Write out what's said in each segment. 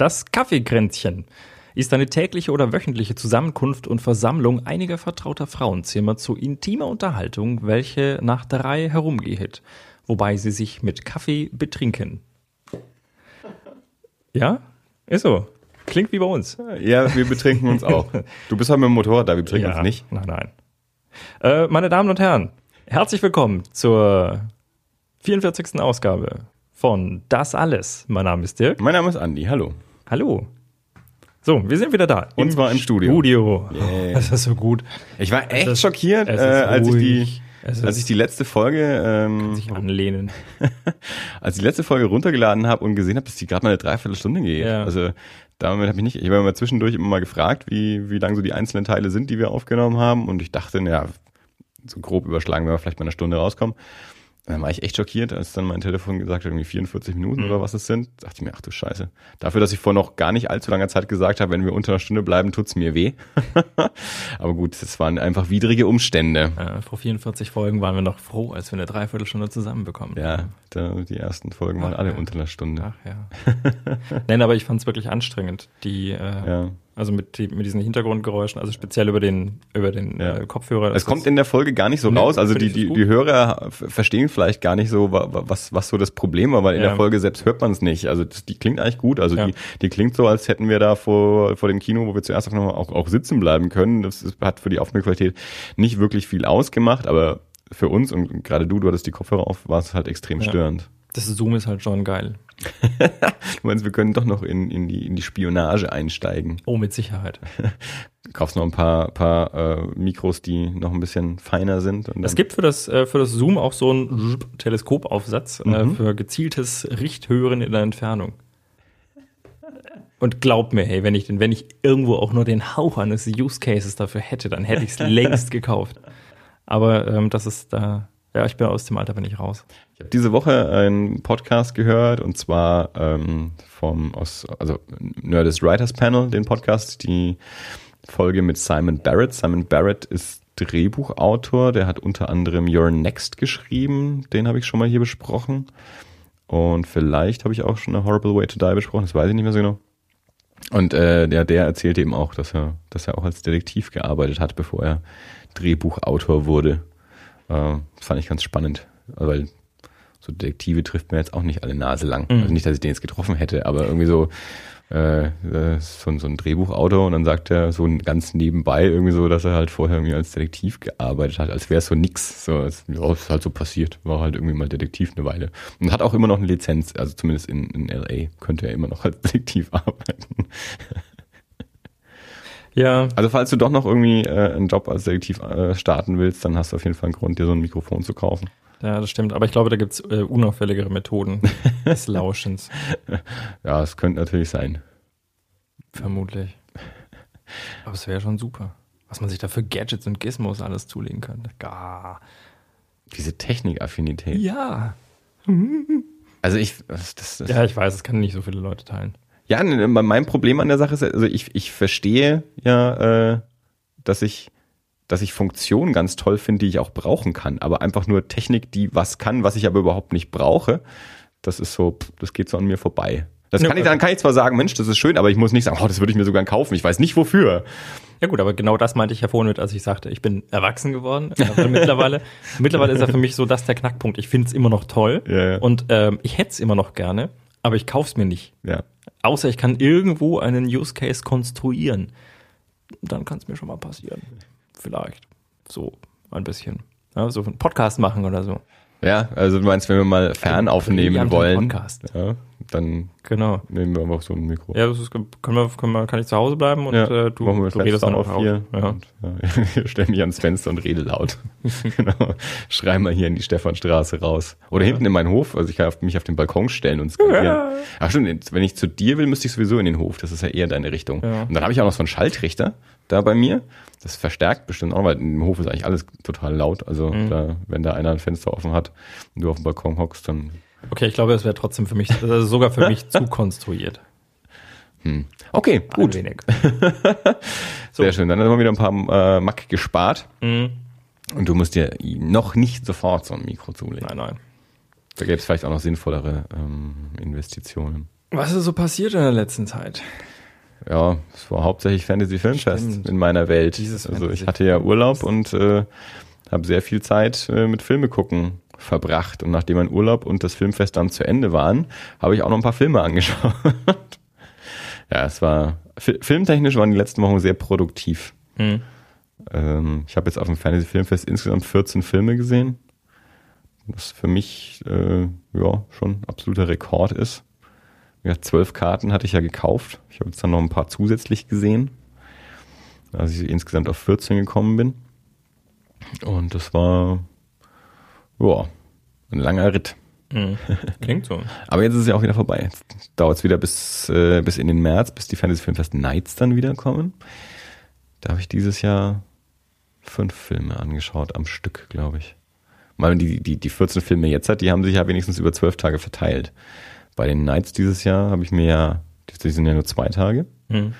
Das Kaffeekränzchen ist eine tägliche oder wöchentliche Zusammenkunft und Versammlung einiger vertrauter Frauenzimmer zu intimer Unterhaltung, welche nach drei herumgeht, wobei sie sich mit Kaffee betrinken. Ja, ist so. Klingt wie bei uns. Ja, wir betrinken uns auch. Du bist halt mit dem Motorrad da, wir betrinken ja, uns nicht. Nein, nein. Äh, meine Damen und Herren, herzlich willkommen zur 44. Ausgabe von Das Alles. Mein Name ist Dirk. Mein Name ist Andi, hallo. Hallo. So, wir sind wieder da. Und zwar im Studio. Studio. Yeah. Das ist so gut. Ich war echt ist- schockiert, äh, als, ich die. Es als ich die letzte Folge, ähm, Sich anlehnen. als ich die letzte Folge runtergeladen habe und gesehen habe, dass die gerade mal eine Dreiviertelstunde geht. Ja. Also damit habe ich nicht, ich habe immer zwischendurch immer mal gefragt, wie, wie lang so die einzelnen Teile sind, die wir aufgenommen haben. Und ich dachte, naja, so grob überschlagen, wenn wir vielleicht mal eine Stunde rauskommen. Und dann war ich echt schockiert, als dann mein Telefon gesagt hat, irgendwie 44 Minuten oder was es sind. Dachte ich mir, ach du Scheiße. Dafür, dass ich vor noch gar nicht allzu langer Zeit gesagt habe, wenn wir unter einer Stunde bleiben, tut's mir weh. Aber gut, das waren einfach widrige Umstände. Äh, vor 44 Folgen waren wir noch froh, als wir eine Dreiviertelstunde zusammenbekommen. Ja, da, die ersten Folgen waren Ach, alle ja. unter einer Stunde. Ach ja. Nein, aber ich fand es wirklich anstrengend, die, äh, Ja. Also mit, mit diesen Hintergrundgeräuschen, also speziell über den, über den Ja. äh, Kopfhörer. Es kommt in der Folge gar nicht so Nee, raus. Also die, die, die Hörer verstehen vielleicht gar nicht so, wa- wa- was, was so das Problem war, weil in Ja. der Folge selbst hört man es nicht. Also das, die klingt eigentlich gut. Also Ja. die, die klingt so, als hätten wir da vor, vor dem Kino, wo wir zuerst auch noch auch, auch sitzen bleiben können. Das ist, hat für die Aufnahmequalität nicht wirklich viel ausgemacht, aber für uns und gerade du, du hattest die Kopfhörer auf, war es halt extrem störend. Das Zoom ist halt schon geil. Du meinst, wir können doch noch in, in, die, in die Spionage einsteigen. Oh, mit Sicherheit. Kaufst noch ein paar, paar äh, Mikros, die noch ein bisschen feiner sind. Es gibt für das, äh, für das Zoom auch so einen Teleskopaufsatz äh, Mhm. für gezieltes Richthören in der Entfernung. Und glaub mir, hey, wenn ich, den, wenn ich irgendwo auch nur den Hauch eines Use Cases dafür hätte, dann hätte ich es längst gekauft. Aber ähm, das ist da, ja, ich bin aus dem Alter bin ich raus. Ich habe diese Woche einen Podcast gehört und zwar ähm, vom aus also Nerdist Writers Panel, den Podcast, die Folge mit Simon Barrett. Simon Barrett ist Drehbuchautor, der hat unter anderem Your Next geschrieben, den habe ich schon mal hier besprochen. Und vielleicht habe ich auch schon A Horrible Way to Die besprochen, das weiß ich nicht mehr so genau. Und äh, der, der erzählt eben auch, dass er, dass er auch als Detektiv gearbeitet hat, bevor er Drehbuchautor wurde. Äh, fand ich ganz spannend, weil so Detektive trifft mir jetzt auch nicht alle Nase lang. Mhm. Also nicht, dass ich den jetzt getroffen hätte, aber irgendwie so, äh, äh, so, ein- so ein Drehbuchautor und dann sagt er so ganz nebenbei irgendwie so, dass er halt vorher irgendwie als Detektiv gearbeitet hat, als wäre es so nix. So, als, ja, ist halt so passiert. War halt irgendwie mal Detektiv eine Weile. Und hat auch immer noch eine Lizenz, also zumindest in, in LA könnte er immer noch als Detektiv arbeiten. Ja, Also falls du doch noch irgendwie äh, einen Job als Detektiv äh, starten willst, dann hast du auf jeden Fall einen Grund, dir so ein Mikrofon zu kaufen. ja, das stimmt. Aber ich glaube, da gibt's äh, unauffälligere Methoden des Lauschens. Ja, es könnte natürlich sein. Vermutlich. Aber es wäre schon super. Was man sich da für Gadgets und Gizmos alles zulegen könnte. Gar. Diese Technikaffinität. Ja. Also ich, das, das, Ja, ich weiß, es kann nicht so viele Leute teilen. Ja, ne, mein Problem an der Sache ist, also ich, ich verstehe ja, äh, dass ich, dass ich Funktionen ganz toll finde, die ich auch brauchen kann, aber einfach nur Technik, die was kann, was ich aber überhaupt nicht brauche, das ist so, das geht so an mir vorbei. Das kann ich, dann kann ich zwar sagen, Mensch, das ist schön, aber ich muss nicht sagen, oh, das würde ich mir sogar kaufen. Ich weiß nicht wofür. Ja gut, aber genau das meinte ich ja vorhin mit, als ich sagte, ich bin erwachsen geworden. Also mittlerweile, mittlerweile ist ja für mich so das der Knackpunkt. Ich finde es immer noch toll Ja, ja. und ähm, ich hätte es immer noch gerne, aber ich kauf's mir nicht. Ja. Außer ich kann irgendwo einen Use Case konstruieren. Dann kann es mir schon mal passieren. Vielleicht. So ein bisschen. Ja, so einen Podcast machen oder so. Ja, also du meinst, wenn wir mal fern aufnehmen wollen, Podcast. ja, dann Genau. nehmen wir einfach so ein Mikro. Ja, das ist, können wir, können wir, kann ich zu Hause bleiben und äh, du, machen wir du redest dann auf auch hier. Ja. Und, ja, ich stell mich ans Fenster und rede laut. genau. Schrei mal hier in die Stephanstraße raus. Oder hinten in meinen Hof. Also ich kann mich auf den Balkon stellen und skalieren. Ja. Ach stimmt, wenn ich zu dir will, müsste ich sowieso in den Hof. Das ist ja eher deine Richtung. Ja. Und dann habe ich auch noch so einen Schalltrichter da bei mir. Das verstärkt bestimmt auch, weil im Hof ist eigentlich alles total laut. Also Mhm. da, wenn da einer ein Fenster offen hat und du auf dem Balkon hockst, dann Okay, ich glaube, es wäre trotzdem für mich, also sogar für mich zu konstruiert. Okay, gut. Ein wenig. Sehr schön. Dann haben wir wieder ein paar äh, Mack gespart. Mhm. Und du musst dir noch nicht sofort so ein Mikro zulegen. Nein, nein. Da gäbe es vielleicht auch noch sinnvollere ähm, Investitionen. Was ist so passiert in der letzten Zeit? Ja, es war hauptsächlich Fantasy Filmfest in meiner Welt. Dieses also ich hatte ja Urlaub und äh, habe sehr viel Zeit äh, mit Filme gucken verbracht. Und nachdem mein Urlaub und das Filmfest dann zu Ende waren, habe ich auch noch ein paar Filme angeschaut. ja, es war fi- filmtechnisch waren die letzten Wochen sehr produktiv. Hm. Ähm, ich habe jetzt auf dem Fantasy Filmfest insgesamt 14 Filme gesehen, was für mich äh, ja schon absoluter Rekord ist. Ja, zwölf Karten hatte ich ja gekauft. Ich habe jetzt dann noch ein paar zusätzlich gesehen, als ich insgesamt auf 14 gekommen bin. Und das war ja ein langer Ritt. Hm. Klingt so. Aber jetzt ist es ja auch wieder vorbei. Jetzt dauert es wieder bis, äh, bis in den März, bis die Fantasy Filmfest Nights dann wieder kommen. Da habe ich dieses Jahr fünf Filme angeschaut am Stück, glaube ich. Weil die, die, die 14 Filme jetzt hat, die haben sich ja wenigstens über zwölf Tage verteilt. Bei den Nights dieses Jahr habe ich mir ja, die sind ja nur zwei Tage. Hm.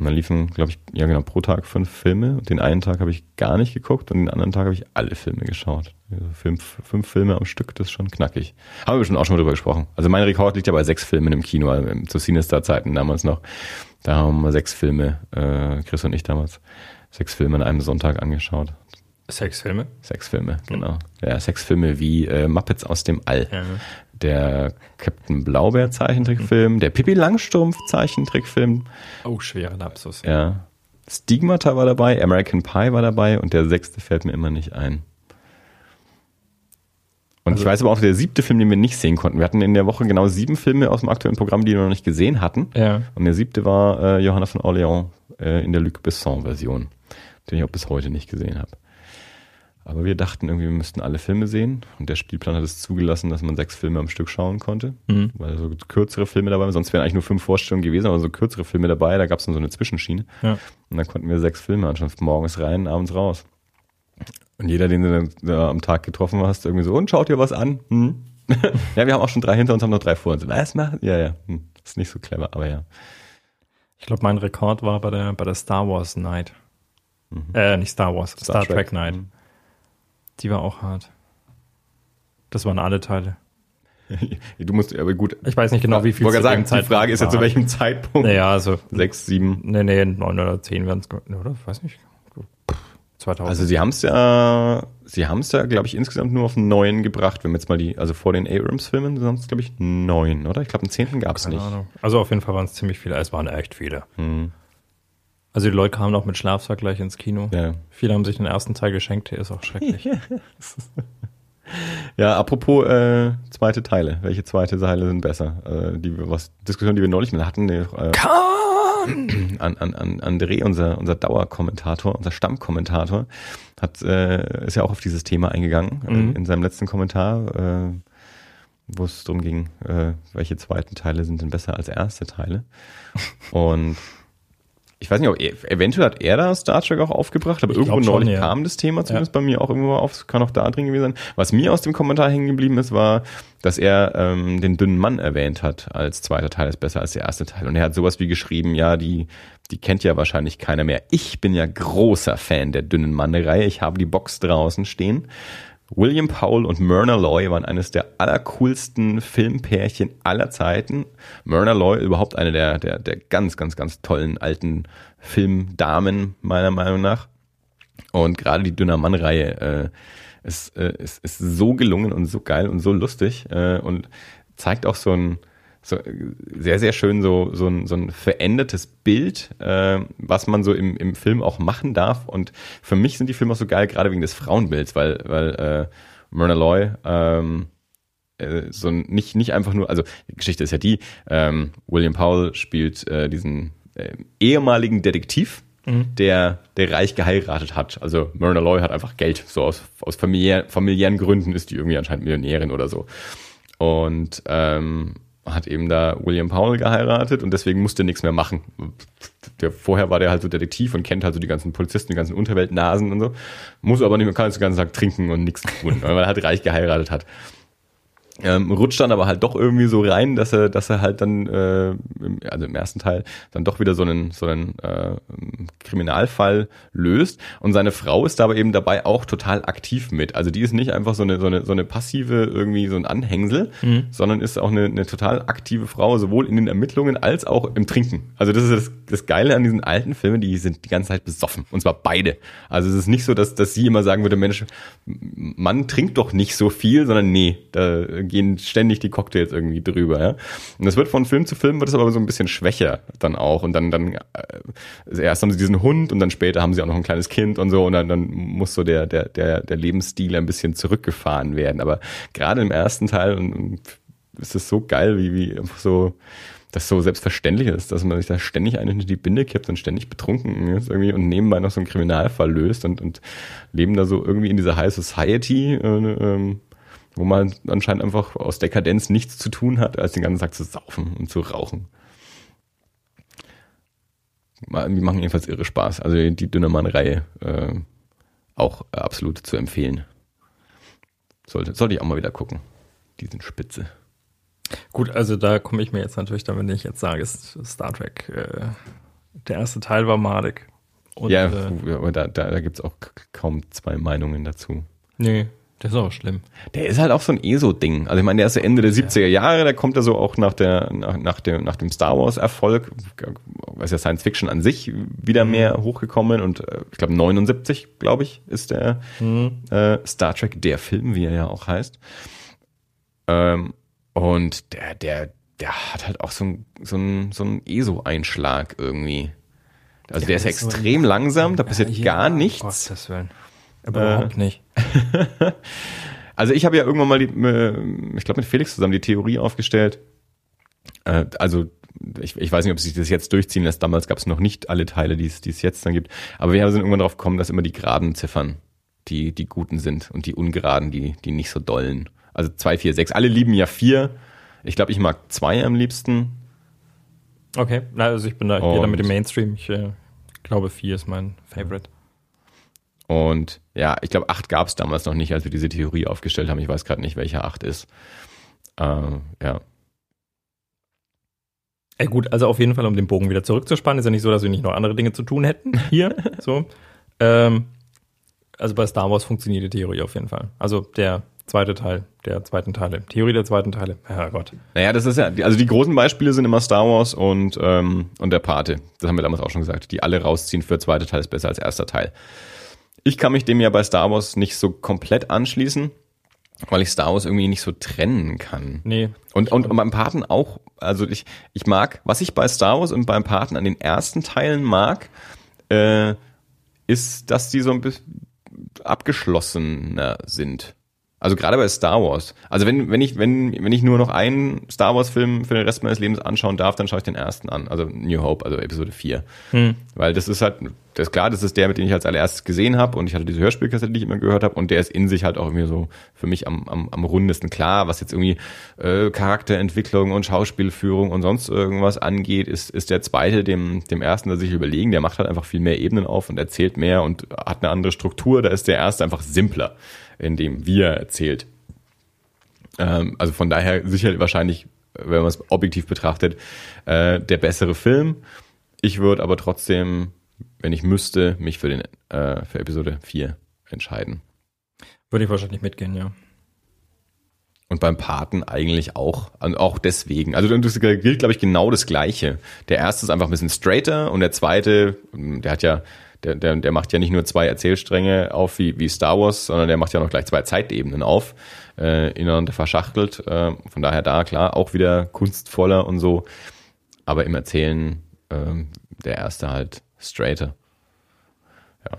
Und dann liefen, glaube ich, ja genau, pro Tag fünf Filme. Und den einen Tag habe ich gar nicht geguckt und den anderen Tag habe ich alle Filme geschaut. Also fünf, fünf Filme am Stück, das ist schon knackig. Haben wir schon auch schon mal drüber gesprochen. Also mein Rekord liegt ja bei sechs Filmen im Kino, also zu Cinestar-Zeiten damals noch. Da haben wir sechs Filme, äh, Chris und ich damals, sechs Filme an einem Sonntag angeschaut. Sexfilme? Sechs Filme, genau. Ja, sechs Filme wie äh, Muppets aus dem All Ja. Der Captain Blaubeer Zeichentrickfilm, der Pippi Langstrumpf Zeichentrickfilm, Oh, schwerer Lapsus. ja. Stigmata war dabei, American Pie war dabei und der sechste fällt mir immer nicht ein. Und ich Also- weiß aber auch, der siebte Film, den wir nicht sehen konnten. Wir hatten in der Woche genau sieben Filme aus dem aktuellen Programm, die wir noch nicht gesehen hatten. Ja. Und der siebte war äh, Johanna von Orleans äh, in der Luc Besson-Version, den ich auch bis heute nicht gesehen habe. Aber wir dachten irgendwie, wir müssten alle Filme sehen. Und der Spielplan hat es zugelassen, dass man sechs Filme am Stück schauen konnte. Mhm. Weil so kürzere Filme dabei waren. Sonst wären eigentlich nur fünf Vorstellungen gewesen, aber so kürzere Filme dabei. Da gab es dann so eine Zwischenschiene. Ja. Und dann konnten wir sechs Filme anschauen. Morgens rein, abends raus. Und jeder, den du dann da am Tag getroffen hast, irgendwie so, und schaut dir was an. Hm? ja, wir haben auch schon drei hinter uns, haben noch drei vor uns. Was machen? Ja, ja. Hm. Ist nicht so clever, aber ja. Ich glaube, mein Rekord war bei der, bei der Star Wars Night. Äh, nicht Star Wars, Star, Trek, Night. Hm. Die war auch hart. Das waren alle Teile. Du musst, aber gut. Ich weiß nicht genau, wie viel Ich wollte sagen, die Frage ist ja, zu welchem Zeitpunkt? Naja, also, Sechs, sieben. nee, nee, neun oder zehn werden es, oder? Weiß nicht. 2000. Also sie haben es ja, sie haben es ja, glaube ich, insgesamt nur auf neun gebracht, wenn wir jetzt mal die, also vor den Abrams-Filmen, sonst glaube ich neun, oder? Ich glaube, einen zehnten gab es nicht. Ahnung. Also auf jeden Fall waren es ziemlich viele. Es waren echt viele. Hm. Also die Leute kamen auch mit Schlafsack gleich ins Kino. Ja. Viele haben sich den ersten Teil geschenkt, der ist auch schrecklich. Ja, apropos äh, zweite Teile. Welche zweite Teile sind besser? Äh, die wir, was Diskussion, die wir neulich mal hatten, äh, an, an, an André, unser, unser Dauerkommentator, unser Stammkommentator, hat, äh, ist ja auch auf dieses Thema eingegangen äh, Mhm. in seinem letzten Kommentar, äh, wo es darum ging, äh, welche zweiten Teile sind denn besser als erste Teile. Und ich weiß nicht, ob er, eventuell hat er da Star Trek auch aufgebracht, aber Ich irgendwo glaub schon, neulich ja. kam das Thema zumindest bei mir auch irgendwo auf, kann auch da drin gewesen sein. Was mir aus dem Kommentar hängen geblieben ist, war, dass er ähm, den dünnen Mann erwähnt hat, als zweiter Teil ist besser als der erste Teil. Und er hat sowas wie geschrieben, ja, die, die kennt ja wahrscheinlich keiner mehr. Ich bin ja großer Fan der dünnen Mann-Reihe. Ich habe die Box draußen stehen. William Powell und Myrna Loy waren eines der allercoolsten Filmpärchen aller Zeiten. Myrna Loy überhaupt eine der, der, der ganz, ganz, ganz tollen alten Filmdamen, meiner Meinung nach. Und gerade die Dünner Mann-Reihe äh, ist, äh, ist, ist so gelungen und so geil und so lustig äh, und zeigt auch so ein so äh, sehr, sehr schön so, so, ein, so ein verändertes Bild, äh, was man so im, im Film auch machen darf. Und für mich sind die Filme auch so geil, gerade wegen des Frauenbilds, weil, weil äh, Myrna Loy ähm, äh, so nicht, nicht einfach nur, also die Geschichte ist ja die, ähm, William Powell spielt äh, diesen äh, ehemaligen Detektiv, der, der reich geheiratet hat. Also Myrna Loy hat einfach Geld, so aus, aus familiär, familiären Gründen ist die irgendwie anscheinend Millionärin oder so. Und ähm, hat eben da William Powell geheiratet und deswegen musste nichts mehr machen. Der, vorher war der halt so Detektiv und kennt halt so die ganzen Polizisten, die ganzen Unterweltnasen und so. Muss aber nicht mehr, kann jetzt den ganzen Tag trinken und nichts tun, weil er halt reich geheiratet hat. Ähm, rutscht dann aber halt doch irgendwie so rein, dass er, dass er halt dann, äh, im, also im ersten Teil, dann doch wieder so einen, so einen äh, Kriminalfall löst. Und seine Frau ist aber eben dabei auch total aktiv mit. Also die ist nicht einfach so eine, so eine, so eine passive, irgendwie so ein Anhängsel, mhm. sondern ist auch eine, eine total aktive Frau, sowohl in den Ermittlungen als auch im Trinken. Also das ist das, das Geile an diesen alten Filmen, die sind die ganze Zeit besoffen. Und zwar beide. Also es ist nicht so, dass, dass sie immer sagen würde, Mensch, Mann trinkt doch nicht so viel, sondern nee, da gehen ständig die Cocktails irgendwie drüber. Ja? Und das wird von Film zu Film, wird es aber so ein bisschen schwächer dann auch. Und dann, dann äh, erst haben sie diesen Hund und dann später haben sie auch noch ein kleines Kind und so. Und dann, dann muss so der, der, der, der Lebensstil ein bisschen zurückgefahren werden. Aber gerade im ersten Teil und, ist es so geil, wie, wie einfach so das so selbstverständlich ist, dass man sich da ständig eigentlich in die Binde kippt und ständig betrunken ist irgendwie und nebenbei noch so einen Kriminalfall löst und, und leben da so irgendwie in dieser High Society. Äh, ähm, wo man anscheinend einfach aus Dekadenz nichts zu tun hat, als den ganzen Tag zu saufen und zu rauchen. Die machen jedenfalls irre Spaß. Also die Dünnermann-Reihe äh, auch absolut zu empfehlen. Sollte, sollte ich auch mal wieder gucken. Die sind spitze. Gut, also da komme ich mir jetzt natürlich, damit ich jetzt sage, Star Trek, äh, der erste Teil war madig. Und, ja, äh, aber da, da, da gibt es auch kaum zwei Meinungen dazu. Nee, der ist auch schlimm. Der ist halt auch so ein ESO-Ding. Also ich meine, der ist ja Ende der 70er Jahre, da kommt er so auch nach der, nach, nach dem, nach dem Star Wars-Erfolg, was ja Science Fiction an sich wieder mhm. mehr hochgekommen und äh, ich glaube 79, glaube ich, ist der mhm. äh, Star Trek, der Film, wie er ja auch heißt. Ähm, und der, der, der hat halt auch so ein, so ein, so ein ESO-Einschlag irgendwie. Also ja, der ist extrem so langsam, da passiert ja, gar nichts. Willen. Aber äh, überhaupt nicht. also ich habe ja irgendwann mal, die, äh, ich glaube mit Felix zusammen die Theorie aufgestellt. Äh, also ich, ich weiß nicht, ob sich das jetzt durchziehen lässt. Damals gab es noch nicht alle Teile, die es, jetzt dann gibt. Aber wir sind irgendwann darauf gekommen, dass immer die geraden Ziffern die, die guten sind und die ungeraden, die, die nicht so dollen. Also zwei, vier, sechs. Alle lieben ja vier. Ich glaube, ich mag zwei am liebsten. Okay, also ich bin da, ich gehe da mit dem Mainstream. Ich äh, glaube, vier ist mein Favorite. Und ja, ich glaube, acht gab es damals noch nicht, als wir diese Theorie aufgestellt haben. Ich weiß gerade nicht, welcher acht ist. Äh, ja. Ja, gut, also auf jeden Fall, um den Bogen wieder zurückzuspannen, ist ja nicht so, dass wir nicht noch andere Dinge zu tun hätten hier. so. Ähm, also bei Star Wars funktioniert die Theorie auf jeden Fall. Also der zweite Teil der zweiten Teile. Theorie der zweiten Teile. Herrgott. Naja, das ist ja, also die großen Beispiele sind immer Star Wars und, ähm, und der Pate. Das haben wir damals auch schon gesagt. Die alle rausziehen für zweite Teil ist besser als erster Teil. Ich kann mich dem ja bei Star Wars nicht so komplett anschließen, weil ich Star Wars irgendwie nicht so trennen kann. Nee. Und, und, und beim Paten auch, also ich, ich mag, was ich bei Star Wars und beim Paten an den ersten Teilen mag, äh, ist, dass die so ein bisschen abgeschlossener sind. Also gerade bei Star Wars. Also wenn, wenn ich, wenn, wenn ich nur noch einen Star Wars-Film für den Rest meines Lebens anschauen darf, dann schaue ich den ersten an. Also New Hope, also Episode 4. Hm. Weil das ist halt, das ist klar, das ist der, mit dem ich als allererstes gesehen habe und ich hatte diese Hörspielkassette, die ich immer gehört habe und der ist in sich halt auch irgendwie so für mich am, am, am rundesten klar, was jetzt irgendwie äh, Charakterentwicklung und Schauspielführung und sonst irgendwas angeht, ist, ist der zweite dem, dem ersten da sich überlegen. Der macht halt einfach viel mehr Ebenen auf und erzählt mehr und hat eine andere Struktur. Da ist der erste einfach simpler in dem wir erzählt. Ähm, also von daher sicher wahrscheinlich, wenn man es objektiv betrachtet, äh, der bessere Film. Ich würde aber trotzdem, wenn ich müsste, mich für den äh, für Episode 4 entscheiden. Würde ich wahrscheinlich mitgehen, ja. Und beim Paten eigentlich auch, auch deswegen. Also das gilt, glaube ich, genau das Gleiche. Der erste ist einfach ein bisschen straighter und der zweite, der hat ja der, der, der macht ja nicht nur zwei Erzählstränge auf wie, wie Star Wars, sondern der macht ja noch gleich zwei Zeitebenen auf, äh, ineinander verschachtelt. Äh, von daher da klar auch wieder kunstvoller und so. Aber im Erzählen äh, der erste halt straighter. Ja.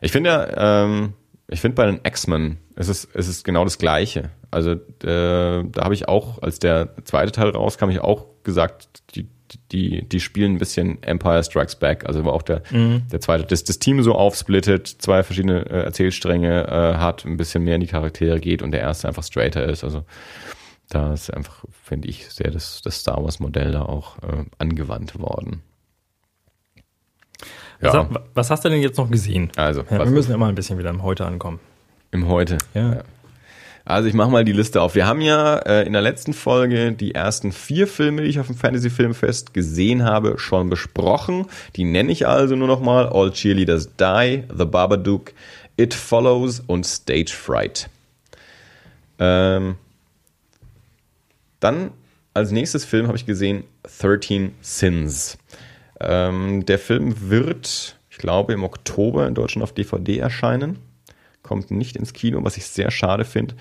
Ich finde ja, ähm, ich finde bei den X-Men ist es, ist genau das Gleiche. Also äh, da habe ich auch, als der zweite Teil rauskam, ich auch gesagt, die, die, die spielen ein bisschen Empire Strikes Back, also war auch der, mhm. der zweite, das, das Team so aufsplittet, zwei verschiedene äh, Erzählstränge äh, hat, ein bisschen mehr in die Charaktere geht und der erste einfach straighter ist. Also da ist einfach, finde ich, sehr das, das Star Wars Modell da auch äh, angewandt worden. Ja. Was, was, hast du denn jetzt noch gesehen? Also, ja, wir müssen immer ein bisschen wieder im Heute ankommen. Im Heute. Ja. ja. Also ich mache mal die Liste auf. Wir haben ja äh, in der letzten Folge die ersten vier Filme, die ich auf dem Fantasy Filmfest gesehen habe, schon besprochen. Die nenne ich also nur noch mal: All Cheerleaders Die, The Babadook, It Follows und Stage Fright. Ähm, dann als nächstes Film habe ich gesehen 13 Sins. Ähm, der Film wird, ich glaube, im Oktober in Deutschland auf DVD erscheinen. Kommt nicht ins Kino, was ich sehr schade finde,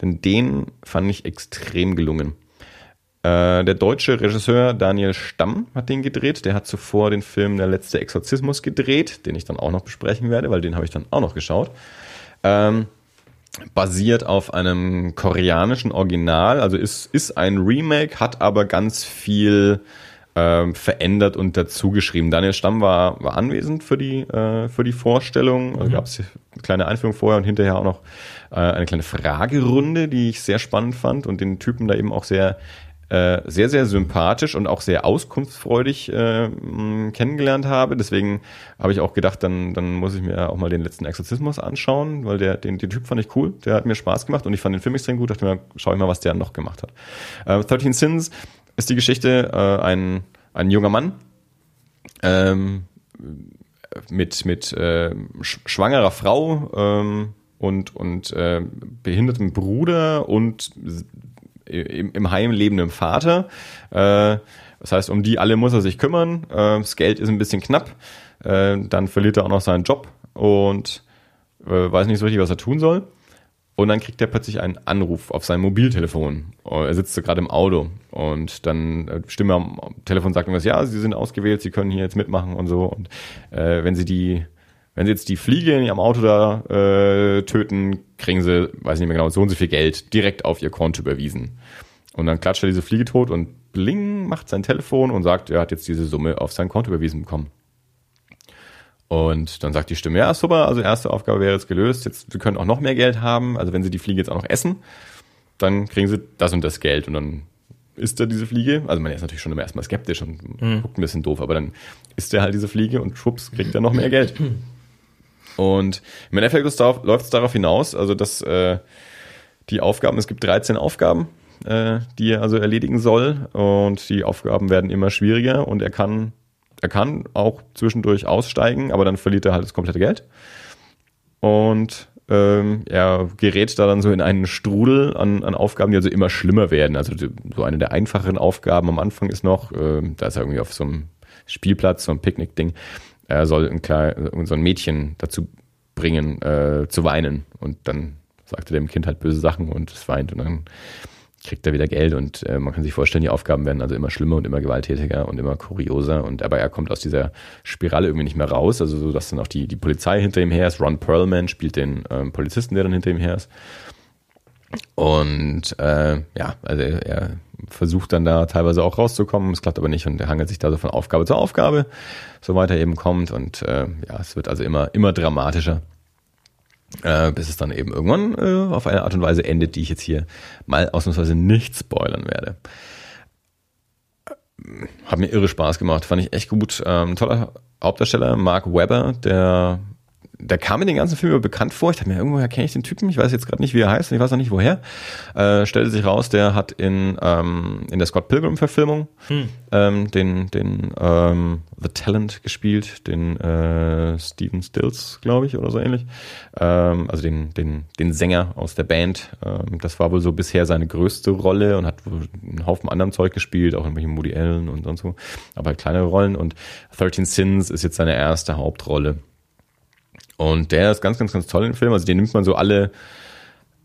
denn den fand ich extrem gelungen. Äh, der deutsche Regisseur Daniel Stamm hat den gedreht. Der hat zuvor den Film Der letzte Exorzismus gedreht, den ich dann auch noch besprechen werde, weil den habe ich dann auch noch geschaut. Ähm, basiert auf einem koreanischen Original, also ist, ist ein Remake, hat aber ganz viel ähm, verändert und dazugeschrieben. Daniel Stamm war, war anwesend für die, äh, für die Vorstellung. Also mhm. gab es kleine Einführung vorher und hinterher auch noch äh, eine kleine Fragerunde, die ich sehr spannend fand und den Typen da eben auch sehr äh, sehr, sehr sympathisch und auch sehr auskunftsfreudig äh, kennengelernt habe. Deswegen habe ich auch gedacht, dann, dann muss ich mir auch mal den letzten Exorzismus anschauen, weil der, den, den Typ fand ich cool, der hat mir Spaß gemacht und ich fand den Film extrem gut, dachte mir, schau ich mal, was der noch gemacht hat. Äh, 13 Sins ist die Geschichte, äh, ein, ein junger Mann, ähm, mit, mit äh, schwangerer Frau ähm, und, und äh, behindertem Bruder und im, im Heim lebenden Vater. Äh, das heißt, um die alle muss er sich kümmern. Äh, das Geld ist ein bisschen knapp. Äh, dann verliert er auch noch seinen Job und äh, weiß nicht so richtig, was er tun soll. Und dann kriegt er plötzlich einen Anruf auf sein Mobiltelefon. Er sitzt gerade im Auto und dann äh, Stimme am Telefon sagt irgendwas, ja, Sie sind ausgewählt, Sie können hier jetzt mitmachen und so. Und äh, wenn Sie die wenn sie jetzt die Fliege in ihrem Auto da äh, töten, kriegen sie, weiß nicht mehr genau, so und so viel Geld direkt auf ihr Konto überwiesen. Und dann klatscht er diese Fliege tot und bling macht sein Telefon und sagt, er hat jetzt diese Summe auf sein Konto überwiesen bekommen. Und dann sagt die Stimme, ja, super, also erste Aufgabe wäre jetzt gelöst, jetzt, wir können auch noch mehr Geld haben, also wenn sie die Fliege jetzt auch noch essen, dann kriegen sie das und das Geld und dann isst er diese Fliege, also man ist natürlich schon immer erstmal skeptisch und mhm. guckt ein bisschen doof, aber dann isst er halt diese Fliege und schwupps, kriegt er noch mehr Geld. Und im Endeffekt läuft es darauf hinaus, also dass äh, die Aufgaben, es gibt 13 Aufgaben, äh, die er also erledigen soll und die Aufgaben werden immer schwieriger und er kann, er kann auch zwischendurch aussteigen, aber dann verliert er halt das komplette Geld. Und ähm, er gerät da dann so in einen Strudel an, an Aufgaben, die also immer schlimmer werden. Also so eine der einfacheren Aufgaben am Anfang ist noch, äh, da ist er irgendwie auf so einem Spielplatz, so ein Picknick-Ding, er soll ein, klein, so ein Mädchen dazu bringen, äh, zu weinen. Und dann sagt er dem Kind halt böse Sachen und es weint und dann kriegt er wieder Geld und äh, man kann sich vorstellen, die Aufgaben werden also immer schlimmer und immer gewalttätiger und immer kurioser und aber er kommt aus dieser Spirale irgendwie nicht mehr raus, also so, dass dann auch die, die Polizei hinter ihm her ist. Ron Perlman spielt den ähm, Polizisten, der dann hinter ihm her ist. Und äh, ja, also er, er versucht dann da teilweise auch rauszukommen, es klappt aber nicht und er hangelt sich da so von Aufgabe zu Aufgabe, so weiter eben kommt und äh, ja, es wird also immer, immer dramatischer, äh, bis es dann eben irgendwann äh, auf eine Art und Weise endet, die ich jetzt hier mal ausnahmsweise nicht spoilern werde. Hat mir irre Spaß gemacht, fand ich echt gut. Ähm, toller Hauptdarsteller, Mark Webber, der der kam mir den ganzen Film bekannt vor. Ich dachte mir, irgendwoher kenne ich den Typen. Ich weiß jetzt gerade nicht, wie er heißt und ich weiß auch nicht, woher. Äh, stellte sich raus, der hat in, ähm, in der Scott Pilgrim-Verfilmung hm. ähm, den, den ähm, The Talent gespielt, den äh, Steven Stills, glaube ich, oder so ähnlich. Ähm, also den, den, den Sänger aus der Band. Ähm, das war wohl so bisher seine größte Rolle und hat wohl einen Haufen anderem Zeug gespielt, auch irgendwelche Moody Allen und sonst so. Aber kleinere Rollen. Und 13 Sins ist jetzt seine erste Hauptrolle. Und der ist ganz, ganz, ganz toll im Film. Also den nimmt man so alle,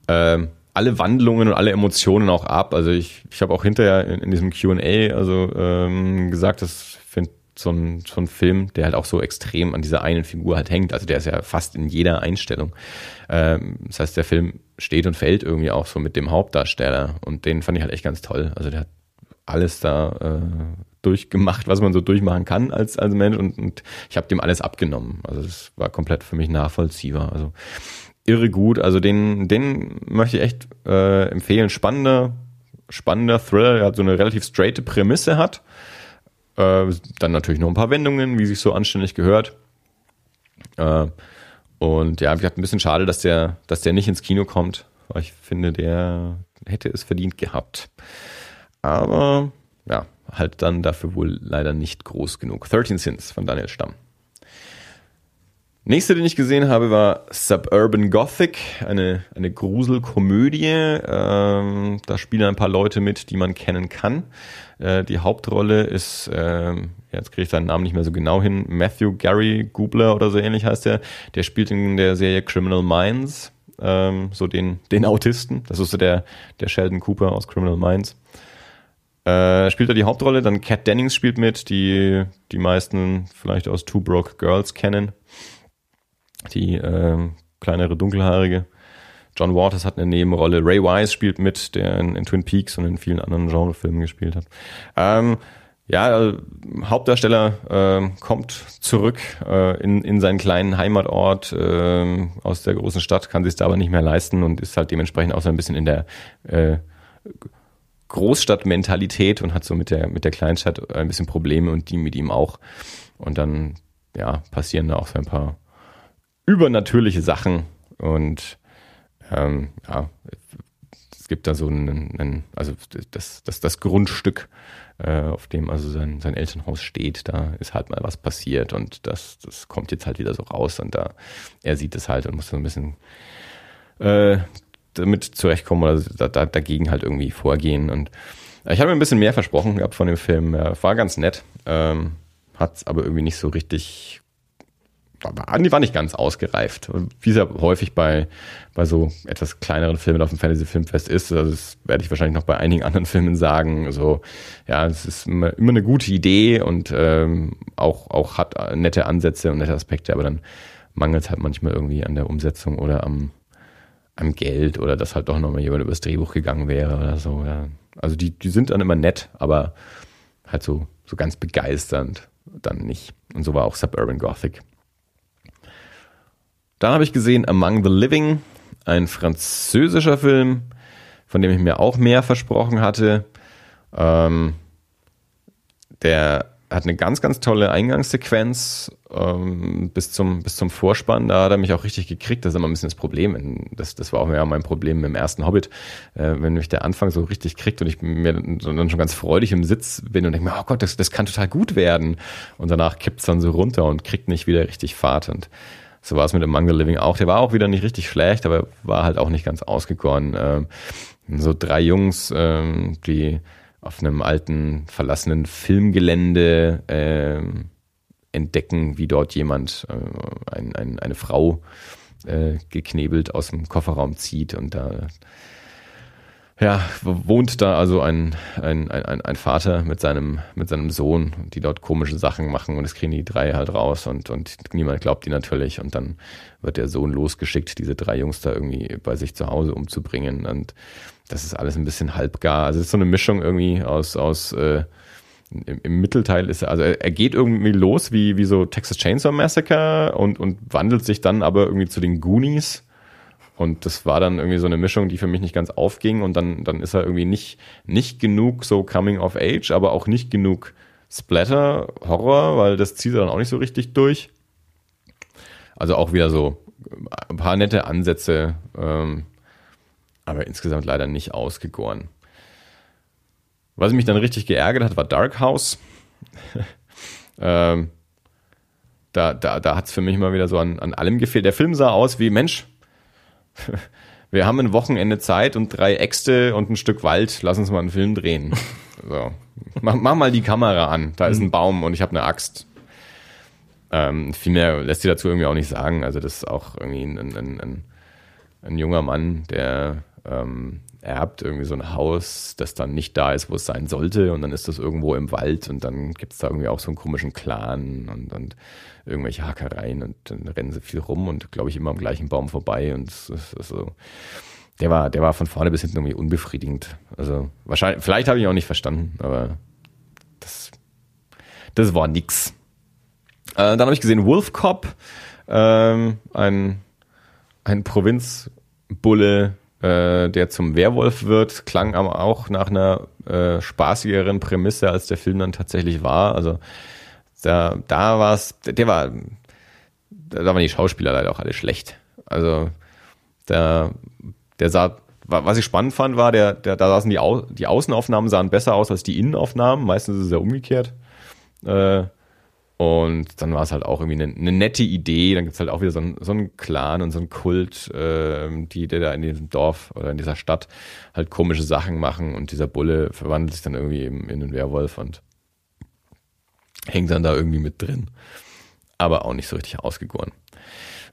äh, alle Wandlungen und alle Emotionen auch ab. Also ich, ich habe auch hinterher in, in diesem QA also ähm, gesagt, dass finde so so ein Film, der halt auch so extrem an dieser einen Figur halt hängt. Also der ist ja fast in jeder Einstellung. Ähm, das heißt, der Film steht und fällt irgendwie auch so mit dem Hauptdarsteller. Und den fand ich halt echt ganz toll. Also der hat alles da äh, durchgemacht, was man so durchmachen kann als, als Mensch und, und ich habe dem alles abgenommen. Also das war komplett für mich nachvollziehbar. Also irre gut. Also den, den möchte ich echt äh, empfehlen. Spannender, spannender Thriller, der hat so eine relativ straighte Prämisse hat. Äh, dann natürlich noch ein paar Wendungen, wie sich so anständig gehört. Äh, und ja, ich hatte ein bisschen schade, dass der, dass der nicht ins Kino kommt, weil ich finde, der hätte es verdient gehabt. Aber ja, halt dann dafür wohl leider nicht groß genug. 13 Sins von Daniel Stamm. Nächste, den ich gesehen habe, war Suburban Gothic, eine, eine Gruselkomödie. Ähm, da spielen ein paar Leute mit, die man kennen kann. Äh, die Hauptrolle ist, äh, jetzt kriege ich seinen Namen nicht mehr so genau hin, Matthew Gary Gubler oder so ähnlich heißt er. Der spielt in der Serie Criminal Minds, ähm, so den, den Autisten. Das ist so der, der Sheldon Cooper aus Criminal Minds. Äh, spielt er die Hauptrolle, dann Kat Dennings spielt mit, die die meisten vielleicht aus Two Broke Girls kennen die äh, kleinere dunkelhaarige. John Waters hat eine Nebenrolle. Ray Wise spielt mit, der in, in Twin Peaks und in vielen anderen Genrefilmen gespielt hat. Ähm, ja, äh, Hauptdarsteller äh, kommt zurück äh, in, in seinen kleinen Heimatort äh, aus der großen Stadt, kann sich da aber nicht mehr leisten und ist halt dementsprechend auch so ein bisschen in der äh, Großstadtmentalität und hat so mit der mit der Kleinstadt ein bisschen Probleme und die mit ihm auch. Und dann ja passieren da auch so ein paar übernatürliche Sachen und ähm, ja, es gibt da so einen, einen also das, das, das Grundstück, äh, auf dem also sein, sein Elternhaus steht, da ist halt mal was passiert und das, das kommt jetzt halt wieder so raus und da er sieht es halt und muss so ein bisschen äh, damit zurechtkommen oder da, da, dagegen halt irgendwie vorgehen und ich habe mir ein bisschen mehr versprochen gehabt von dem Film, war ganz nett, ähm, hat es aber irgendwie nicht so richtig war nicht ganz ausgereift. Wie es ja häufig bei, bei so etwas kleineren Filmen auf dem Fantasy Filmfest ist, also das werde ich wahrscheinlich noch bei einigen anderen Filmen sagen. So, ja, es ist immer, immer eine gute Idee und ähm, auch, auch hat nette Ansätze und nette Aspekte, aber dann mangelt es halt manchmal irgendwie an der Umsetzung oder am, am Geld oder dass halt doch nochmal jemand übers Drehbuch gegangen wäre oder so. Ja. Also die, die sind dann immer nett, aber halt so, so ganz begeisternd dann nicht. Und so war auch Suburban Gothic. Dann habe ich gesehen Among the Living, ein französischer Film, von dem ich mir auch mehr versprochen hatte. Ähm, der hat eine ganz, ganz tolle Eingangssequenz ähm, bis, zum, bis zum Vorspann. Da hat er mich auch richtig gekriegt. Das ist immer ein bisschen das Problem. Das, das war auch ja mein Problem im ersten Hobbit. Äh, wenn mich der Anfang so richtig kriegt und ich mir dann schon ganz freudig im Sitz bin und denke mir, oh Gott, das, das kann total gut werden. Und danach kippt es dann so runter und kriegt nicht wieder richtig Fahrt. Und so war es mit dem Manga Living auch. Der war auch wieder nicht richtig schlecht, aber war halt auch nicht ganz ausgegoren. Ähm, so drei Jungs, ähm, die auf einem alten, verlassenen Filmgelände äh, entdecken, wie dort jemand, äh, ein, ein, eine Frau äh, geknebelt aus dem Kofferraum zieht und da ja, wohnt da also ein, ein, ein, ein Vater mit seinem, mit seinem Sohn, die dort komische Sachen machen und es kriegen die drei halt raus und, und niemand glaubt die natürlich und dann wird der Sohn losgeschickt, diese drei Jungs da irgendwie bei sich zu Hause umzubringen und das ist alles ein bisschen halbgar. Also es ist so eine Mischung irgendwie aus, aus äh, im, im Mittelteil ist er, also er, er geht irgendwie los wie, wie so Texas Chainsaw Massacre und, und wandelt sich dann aber irgendwie zu den Goonies und das war dann irgendwie so eine Mischung, die für mich nicht ganz aufging. Und dann, dann ist er irgendwie nicht, nicht genug so Coming of Age, aber auch nicht genug Splatter, Horror, weil das zieht er dann auch nicht so richtig durch. Also auch wieder so ein paar nette Ansätze, ähm, aber insgesamt leider nicht ausgegoren. Was mich dann richtig geärgert hat, war Dark House. ähm, da da, da hat es für mich mal wieder so an, an allem gefehlt. Der Film sah aus wie, Mensch, wir haben ein Wochenende Zeit und drei Äxte und ein Stück Wald, lass uns mal einen Film drehen. So. Mach, mach mal die Kamera an, da ist ein Baum und ich habe eine Axt. Ähm, viel mehr lässt sich dazu irgendwie auch nicht sagen. Also das ist auch irgendwie ein, ein, ein, ein junger Mann, der ähm, erbt irgendwie so ein Haus, das dann nicht da ist, wo es sein sollte und dann ist das irgendwo im Wald und dann gibt es da irgendwie auch so einen komischen Clan und, und irgendwelche Hackereien und dann rennen sie viel rum und glaube ich immer am gleichen Baum vorbei und so. Der war, der war von vorne bis hinten irgendwie unbefriedigend. Also wahrscheinlich, vielleicht habe ich ihn auch nicht verstanden, aber das, das war nix. Äh, dann habe ich gesehen Wolf Cop, ähm, ein, ein Provinzbulle, äh, der zum Werwolf wird, klang aber auch nach einer äh, spaßigeren Prämisse, als der Film dann tatsächlich war. Also da, da war es, der war, da waren die Schauspieler leider auch alle schlecht. Also da der sah, was ich spannend fand, war, der, der da saßen die, Au die Außenaufnahmen sahen besser aus als die Innenaufnahmen. Meistens ist es ja umgekehrt. Äh, und dann war es halt auch irgendwie eine, eine nette Idee. Dann gibt's halt auch wieder so, ein, so einen Clan und so einen Kult, äh, die, die da in diesem Dorf oder in dieser Stadt halt komische Sachen machen. Und dieser Bulle verwandelt sich dann irgendwie eben in einen Werwolf und hängt dann da irgendwie mit drin. Aber auch nicht so richtig ausgegoren.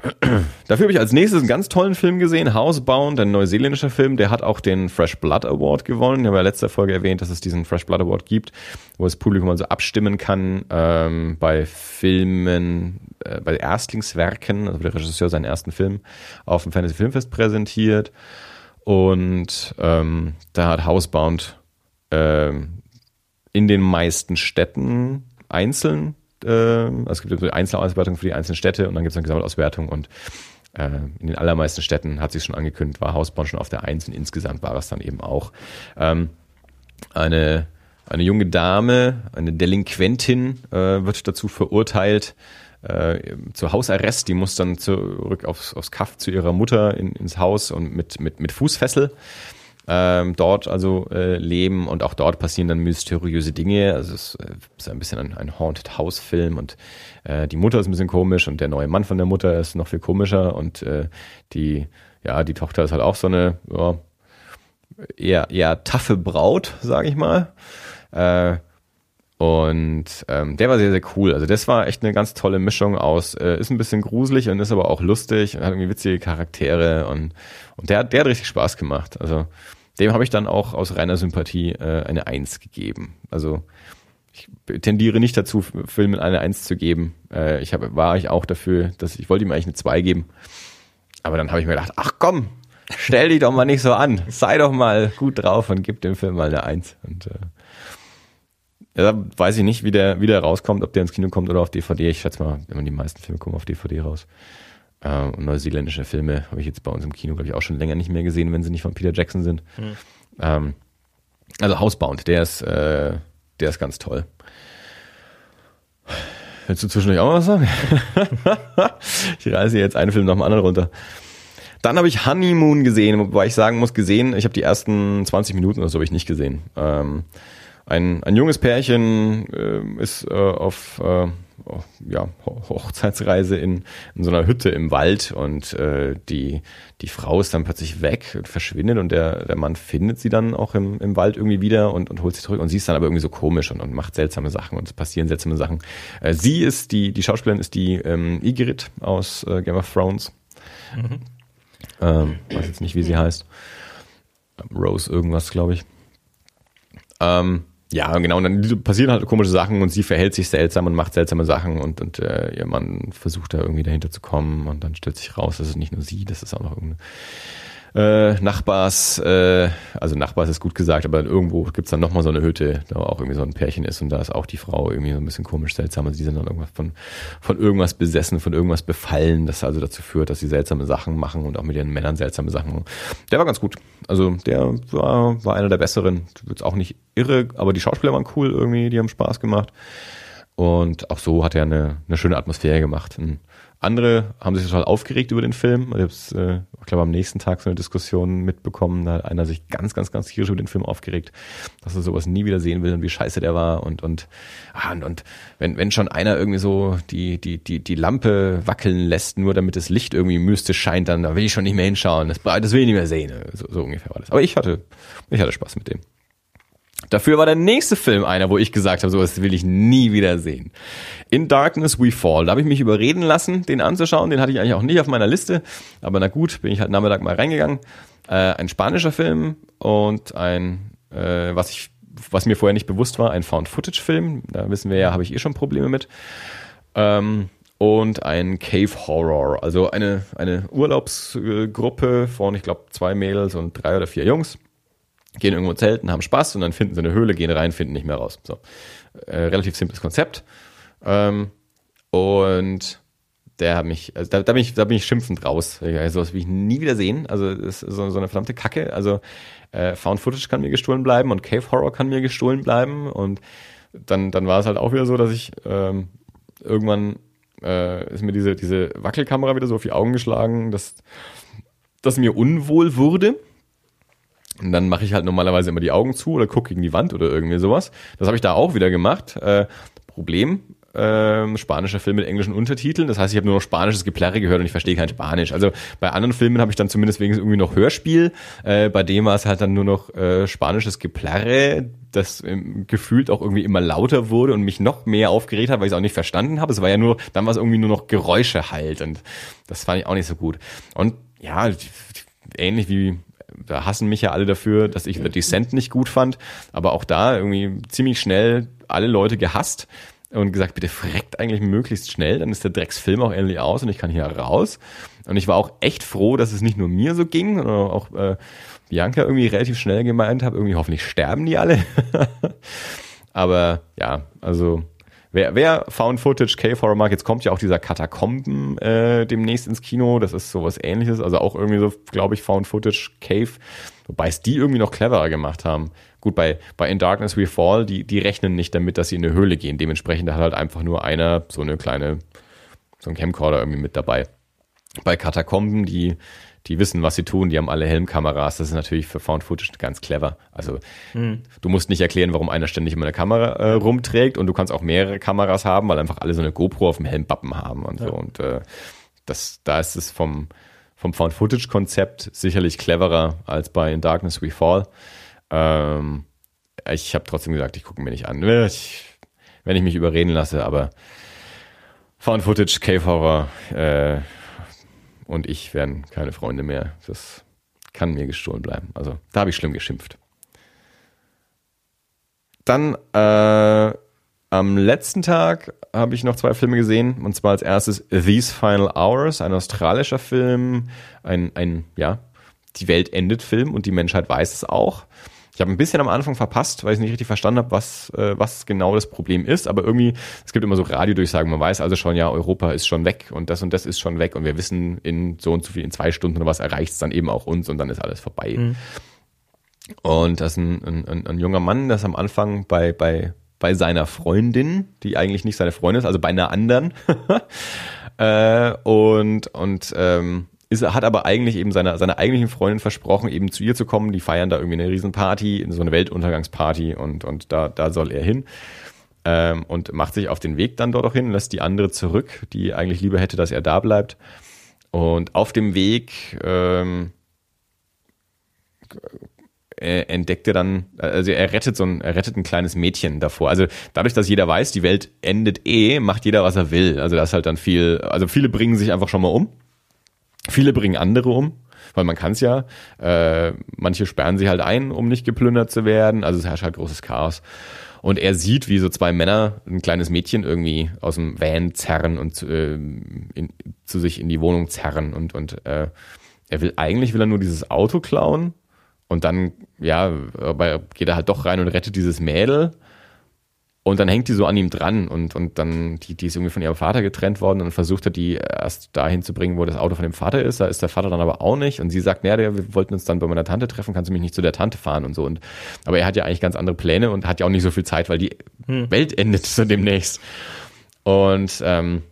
Dafür habe ich als nächstes einen ganz tollen Film gesehen, Housebound, ein neuseeländischer Film, der hat auch den Fresh Blood Award gewonnen. Ich habe ja letzter Folge erwähnt, dass es diesen Fresh Blood Award gibt, wo das Publikum also abstimmen kann ähm, bei Filmen, äh, bei Erstlingswerken, also der Regisseur seinen ersten Film auf dem Fantasy Filmfest präsentiert. Und ähm, da hat Housebound ähm, in den meisten Städten einzeln äh, also es gibt eine Einzelauswertung für die einzelnen Städte und dann gibt es eine Gesamtauswertung und äh, in den allermeisten Städten hat sich schon angekündigt, war Hausborn schon auf der Eins und insgesamt war es dann eben auch. Ähm, eine, eine junge Dame, eine Delinquentin äh, wird dazu verurteilt, äh, zu Hausarrest, die muss dann zurück aufs, aufs Kaff zu ihrer Mutter in, ins Haus und mit, mit, mit Fußfessel ähm, dort also äh, leben und auch dort passieren dann mysteriöse Dinge. Also es äh, ist ein bisschen ein, ein Haunted House Film und äh, die Mutter ist ein bisschen komisch und der neue Mann von der Mutter ist noch viel komischer und äh, die ja die Tochter ist halt auch so eine ja, eher eher taffe Braut, sage ich mal. Äh, und ähm, der war sehr, sehr cool. Also das war echt eine ganz tolle Mischung aus, äh, ist ein bisschen gruselig und ist aber auch lustig und hat irgendwie witzige Charaktere und, und der, der hat richtig Spaß gemacht. Also dem habe ich dann auch aus reiner Sympathie äh, eine Eins gegeben. Also ich tendiere nicht dazu, Filmen eine Eins zu geben. Äh, ich hab, war ich auch dafür, dass ich wollte ihm eigentlich eine Zwei geben. Aber dann habe ich mir gedacht, ach komm, stell dich doch mal nicht so an. Sei doch mal gut drauf und gib dem Film mal eine Eins. Und äh, ja, weiß ich nicht, wie der, wie der rauskommt, ob der ins Kino kommt oder auf DVD. Ich schätze mal, wenn man die meisten Filme kommen auf DVD raus. Äh, und neuseeländische Filme habe ich jetzt bei uns im Kino, glaube ich, auch schon länger nicht mehr gesehen, wenn sie nicht von Peter Jackson sind. Mhm. Ähm, also Housebound, der ist, äh, der ist ganz toll. Willst du zwischendurch auch was sagen? ich reise jetzt einen Film nach dem anderen runter. Dann habe ich Honeymoon gesehen, wobei ich sagen muss, gesehen, ich habe die ersten 20 Minuten oder so habe ich nicht gesehen. Ähm, ein, ein junges Pärchen äh, ist äh, auf äh, ja, Hochzeitsreise in, in so einer Hütte im Wald und äh, die, die Frau ist dann plötzlich weg und verschwindet und der, der Mann findet sie dann auch im, im Wald irgendwie wieder und, und holt sie zurück und sie ist dann aber irgendwie so komisch und, und macht seltsame Sachen und es passieren seltsame Sachen. Äh, sie ist die, die Schauspielerin ist die ähm, Ygritte aus äh, Game of Thrones. Mhm. Ähm, weiß jetzt nicht, wie sie heißt. Rose irgendwas, glaube ich. Ähm, ja, genau, und dann passieren halt komische Sachen und sie verhält sich seltsam und macht seltsame Sachen und, und äh, ihr Mann versucht da irgendwie dahinter zu kommen und dann stellt sich raus, das ist nicht nur sie, das ist auch noch irgendeine äh, Nachbars, äh, also Nachbars ist gut gesagt, aber irgendwo gibt's dann nochmal so eine Hütte, da auch irgendwie so ein Pärchen ist und da ist auch die Frau irgendwie so ein bisschen komisch seltsam. Also die sind dann irgendwas von, von irgendwas besessen, von irgendwas befallen, das also dazu führt, dass sie seltsame Sachen machen und auch mit ihren Männern seltsame Sachen machen. Der war ganz gut. Also der war, war einer der besseren. Jetzt auch nicht irre, aber die Schauspieler waren cool irgendwie, die haben Spaß gemacht. Und auch so hat er eine, eine schöne Atmosphäre gemacht. Ein, andere haben sich total aufgeregt über den Film. Ich habe äh, ich glaube, am nächsten Tag so eine Diskussion mitbekommen. Da hat einer sich ganz, ganz, ganz tierisch über den Film aufgeregt, dass er sowas nie wieder sehen will und wie scheiße der war. Und, und, ah, und, und wenn, wenn schon einer irgendwie so die, die, die, die Lampe wackeln lässt, nur damit das Licht irgendwie mystisch scheint, dann da will ich schon nicht mehr hinschauen. Das, das will ich nicht mehr sehen. So, so ungefähr war das. Aber ich hatte, ich hatte Spaß mit dem. Dafür war der nächste Film einer, wo ich gesagt habe, sowas will ich nie wieder sehen. In Darkness We Fall. Da habe ich mich überreden lassen, den anzuschauen. Den hatte ich eigentlich auch nicht auf meiner Liste. Aber na gut, bin ich halt Nachmittag mal reingegangen. Äh, ein spanischer Film und ein, äh, was ich, was mir vorher nicht bewusst war, ein Found-Footage-Film. Da wissen wir ja, habe ich eh schon Probleme mit. Ähm, und ein Cave Horror, also eine, eine Urlaubsgruppe von, ich glaube, zwei Mädels und drei oder vier Jungs gehen irgendwo zelten, haben Spaß und dann finden sie eine Höhle, gehen rein, finden nicht mehr raus. So. Äh, relativ simples Konzept. Ähm, und der hat mich, also da, da, bin ich, da bin ich schimpfend raus. Also, sowas will ich nie wieder sehen. Also das ist so, so eine verdammte Kacke. Also äh, Found Footage kann mir gestohlen bleiben und Cave Horror kann mir gestohlen bleiben. Und dann, dann war es halt auch wieder so, dass ich ähm, irgendwann äh, ist mir diese, diese Wackelkamera wieder so auf die Augen geschlagen, dass dass mir unwohl wurde. Und dann mache ich halt normalerweise immer die Augen zu oder gucke gegen die Wand oder irgendwie sowas. Das habe ich da auch wieder gemacht. Äh, Problem, ähm, spanischer Film mit englischen Untertiteln. Das heißt, ich habe nur noch spanisches Geplärre gehört und ich verstehe kein Spanisch. Also bei anderen Filmen habe ich dann zumindest wenigstens irgendwie noch Hörspiel. Äh, bei dem war es halt dann nur noch äh, spanisches Geplärre, das ähm, gefühlt auch irgendwie immer lauter wurde und mich noch mehr aufgeregt hat, weil ich es auch nicht verstanden habe. Es war ja nur, dann war es irgendwie nur noch Geräusche halt und das fand ich auch nicht so gut. Und ja, ähnlich wie da hassen mich ja alle dafür, dass ich The Descent nicht gut fand, aber auch da irgendwie ziemlich schnell alle Leute gehasst und gesagt, bitte freckt eigentlich möglichst schnell, dann ist der Drecksfilm auch endlich aus und ich kann hier raus. Und ich war auch echt froh, dass es nicht nur mir so ging, sondern auch äh, Bianca irgendwie relativ schnell gemeint hat, irgendwie hoffentlich sterben die alle. Aber ja, also wer, wer Found Footage Cave Horror mag, jetzt kommt ja auch dieser Katakomben äh, demnächst ins Kino, das ist sowas ähnliches, also auch irgendwie so, glaube ich, Found Footage Cave, wobei es die irgendwie noch cleverer gemacht haben. Gut, bei, bei In Darkness We Fall, die, die rechnen nicht damit, dass sie in eine Höhle gehen. Dementsprechend hat halt einfach nur einer so eine kleine, so ein Camcorder irgendwie mit dabei. Bei Katakomben, die, die wissen, was sie tun, die haben alle Helmkameras. Das ist natürlich für Found Footage ganz clever. Also mhm. du musst nicht erklären, warum einer ständig immer eine Kamera äh, rumträgt und du kannst auch mehrere Kameras haben, weil einfach alle so eine GoPro auf dem Helmbappen haben und ja. so. Und äh, das, da ist es vom, vom Found Footage Konzept sicherlich cleverer als bei In Darkness We Fall. Ähm, ich habe trotzdem gesagt, ich gucke mir nicht an. Ich, wenn ich mich überreden lasse, aber Found Footage, Cave Horror äh, und ich werden keine Freunde mehr. Das kann mir gestohlen bleiben. Also da habe ich schlimm geschimpft. Dann äh, am letzten Tag habe ich noch zwei Filme gesehen. Und zwar als erstes These Final Hours, ein australischer Film, ein, ein ja, die Welt endet Film und die Menschheit weiß es auch. Ich habe ein bisschen am Anfang verpasst, weil ich nicht richtig verstanden habe, was, äh, was genau das Problem ist. Aber irgendwie, es gibt immer so Radiodurchsagen, man weiß also schon, ja, Europa ist schon weg und das und das ist schon weg und wir wissen, in so und so viel, in zwei Stunden oder was erreicht es dann eben auch uns und dann ist alles vorbei. Mhm. Und das ist ein, ein, ein junger Mann, das am Anfang bei, bei, bei seiner Freundin, die eigentlich nicht seine Freundin ist, also bei einer anderen. äh, und und ähm, ist, hat aber eigentlich eben seiner, seiner eigentlichen Freundin versprochen, eben zu ihr zu kommen. Die feiern da irgendwie eine Riesenparty, so eine Weltuntergangsparty und, und da, da soll er hin. Ähm, und macht sich auf den Weg dann dort auch hin, lässt die andere zurück, die eigentlich lieber hätte, dass er da bleibt. Und auf dem Weg ähm, entdeckt er dann, also er rettet so ein, er rettet ein kleines Mädchen davor. Also dadurch, dass jeder weiß, die Welt endet eh, macht jeder, was er will. Also das ist halt dann viel, also viele bringen sich einfach schon mal um Viele bringen andere um, weil man kann es ja. Äh, manche sperren sie halt ein, um nicht geplündert zu werden. Also es herrscht halt großes Chaos. Und er sieht, wie so zwei Männer ein kleines Mädchen irgendwie aus dem Van zerren und äh, in, zu sich in die Wohnung zerren. Und, und äh, er will, eigentlich will er nur dieses Auto klauen. Und dann, ja, geht er halt doch rein und rettet dieses Mädel. Und dann hängt die so an ihm dran und, und dann, die, die ist irgendwie von ihrem Vater getrennt worden und versucht er die erst dahin zu bringen, wo das Auto von dem Vater ist. Da ist der Vater dann aber auch nicht. Und sie sagt, naja, wir wollten uns dann bei meiner Tante treffen, kannst du mich nicht zu der Tante fahren und so. Und, aber er hat ja eigentlich ganz andere Pläne und hat ja auch nicht so viel Zeit, weil die hm. Welt endet so demnächst. Und ähm,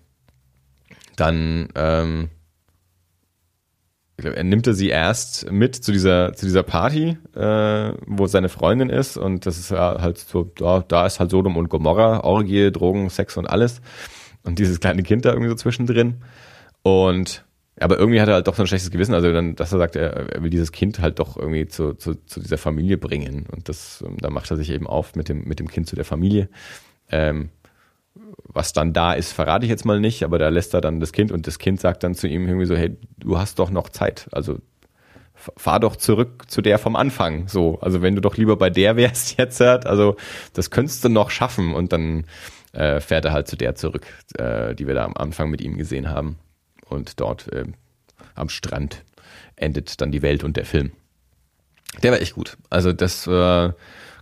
dann ähm, er nimmt er sie erst mit zu dieser zu dieser Party, äh, wo seine Freundin ist. Und das ist halt so, da, da ist halt Sodom und Gomorra, Orgie, Drogen, Sex und alles. Und dieses kleine Kind da irgendwie so zwischendrin. Und aber irgendwie hat er halt doch so ein schlechtes Gewissen, also dann, dass er sagt, er, er will dieses Kind halt doch irgendwie zu, zu, zu dieser Familie bringen. Und das, da macht er sich eben auf mit dem mit dem Kind zu der Familie. Ähm, was dann da ist, verrate ich jetzt mal nicht, aber da lässt er dann das Kind und das Kind sagt dann zu ihm irgendwie so, hey, du hast doch noch Zeit, also fahr doch zurück zu der vom Anfang, so, also wenn du doch lieber bei der wärst jetzt, also das könntest du noch schaffen. Und dann äh, fährt er halt zu der zurück, äh, die wir da am Anfang mit ihm gesehen haben. Und dort äh, am Strand endet dann die Welt und der Film. Der war echt gut, also das äh,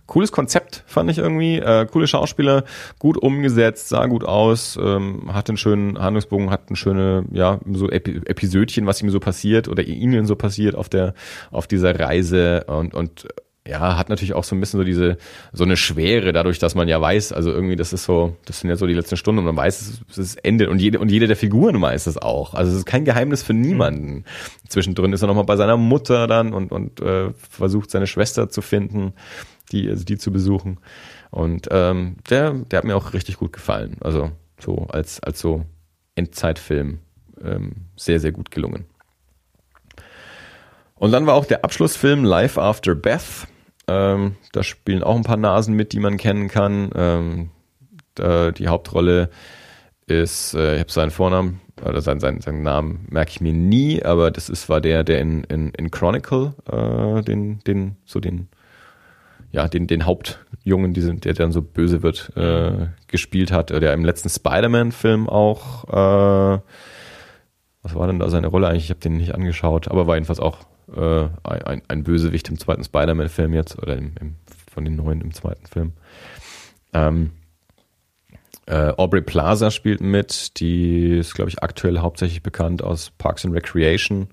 cooles Konzept, fand ich irgendwie. Äh, coole Schauspieler, gut umgesetzt, sah gut aus, ähm, hat einen schönen Handlungsbogen, hat ein schöne, ja, so Epi Episödchen, was ihm so passiert oder ihnen so passiert auf der, auf dieser Reise und, und ja, hat natürlich auch so ein bisschen so diese, so eine Schwere, dadurch, dass man ja weiß, also irgendwie, das ist so, das sind ja so die letzten Stunden und man weiß, es ist Ende und jede, und jede der Figuren weiß es auch. Also es ist kein Geheimnis für niemanden. Mhm. Zwischendrin ist er nochmal bei seiner Mutter dann und, und äh, versucht seine Schwester zu finden, die, also die zu besuchen. Und ähm, der, der hat mir auch richtig gut gefallen. Also so als, als so Endzeitfilm ähm, sehr, sehr gut gelungen. Und dann war auch der Abschlussfilm Life After Beth ähm, da spielen auch ein paar Nasen mit, die man kennen kann. Ähm, da, die Hauptrolle ist, äh, ich habe seinen Vornamen oder seinen, seinen, seinen Namen merke ich mir nie, aber das ist war der, der in, in, in Chronicle äh, den, den, so den, ja, den, den Hauptjungen, diesen, der dann so böse wird, äh, gespielt hat, der im letzten Spider-Man-Film auch, äh, was war denn da seine Rolle eigentlich? Ich habe den nicht angeschaut, aber war jedenfalls auch äh, ein, ein Bösewicht im zweiten Spider-Man-Film jetzt oder im, im, von den neuen im zweiten Film. Ähm, äh, Aubrey Plaza spielt mit, die ist, glaube ich, aktuell hauptsächlich bekannt aus Parks and Recreation.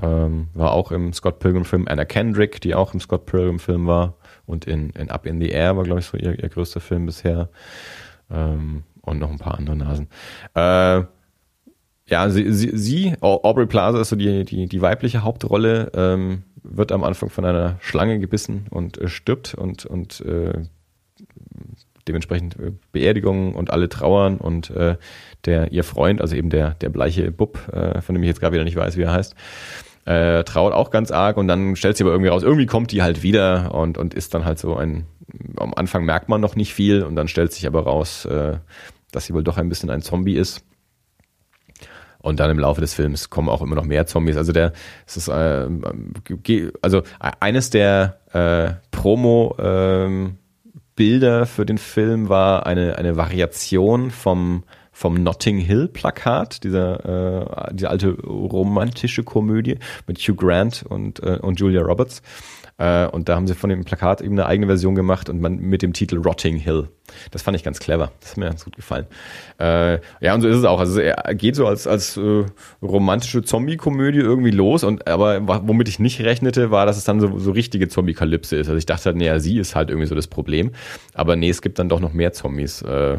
Ähm, war auch im Scott Pilgrim-Film Anna Kendrick, die auch im Scott Pilgrim-Film war. Und in, in Up in the Air war, glaube ich, so ihr, ihr größter Film bisher. Ähm, und noch ein paar andere Nasen. Äh, ja, sie, sie, sie, Aubrey Plaza ist so die, die, die weibliche Hauptrolle, ähm, wird am Anfang von einer Schlange gebissen und äh, stirbt und, und äh, dementsprechend äh, Beerdigungen und alle trauern und äh, der ihr Freund, also eben der, der bleiche Bub, äh, von dem ich jetzt gerade wieder nicht weiß, wie er heißt, äh, trauert auch ganz arg und dann stellt sie aber irgendwie raus, irgendwie kommt die halt wieder und, und ist dann halt so ein, am Anfang merkt man noch nicht viel und dann stellt sich aber raus, äh, dass sie wohl doch ein bisschen ein Zombie ist und dann im Laufe des Films kommen auch immer noch mehr Zombies. Also der, es ist äh, also eines der äh, Promo ähm, Bilder für den Film war eine eine Variation vom vom Notting Hill Plakat, dieser äh, diese alte romantische Komödie mit Hugh Grant und äh, und Julia Roberts. Äh, und da haben sie von dem Plakat eben eine eigene Version gemacht und man mit dem Titel Rotting Hill. Das fand ich ganz clever. Das hat mir ganz gut gefallen. Äh, ja, und so ist es auch. Also er geht so als, als äh, romantische Zombie-Komödie irgendwie los. Und aber womit ich nicht rechnete, war, dass es dann so, so richtige Zombie-Kalypse ist. Also ich dachte, naja, sie ist halt irgendwie so das Problem. Aber nee, es gibt dann doch noch mehr Zombies. Äh,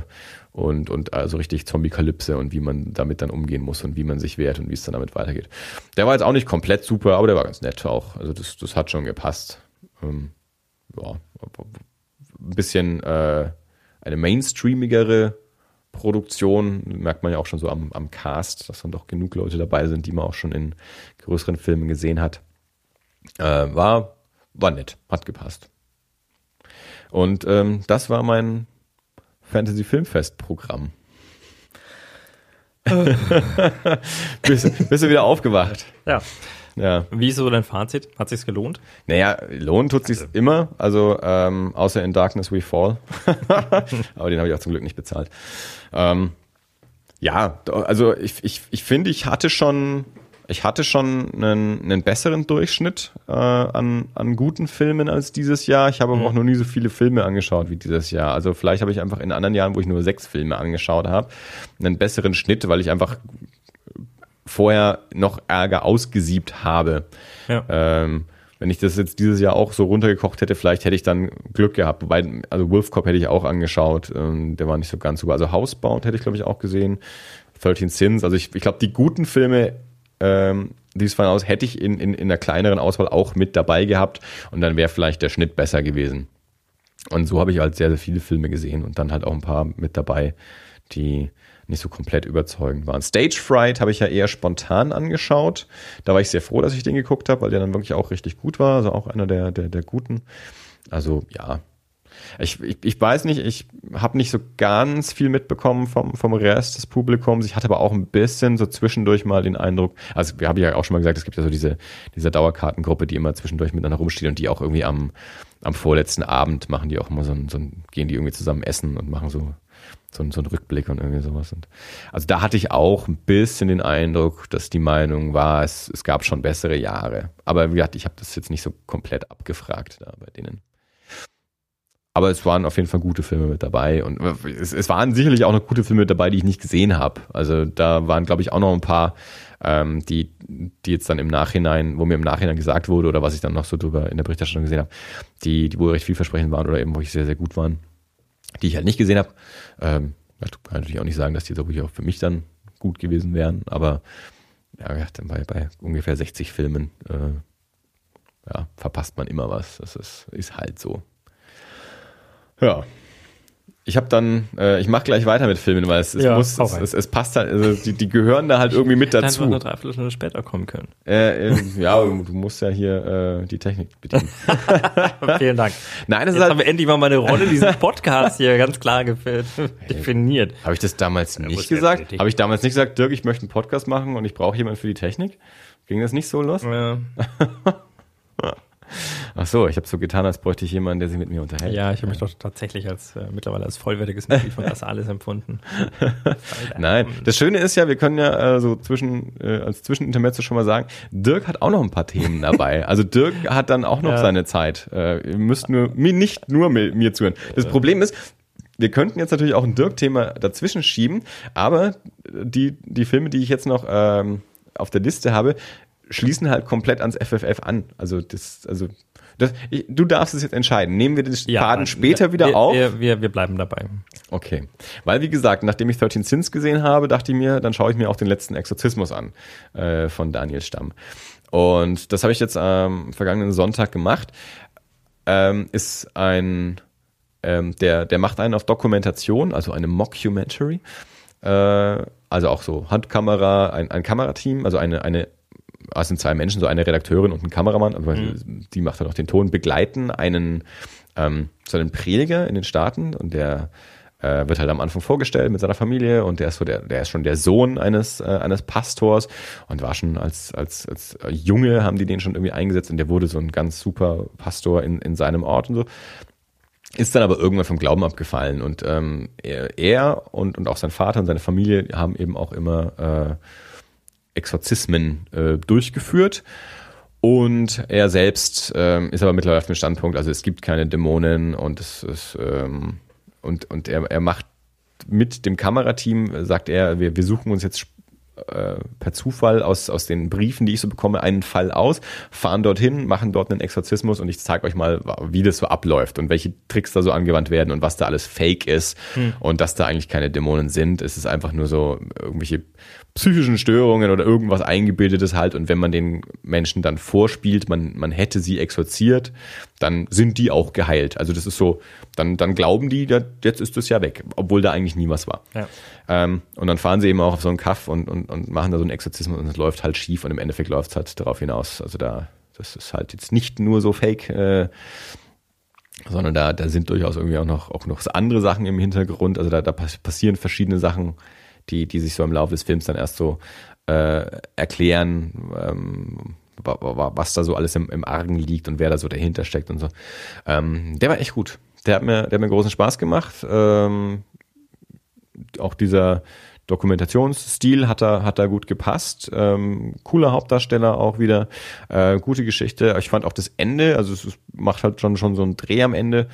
und, und also richtig Zombie-Kalypse und wie man damit dann umgehen muss und wie man sich wehrt und wie es dann damit weitergeht. Der war jetzt auch nicht komplett super, aber der war ganz nett auch. Also das, das hat schon gepasst. Ähm, ja, ein bisschen äh, eine mainstreamigere Produktion, merkt man ja auch schon so am, am Cast, dass dann doch genug Leute dabei sind, die man auch schon in größeren Filmen gesehen hat. Äh, war, war nett, hat gepasst. Und ähm, das war mein Fantasy Filmfest Programm. bist, bist, du wieder aufgewacht? Ja. ja. Wie ist so dein Fazit? Hat sich's gelohnt? Naja, lohnt tut sich's immer. Also ähm, außer in Darkness We Fall. Aber den habe ich auch zum Glück nicht bezahlt. Ähm, ja, also ich, ich, ich finde, ich hatte schon ich hatte schon einen, einen besseren Durchschnitt äh, an, an guten Filmen als dieses Jahr. Ich habe aber mhm. auch noch nie so viele Filme angeschaut wie dieses Jahr. Also vielleicht habe ich einfach in anderen Jahren, wo ich nur sechs Filme angeschaut habe, einen besseren Schnitt, weil ich einfach vorher noch Ärger ausgesiebt habe. Ja. Ähm, wenn ich das jetzt dieses Jahr auch so runtergekocht hätte, vielleicht hätte ich dann Glück gehabt. Wobei, also Wolfcop hätte ich auch angeschaut. Ähm, der war nicht so ganz so gut. Also Housebound hätte ich, glaube ich, auch gesehen. 13 Sins. Also ich, ich glaube, die guten Filme ähm, These Fine aus hätte ich in, in, in einer kleineren Auswahl auch mit dabei gehabt und dann wäre vielleicht der Schnitt besser gewesen. Und so habe ich halt sehr, sehr viele Filme gesehen und dann halt auch ein paar mit dabei, die nicht so komplett überzeugend waren. Stage Fright habe ich ja eher spontan angeschaut. Da war ich sehr froh, dass ich den geguckt habe, weil der dann wirklich auch richtig gut war. Also auch einer der, der, der guten. Also ja, ich, ich, ich weiß nicht, ich habe nicht so ganz viel mitbekommen vom, vom Rest des Publikums. Ich hatte aber auch ein bisschen so zwischendurch mal den Eindruck, also wir haben ja auch schon mal gesagt, es gibt ja so diese, diese Dauerkartengruppe, die immer zwischendurch miteinander rumsteht und die auch irgendwie am, am vorletzten Abend machen die auch immer so ein, so ein, gehen die irgendwie zusammen essen und machen so so, ein, so ein Rückblick und irgendwie sowas. Und also da hatte ich auch ein bisschen den Eindruck, dass die Meinung war, es, es gab schon bessere Jahre. Aber wie gesagt, ich habe das jetzt nicht so komplett abgefragt da bei denen. Aber es waren auf jeden Fall gute Filme mit dabei und es, es waren sicherlich auch noch gute Filme mit dabei, die ich nicht gesehen habe. Also da waren, glaube ich, auch noch ein paar, ähm, die, die jetzt dann im Nachhinein, wo mir im Nachhinein gesagt wurde oder was ich dann noch so drüber in der Berichterstattung gesehen habe, die, die wohl recht vielversprechend waren oder eben wo ich sehr, sehr gut waren, die ich halt nicht gesehen habe. Ähm, ich kann natürlich auch nicht sagen, dass die wirklich auch für mich dann gut gewesen wären, aber ja, bei, bei ungefähr 60 Filmen äh, ja, verpasst man immer was. Das ist, ist halt so. Ja. Ich habe dann, äh, ich mache gleich weiter mit Filmen, weil es, es Ja, muss, es, es, es passt halt, also die, die gehören da halt irgendwie mit Dann dazu. noch eine Dreiviertelstunde später kommen können. Äh, äh, ja, du musst ja hier äh, die Technik bedienen. Vielen Dank. Nein, das Jetzt ist haben halt, wir endlich mal meine Rolle in diesem Podcast hier ganz klar definiert. habe ich das damals nicht gesagt? Habe ich damals nicht gesagt, Dirk, ich möchte einen Podcast machen und ich brauche jemanden für die Technik? Ging das nicht so los? Ja, Ach so, ich habe so getan, als bräuchte ich jemanden, der sich mit mir unterhält. ja ich habe mich doch tatsächlich als äh, mittlerweile als vollwertiges Mitglied von das alles empfunden. Nein, das Schöne ist ja, wir können ja äh, so zwischen äh, als Zwischenintermezzo schon mal sagen, Dirk hat auch noch ein paar Themen dabei. Also Dirk hat dann auch noch Ja. seine Zeit. Äh, ihr müsst nur mir nicht nur mir, mir zuhören. Das Problem ist, wir könnten jetzt natürlich auch ein Dirk-Thema dazwischen schieben, aber die die Filme, die ich jetzt noch ähm, auf der Liste habe, schließen halt komplett ans FFF an. Also das, also das, ich, du darfst es jetzt entscheiden. Nehmen wir den Faden später wieder wir, auf? Wir, wir, wir bleiben dabei. Okay. Weil, wie gesagt, nachdem ich 13 Sins gesehen habe, dachte ich mir, dann schaue ich mir auch den letzten Exorzismus an äh, von Daniel Stamm. Und das habe ich jetzt am vergangenen Sonntag gemacht. Ähm, ist ein, ähm, der, der macht einen auf Dokumentation, also eine Mockumentary. Äh, also auch so Handkamera, ein, ein Kamerateam, also eine, eine es sind zwei Menschen, so eine Redakteurin und ein Kameramann, aber die macht dann auch den Ton, begleiten einen, ähm, so einen Prediger in den Staaten und der äh, wird halt am Anfang vorgestellt mit seiner Familie und der ist so der, der ist schon der Sohn eines, äh, eines Pastors und war schon als, als, als Junge haben die den schon irgendwie eingesetzt und der wurde so ein ganz super Pastor in, in seinem Ort und so. Ist dann aber irgendwann vom Glauben abgefallen und ähm, er, er und, und auch sein Vater und seine Familie haben eben auch immer äh, Exorzismen äh, durchgeführt. Und er selbst ähm, ist aber mittlerweile auf dem Standpunkt, also es gibt keine Dämonen und es ist, ähm, und, und er, er macht mit dem Kamerateam, sagt er, wir, wir suchen uns jetzt äh, per Zufall aus, aus den Briefen, die ich so bekomme, einen Fall aus, fahren dorthin, machen dort einen Exorzismus und ich zeige euch mal, wie das so abläuft und welche Tricks da so angewandt werden und was da alles fake ist und dass da eigentlich keine Dämonen sind. Es ist einfach nur so irgendwelche psychischen Störungen oder irgendwas eingebildetes halt und wenn man den Menschen dann vorspielt, man, man hätte sie exorziert, dann sind die auch geheilt. Also das ist so, dann, dann glauben die, ja, jetzt ist das ja weg, obwohl da eigentlich nie was war. Ja. Ähm, und dann fahren sie eben auch auf so einen Kaff und, und, und machen da so einen Exorzismus und es läuft halt schief und im Endeffekt läuft es halt darauf hinaus. Also da, das ist halt jetzt nicht nur so fake, äh, sondern da, da sind durchaus irgendwie auch noch, auch noch andere Sachen im Hintergrund. Also da, da pass- passieren verschiedene Sachen, die, die sich so im Laufe des Films dann erst so äh, erklären, ähm, wa- wa- was da so alles im, im Argen liegt und wer da so dahinter steckt und so. Ähm, der war echt gut. Der hat mir, der hat mir großen Spaß gemacht. Ähm, auch dieser Dokumentationsstil hat da, hat da gut gepasst. Ähm, cooler Hauptdarsteller auch wieder. Äh, gute Geschichte. Ich fand auch das Ende, also es macht halt schon, schon so einen Dreh am Ende,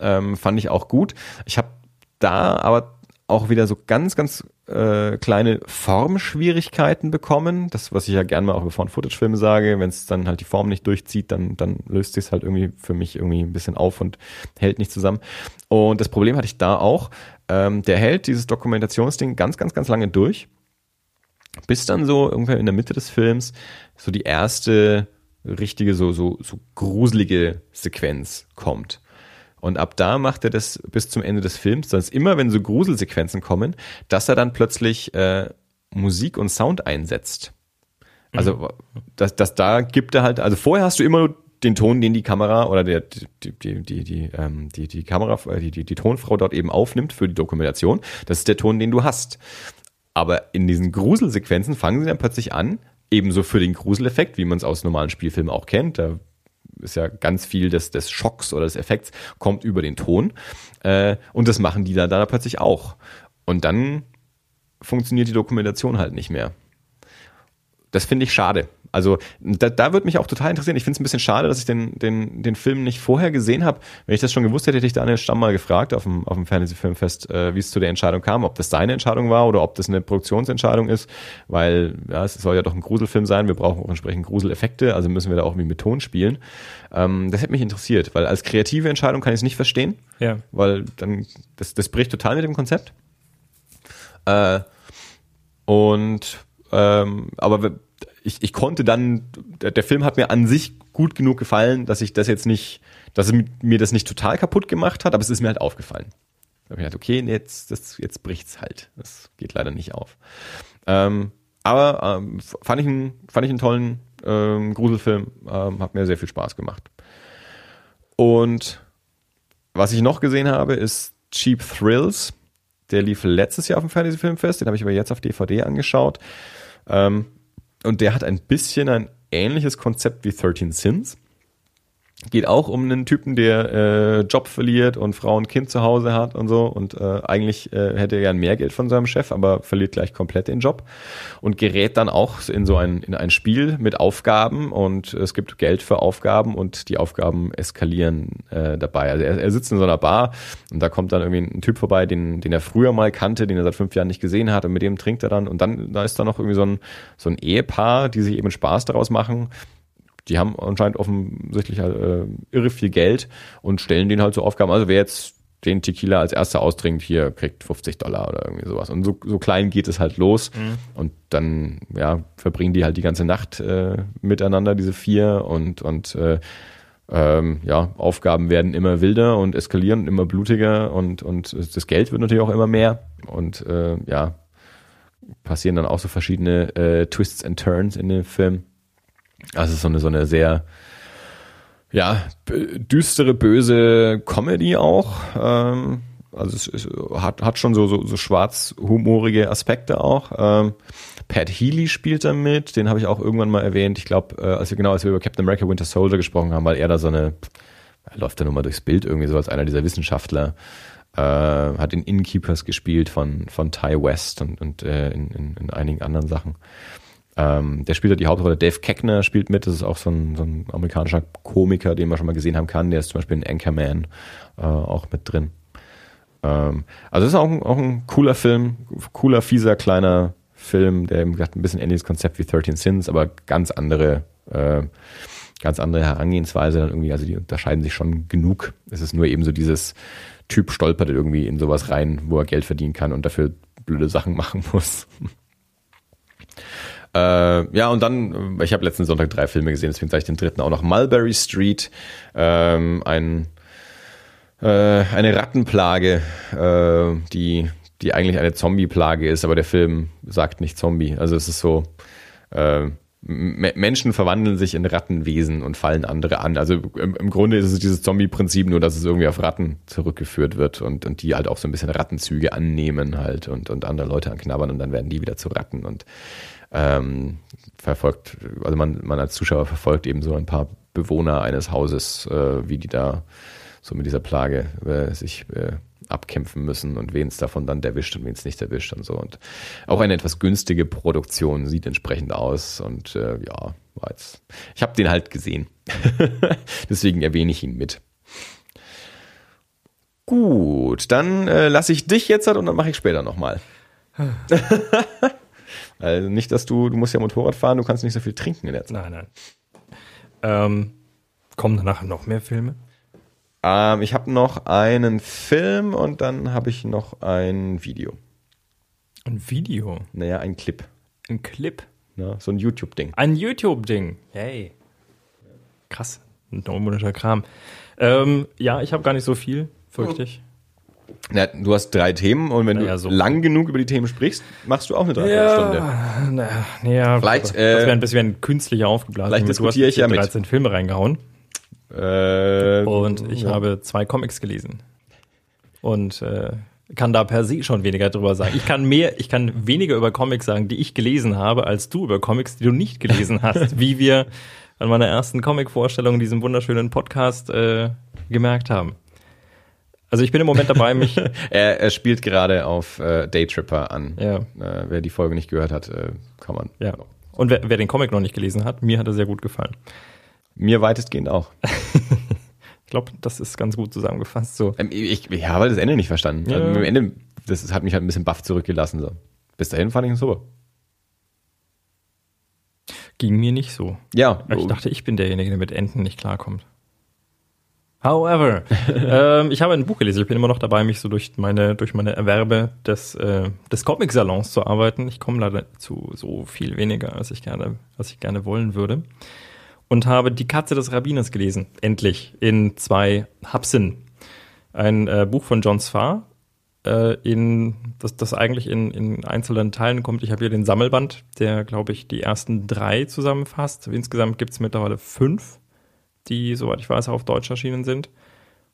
ähm, fand ich auch gut. Ich habe da aber auch wieder so ganz, ganz äh, kleine Formschwierigkeiten bekommen. Das, was ich ja gerne mal auch über Found-Footage-Filme sage, wenn es dann halt die Form nicht durchzieht, dann, dann löst sich halt irgendwie für mich irgendwie ein bisschen auf und hält nicht zusammen. Und das Problem hatte ich da auch. Ähm, der hält dieses Dokumentationsding ganz, ganz, ganz lange durch, bis dann so irgendwann in der Mitte des Films so die erste richtige, so, so, so gruselige Sequenz kommt. Und ab da macht er das bis zum Ende des Films, dass immer, wenn so Gruselsequenzen kommen, dass er dann plötzlich äh, Musik und Sound einsetzt. Also das, das da gibt er halt, also vorher hast du immer nur den Ton, den die Kamera oder der, die, die, die, die, ähm, die, die Kamera, äh, die, die, die Tonfrau dort eben aufnimmt für die Dokumentation. Das ist der Ton, den du hast. Aber in diesen Gruselsequenzen fangen sie dann plötzlich an, ebenso für den Gruseleffekt, wie man es aus normalen Spielfilmen auch kennt. Da ist ja ganz viel des, des Schocks oder des Effekts, kommt über den Ton. Äh, und das machen die da, da plötzlich auch. Und dann funktioniert die Dokumentation halt nicht mehr. das finde ich schade. Also da, da würde mich auch total interessieren. Ich finde es ein bisschen schade, dass ich den, den, den Film nicht vorher gesehen habe. Wenn ich das schon gewusst hätte, hätte ich Daniel Stamm mal gefragt auf dem, auf dem Fantasy-Filmfest, äh, wie es zu der Entscheidung kam, ob das seine Entscheidung war oder ob das eine Produktionsentscheidung ist, weil ja, es soll ja doch ein Gruselfilm sein. Wir brauchen auch entsprechend Gruseleffekte, also müssen wir da auch irgendwie mit Ton spielen. Ähm, das hätte mich interessiert, weil als kreative Entscheidung kann ich es nicht verstehen, Ja. weil dann das, das bricht total mit dem Konzept. Äh, und ähm, aber ich, ich konnte dann, der, der Film hat mir an sich gut genug gefallen, dass ich das jetzt nicht, dass es mir das nicht total kaputt gemacht hat, aber es ist mir halt aufgefallen. Da habe ich gedacht, okay, jetzt, das, jetzt bricht's halt. Das geht leider nicht auf. Ähm, aber ähm, fand, ich einen, fand ich einen tollen ähm, Gruselfilm, ähm, hat mir sehr viel Spaß gemacht. Und was ich noch gesehen habe, ist Cheap Thrills. Der lief letztes Jahr auf dem Fantasy Filmfest, den habe ich aber jetzt auf DVD angeschaut. Ähm, und der hat ein bisschen ein ähnliches Konzept wie 13 Sins. Geht auch um einen Typen, der äh, Job verliert und Frau und Kind zu Hause hat und so. Und äh, eigentlich äh, hätte er gern mehr Geld von seinem Chef, aber verliert gleich komplett den Job und gerät dann auch in so ein, in ein Spiel mit Aufgaben und es gibt Geld für Aufgaben und die Aufgaben eskalieren äh, dabei. Also er, er sitzt in so einer Bar und da kommt dann irgendwie ein Typ vorbei, den, den er früher mal kannte, den er seit fünf Jahren nicht gesehen hat und mit dem trinkt er dann und dann da ist da noch irgendwie so ein, so ein Ehepaar, die sich eben Spaß daraus machen die haben anscheinend offensichtlich äh, irre viel Geld und stellen denen halt so Aufgaben. Also wer jetzt den Tequila als erster austrinkt, hier kriegt 50 Dollar oder irgendwie sowas. Und so, so klein geht es halt los. Mhm. Und dann, ja, verbringen die halt die ganze Nacht äh, miteinander, diese vier, und, und äh, ähm, ja, Aufgaben werden immer wilder und eskalieren und immer blutiger und, und das Geld wird natürlich auch immer mehr. Und äh, ja, passieren dann auch so verschiedene äh, Twists and Turns in dem Film. Also so eine, so eine sehr, ja, düstere, böse Comedy auch. Ähm, also es, es hat, hat schon so, so, so schwarz-humorige Aspekte auch. Ähm, Pat Healy spielt da mit, den habe ich auch irgendwann mal erwähnt. Ich glaube, äh, als wir genau, als wir über Captain America Winter Soldier gesprochen haben, weil er da so eine, er läuft da nur mal durchs Bild irgendwie so als einer dieser Wissenschaftler. Äh, hat in Innkeepers gespielt von, von Ty West und, und äh, in, in, in einigen anderen Sachen. Ähm, der spielt ja die Hauptrolle. Dave Keckner spielt mit. Das ist auch so ein, so ein amerikanischer Komiker, den man schon mal gesehen haben kann. Der ist zum Beispiel in Anchorman äh, auch mit drin. Ähm, also das ist auch ein, auch ein cooler Film, cooler, fieser, kleiner Film, der eben gesagt, ein bisschen ähnliches Konzept wie 13 Sins, aber ganz andere, äh, ganz andere Herangehensweise dann irgendwie. Also die unterscheiden sich schon genug. Es ist nur eben so dieses Typ stolpert irgendwie in sowas rein, wo er Geld verdienen kann und dafür blöde Sachen machen muss. Äh, ja, und dann, ich habe letzten Sonntag drei Filme gesehen, deswegen sage ich den dritten auch noch. Mulberry Street, ähm, ein, äh, eine Rattenplage, äh, die, die eigentlich eine Zombie-Plage ist, aber der Film sagt nicht Zombie. Also es ist so, äh, Menschen verwandeln sich in Rattenwesen und fallen andere an. Also im, im Grunde ist es dieses Zombie-Prinzip, nur dass es irgendwie auf Ratten zurückgeführt wird und, und die halt auch so ein bisschen Rattenzüge annehmen halt und, und andere Leute anknabbern und dann werden die wieder zu Ratten und ähm, verfolgt, also man, man als Zuschauer verfolgt eben so ein paar Bewohner eines Hauses, äh, wie die da so mit dieser Plage äh, sich äh, abkämpfen müssen und wen es davon dann erwischt und wen es nicht erwischt und so. Und auch eine etwas günstige Produktion sieht entsprechend aus und äh, ja, war jetzt, ich habe den halt gesehen. Deswegen erwähne ich ihn mit. Gut, dann äh, lasse ich dich jetzt halt und dann mache ich später nochmal. Also nicht, dass du, du musst ja Motorrad fahren, du kannst nicht so viel trinken in der Zeit. Nein, nein. Ähm, kommen danach noch mehr Filme? Ähm, ich habe noch einen Film und dann habe ich noch ein Video. Ein Video? Naja, ein Clip. Ein Clip? Ja, so ein YouTube-Ding. Ein YouTube-Ding. Hey. Krass. Ein neumodischer Kram. Ähm, ja, ich habe gar nicht so viel, fürchte ich. Na, du hast drei Themen und wenn Naja, du so. lang genug über die Themen sprichst, machst du auch eine Dreiviertelstunde. Ja, na, na, ja, Vielleicht, das äh, wäre ein bisschen künstlich aufgeblasen. vielleicht Du diskutiere ich hier ja mit. 13 Filme reingehauen Äh, und ich ja. habe zwei Comics gelesen. Und äh, kann da per se schon weniger drüber sagen. Ich kann mehr, ich kann weniger über Comics sagen, die ich gelesen habe, als du über Comics, die du nicht gelesen hast, wie wir an meiner ersten Comic-Vorstellung in diesem wunderschönen Podcast äh, gemerkt haben. Also ich bin im Moment dabei, mich er, er spielt gerade auf äh, Daytripper an. Ja. Äh, wer die Folge nicht gehört hat, äh, kann man Ja. Und wer, wer den Comic noch nicht gelesen hat, mir hat er sehr gut gefallen. Mir weitestgehend auch. ich glaube, das ist ganz gut zusammengefasst. So. Ähm, ich, ich habe das Ende nicht verstanden. Ja. Also, Am Ende, das hat mich halt ein bisschen baff zurückgelassen. So. Bis dahin fand ich es super. Ging mir nicht so. Ja. Ich dachte, ich bin derjenige, der mit Enten nicht klarkommt. However, ähm, ich habe ein Buch gelesen. Ich bin immer noch dabei, mich so durch meine, durch meine Erwerbe des, äh, des Comic-Salons zu arbeiten. Ich komme leider zu so viel weniger, als ich gerne, als ich gerne wollen würde. Und habe Die Katze des Rabbiners gelesen. Endlich. In zwei Hapsen. Ein äh, Buch von John Sfar, äh, in, das, das eigentlich in, in einzelnen Teilen kommt. Ich habe hier den Sammelband, der, glaube ich, die ersten drei zusammenfasst. Insgesamt gibt es mittlerweile fünf die, soweit ich weiß, auf Deutsch erschienen sind.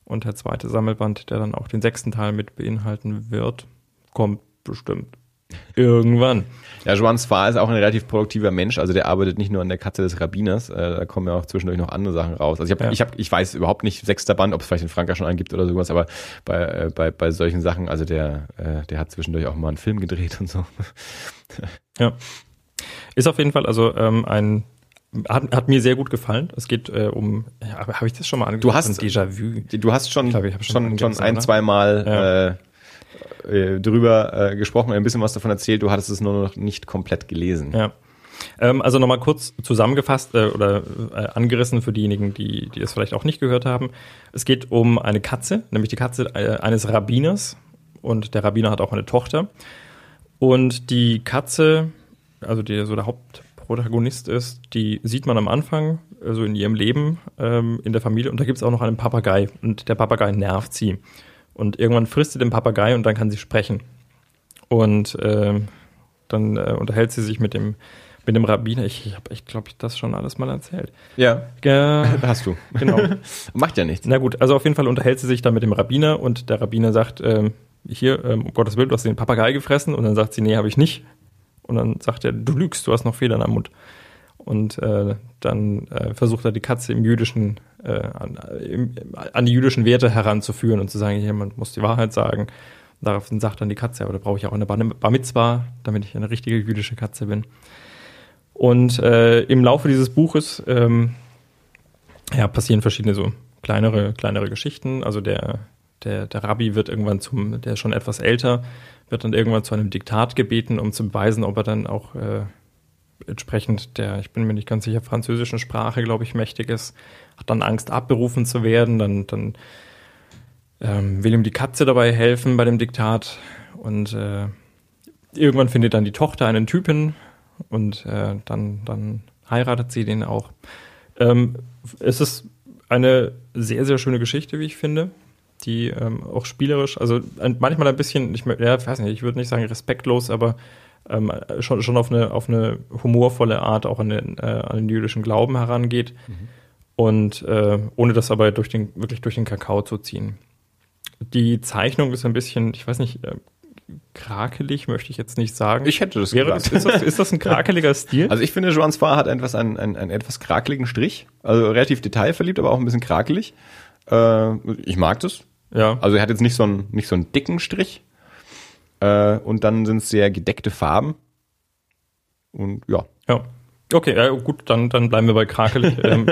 Und der zweite Sammelband, der dann auch den sechsten Teil mit beinhalten wird, kommt bestimmt irgendwann. Ja, Joan Sfar ist auch ein relativ produktiver Mensch. Also der arbeitet nicht nur an der Katze des Rabbiners, äh, da kommen ja auch zwischendurch noch andere Sachen raus. Also ich habe, ja. ich habe, ich weiß überhaupt nicht sechster Band, ob es vielleicht in Frankreich schon einen gibt oder sowas, aber bei, äh, bei, bei solchen Sachen, also der, äh, der hat zwischendurch auch mal einen Film gedreht und so. ja. Ist auf jeden Fall also ähm, ein hat, hat mir sehr gut gefallen. Es geht äh, um, ja, habe ich das schon mal angesprochen? Du hast Déjà-vu. Du hast schon, ich glaub, ich schon, schon, schon ein, zwei Mal ja. äh, äh, drüber äh, gesprochen, ein bisschen was davon erzählt. Du hattest es nur noch nicht komplett gelesen. Ja. Ähm, also nochmal kurz zusammengefasst äh, oder äh, angerissen für diejenigen, die, die das vielleicht auch nicht gehört haben. Es geht um eine Katze, nämlich die Katze äh, eines Rabbiners. Und der Rabbiner hat auch eine Tochter. Und die Katze, also die, so der Haupt, Protagonist ist, die sieht man am Anfang, also in ihrem Leben, ähm, in der Familie. Und da gibt es auch noch einen Papagei. Und der Papagei nervt sie. Und irgendwann frisst sie den Papagei und dann kann sie sprechen. Und äh, dann äh, unterhält sie sich mit dem, mit dem Rabbiner. Ich, ich habe, ich glaube, ich das schon alles mal erzählt. Ja. Äh, Hast du. Genau. Macht ja nichts. Na gut, also auf jeden Fall unterhält sie sich dann mit dem Rabbiner und der Rabbiner sagt, äh, hier, ähm, um Gottes Willen, du hast den Papagei gefressen. Und dann sagt sie, nee, habe ich nicht. Und dann sagt er, du lügst, du hast noch Federn am Mund. Und äh, dann äh, versucht er die Katze im jüdischen, äh, an, an, die jüdischen Werte heranzuführen und zu sagen, jemand muss die Wahrheit sagen. Und daraufhin sagt dann die Katze, aber da brauche ich auch eine Bar Mitzwa, damit ich eine richtige jüdische Katze bin. Und äh, im Laufe dieses Buches ähm, ja, passieren verschiedene so kleinere, kleinere Geschichten. Also der, der, der Rabbi wird irgendwann zum, der ist schon etwas älter, wird dann irgendwann zu einem Diktat gebeten, um zu beweisen, ob er dann auch äh, entsprechend der, ich bin mir nicht ganz sicher, französischen Sprache, glaube ich, mächtig ist, hat dann Angst, abberufen zu werden, dann, dann ähm, will ihm die Katze dabei helfen bei dem Diktat. Und äh, irgendwann findet dann die Tochter einen Typen und äh, dann, dann heiratet sie den auch. Ähm, es ist eine sehr, sehr schöne Geschichte, wie ich finde die ähm, auch spielerisch, also ein, manchmal ein bisschen, ich ja, weiß nicht, ich würde nicht sagen respektlos, aber ähm, schon, schon auf eine, auf eine humorvolle Art auch an den, äh, an den jüdischen Glauben herangeht. Mhm. Und äh, ohne das aber durch den, wirklich durch den Kakao zu ziehen. Die Zeichnung ist ein bisschen, ich weiß nicht, äh, krakelig, möchte ich jetzt nicht sagen. Ich hätte das Wäre, gesagt. Ist das, ist das ein krakeliger Stil? Also ich finde, Joan Spar hat etwas einen, einen, einen etwas krakeligen Strich. Also relativ detailverliebt, aber auch ein bisschen krakelig. Äh, ich mag das. Ja. Also er hat jetzt nicht so einen, nicht so einen dicken Strich. Äh, und dann sind es sehr gedeckte Farben. Und ja. Ja. Okay, ja, gut, dann, dann bleiben wir bei krakelig. ähm,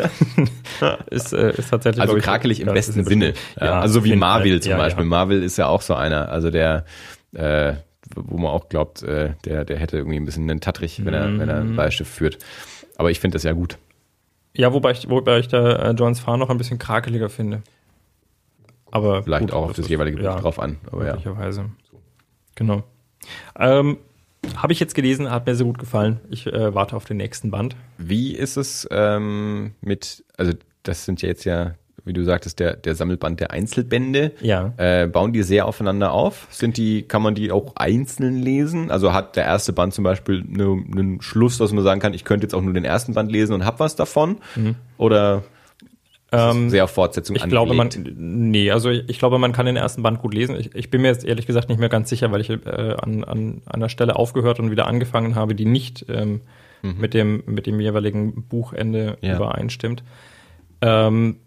ist, äh, ist tatsächlich. Also krakelig im besten Sinne. Ja, also wie Marvel zum ja, Beispiel. Ja. Marvel ist ja auch so einer, also der, äh, wo man auch glaubt, äh, der, der hätte irgendwie ein bisschen einen Tattrich, wenn er, mhm. wenn er ein Bleistift führt. Aber ich finde das ja gut. Ja, wobei ich, wobei ich da äh, Johns Fahr noch ein bisschen krakeliger finde. Aber vielleicht gut, auch auf das, jeweilige Buch ja, drauf an. Aber möglicherweise. Ja. Genau. Ähm, habe ich jetzt gelesen, hat mir sehr gut gefallen. Ich äh, warte auf den nächsten Band. Wie ist es ähm, mit, also das sind ja jetzt ja, wie du sagtest, der, der Sammelband der Einzelbände. Ja. Äh, bauen die sehr aufeinander auf? Sind die, kann man die auch einzeln lesen? Also hat der erste Band zum Beispiel einen Schluss, dass man sagen kann, ich könnte jetzt auch nur den ersten Band lesen und hab was davon? Mhm. Oder ähm, sehr auf Fortsetzung Ich angelegt. glaube, man, nee, also ich, ich, glaube, man kann den ersten Band gut lesen. Ich, ich bin mir jetzt ehrlich gesagt nicht mehr ganz sicher, weil ich äh, an, an einer Stelle aufgehört und wieder angefangen habe, die nicht ähm, mhm. mit, dem, mit dem jeweiligen Buchende ja. übereinstimmt. Ähm,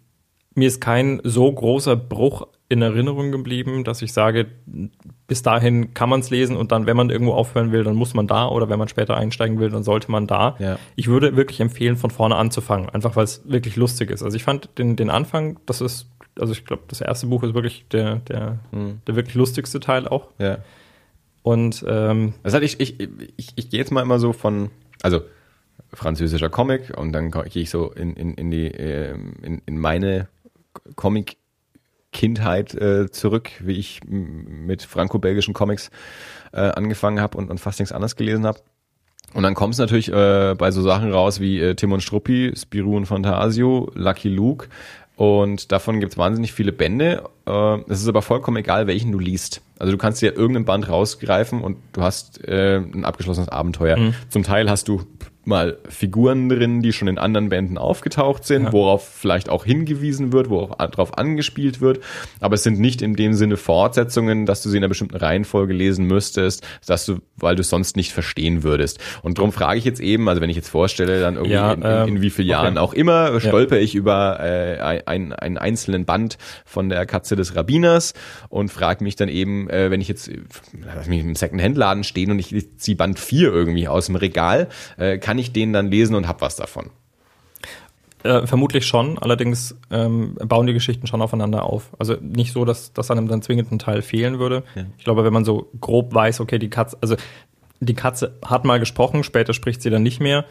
mir ist kein so großer Bruch in Erinnerung geblieben, dass ich sage, bis dahin kann man es lesen und dann, wenn man irgendwo aufhören will, dann muss man da oder wenn man später einsteigen will, dann sollte man da. Ja. Ich würde wirklich empfehlen, von vorne anzufangen, einfach weil es wirklich lustig ist. Also ich fand den, den Anfang, das ist, also ich glaube, das erste Buch ist wirklich der, der, Hm. der wirklich lustigste Teil auch. Ja. Und ähm, heißt, ich, ich, ich, ich gehe jetzt mal immer so von, also französischer Comic und dann gehe ich so in, in, in die ähm, in, in meine Comic Kindheit äh, zurück, wie ich mit franco-belgischen Comics äh, angefangen habe und, und fast nichts anderes gelesen habe. Und dann kommt es natürlich äh, bei so Sachen raus wie äh, Tim und Struppi, Spirou und Fantasio, Lucky Luke. Und davon gibt es wahnsinnig viele Bände. Äh, es ist aber vollkommen egal, welchen du liest. Also du kannst dir irgendeinen Band rausgreifen und du hast äh, ein abgeschlossenes Abenteuer. Zum Teil hast du mal Figuren drin, die schon in anderen Bänden aufgetaucht sind, Ja. worauf vielleicht auch hingewiesen wird, worauf darauf angespielt wird. Aber es sind nicht in dem Sinne Fortsetzungen, dass du sie in einer bestimmten Reihenfolge lesen müsstest, dass du, weil du es sonst nicht verstehen würdest. Und darum frage ich jetzt eben, also wenn ich jetzt vorstelle, dann irgendwie Ja, in, in, ähm, in wie vielen okay. Jahren auch immer, stolper ich über äh, ein, einen einzelnen Band von der Katze des Rabbiners und frage mich dann eben, äh, wenn ich jetzt, äh, lass mich im Second-Hand-Laden stehen und ich ziehe Band 4 irgendwie aus dem Regal, äh, kann ich den dann lesen und hab was davon. Äh, vermutlich schon, allerdings ähm, bauen die Geschichten schon aufeinander auf. Also nicht so, dass, dass einem dann zwingend ein Teil fehlen würde. Ich glaube, wenn man so grob weiß, okay, die Katze, also die Katze hat mal gesprochen, später spricht sie dann nicht mehr.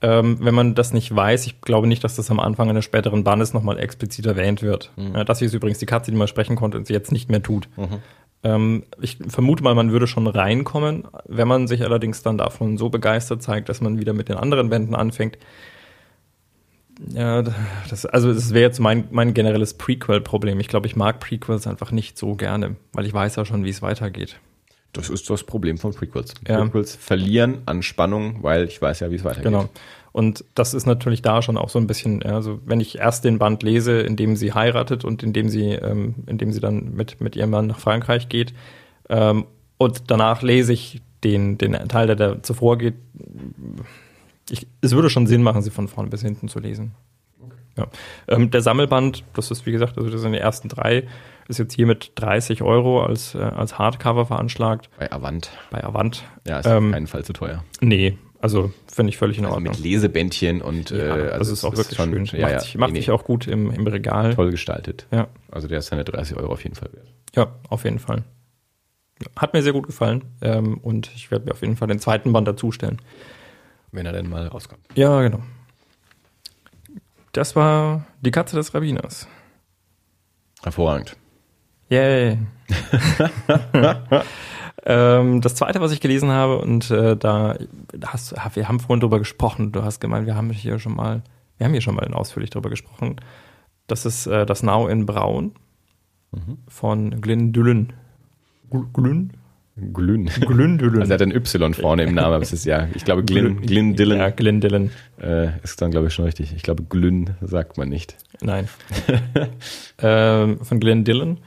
Ähm, wenn man das nicht weiß, ich glaube nicht, dass das am Anfang eines späteren Bandes nochmal explizit erwähnt wird. Ja, das hier ist übrigens die Katze, die mal sprechen konnte und sie jetzt nicht mehr tut. Ähm, ich vermute mal, man würde schon reinkommen, wenn man sich allerdings dann davon so begeistert zeigt, dass man wieder mit den anderen Bänden anfängt. Ja, das, also das wäre jetzt mein, mein generelles Prequel-Problem. Ich glaube, ich mag Prequels einfach nicht so gerne, weil ich weiß ja schon, wie es weitergeht. Das ist das Problem von Prequels. Ja. Prequels verlieren an Spannung, weil ich weiß ja, wie es weitergeht. Genau. Und das ist natürlich da schon auch so ein bisschen, also wenn ich erst den Band lese, in dem sie heiratet und in dem sie, ähm, in dem sie dann mit, mit ihrem Mann nach Frankreich geht, ähm, und danach lese ich den, den Teil, der da zuvor geht, ich, es würde schon Sinn machen, sie von vorne bis hinten zu lesen. Ja. Ähm, der Sammelband, das ist wie gesagt, also das sind die ersten drei, ist jetzt hier mit 30 Euro als, äh, als Hardcover veranschlagt Bei Avant. bei Avant. Ja, ist Ähm, auf keinen Fall zu teuer. Nee, also finde ich völlig in Also Ordnung. mit Lesebändchen und Ja, äh, das also ist auch es wirklich schon- schön. Ja, macht ja, sich, macht nee, sich auch gut im, im Regal. toll gestaltet. Ja, Also der ist seine 30 Euro auf jeden Fall wert. ja, auf jeden Fall. Hat mir sehr gut gefallen ähm, und ich werde mir auf jeden Fall den zweiten Band dazustellen. Wenn er denn mal rauskommt. Ja, genau. Das war die Katze des Rabbiners. Hervorragend. Yay. ähm, das zweite, was ich gelesen habe, und äh, da hast ah, wir haben vorhin drüber gesprochen, du hast gemeint, wir haben hier schon mal, wir haben hier schon mal ausführlich drüber gesprochen. Das ist äh, das Now in Braun von Glyn Dullen. Gl- Glyn? Glyn. Glyn Dullen. Also er hat ein Y vorne im Namen, aber es ist ja, ich glaube, Glyn, Glyn Dillon Ja, Glyn Dillon. äh, ist dann, glaube ich, schon richtig. Ich glaube, Glyn sagt man nicht. Nein. ähm, von Glenn Dillon.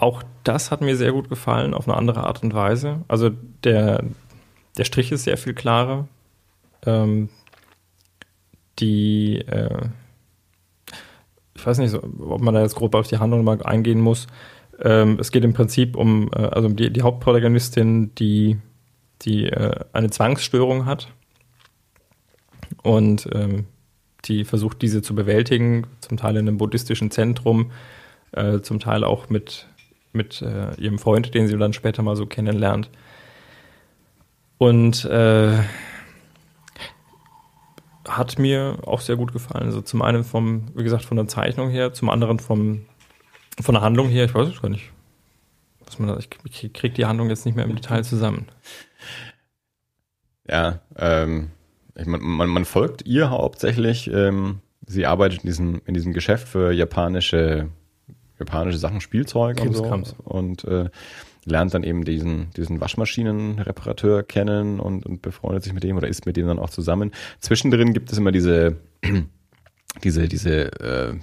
Auch das hat mir sehr gut gefallen, auf eine andere Art und Weise. Also der, der Strich ist sehr viel klarer. Ähm, die, äh, ich weiß nicht, ob man da jetzt grob auf die Handlung mal eingehen muss. Ähm, es geht im Prinzip um, äh, also um die, die Hauptprotagonistin, die, die äh, eine Zwangsstörung hat. Und ähm, die versucht, diese zu bewältigen, zum Teil in einem buddhistischen Zentrum, äh, zum Teil auch mit, mit äh, ihrem Freund, den sie dann später mal so kennenlernt. Und äh, hat mir auch sehr gut gefallen. Also zum einen vom, wie gesagt, von der Zeichnung her, zum anderen vom, von der Handlung her, ich weiß es gar nicht. Was man ich, ich krieg die Handlung jetzt nicht mehr im Detail zusammen. Ja, ähm, ich, man, man, man folgt ihr hauptsächlich. Ähm, sie arbeitet in diesem, in diesem Geschäft für japanische, japanische Sachen, Spielzeug und so. Krimskrams. Und äh, lernt dann eben diesen, diesen Waschmaschinenreparateur kennen und, und befreundet sich mit dem oder ist mit dem dann auch zusammen. Zwischendrin gibt es immer diese diese diese äh,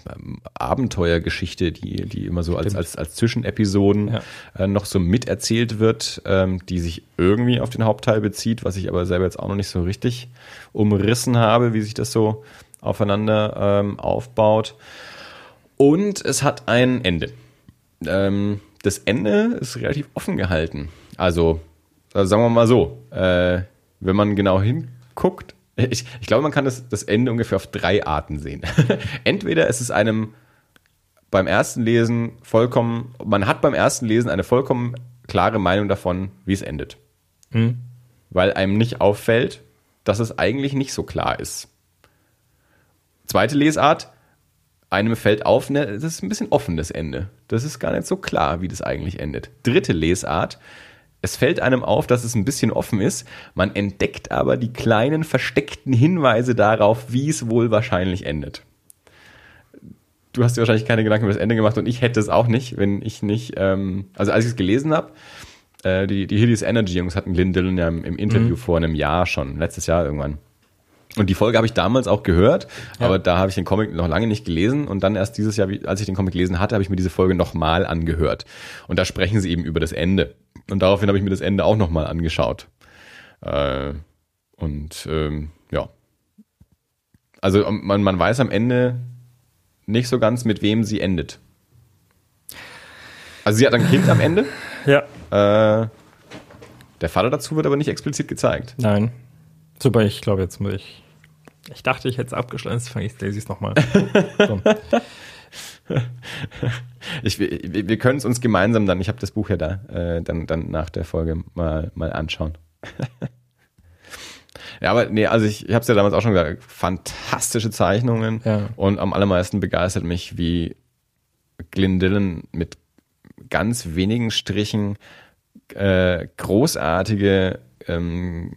Abenteuergeschichte, die die immer so als als als Zwischenepisoden Ja. äh, noch so miterzählt wird, ähm, die sich irgendwie auf den Hauptteil bezieht, was ich aber selber jetzt auch noch nicht so richtig umrissen habe, wie sich das so aufeinander ähm, aufbaut. Und es hat ein Ende. Ähm, das Ende ist relativ offen gehalten. Also, also sagen wir mal so, äh, wenn man genau hinguckt, ich, ich glaube, man kann das, das Ende ungefähr auf drei Arten sehen. Entweder es ist einem beim ersten Lesen vollkommen, man hat beim ersten Lesen eine vollkommen klare Meinung davon, wie es endet. Hm. Weil einem nicht auffällt, dass es eigentlich nicht so klar ist. Zweite Lesart, einem fällt auf, ne, das ist ein bisschen offen, das Ende. Das ist gar nicht so klar, wie das eigentlich endet. Dritte Lesart, es fällt einem auf, dass es ein bisschen offen ist, man entdeckt aber die kleinen versteckten Hinweise darauf, wie es wohl wahrscheinlich endet. Du hast dir wahrscheinlich keine Gedanken über das Ende gemacht und ich hätte es auch nicht, wenn ich nicht, ähm, also als ich es gelesen habe, äh, die, die Hideous Energy Jungs hatten Lynn Dillon ja im, im Interview Mhm. vor einem Jahr schon, letztes Jahr irgendwann. Und die Folge habe ich damals auch gehört, aber da habe ich den Comic noch lange nicht gelesen und dann erst dieses Jahr, als ich den Comic gelesen hatte, habe ich mir diese Folge nochmal angehört. Und da sprechen sie eben über das Ende. Und daraufhin habe ich mir das Ende auch nochmal angeschaut. Äh, und ähm, ja. Also ähm, man, man weiß am Ende nicht so ganz, mit wem sie endet. Also sie hat ein Kind am Ende. Ja. Äh, der Vater dazu wird aber nicht explizit gezeigt. Nein. Super, ich glaube, jetzt muss ich. Ich dachte, ich hätte es abgeschlossen, jetzt fange ich es nochmal. Ich, wir wir können es uns gemeinsam dann, ich habe das Buch ja da, äh, dann, dann nach der Folge mal, mal anschauen. ja, aber nee, also ich, ich habe es ja damals auch schon gesagt, fantastische Zeichnungen Ja. und am allermeisten begeistert mich, wie Glyn Dillon mit ganz wenigen Strichen äh, großartige ähm,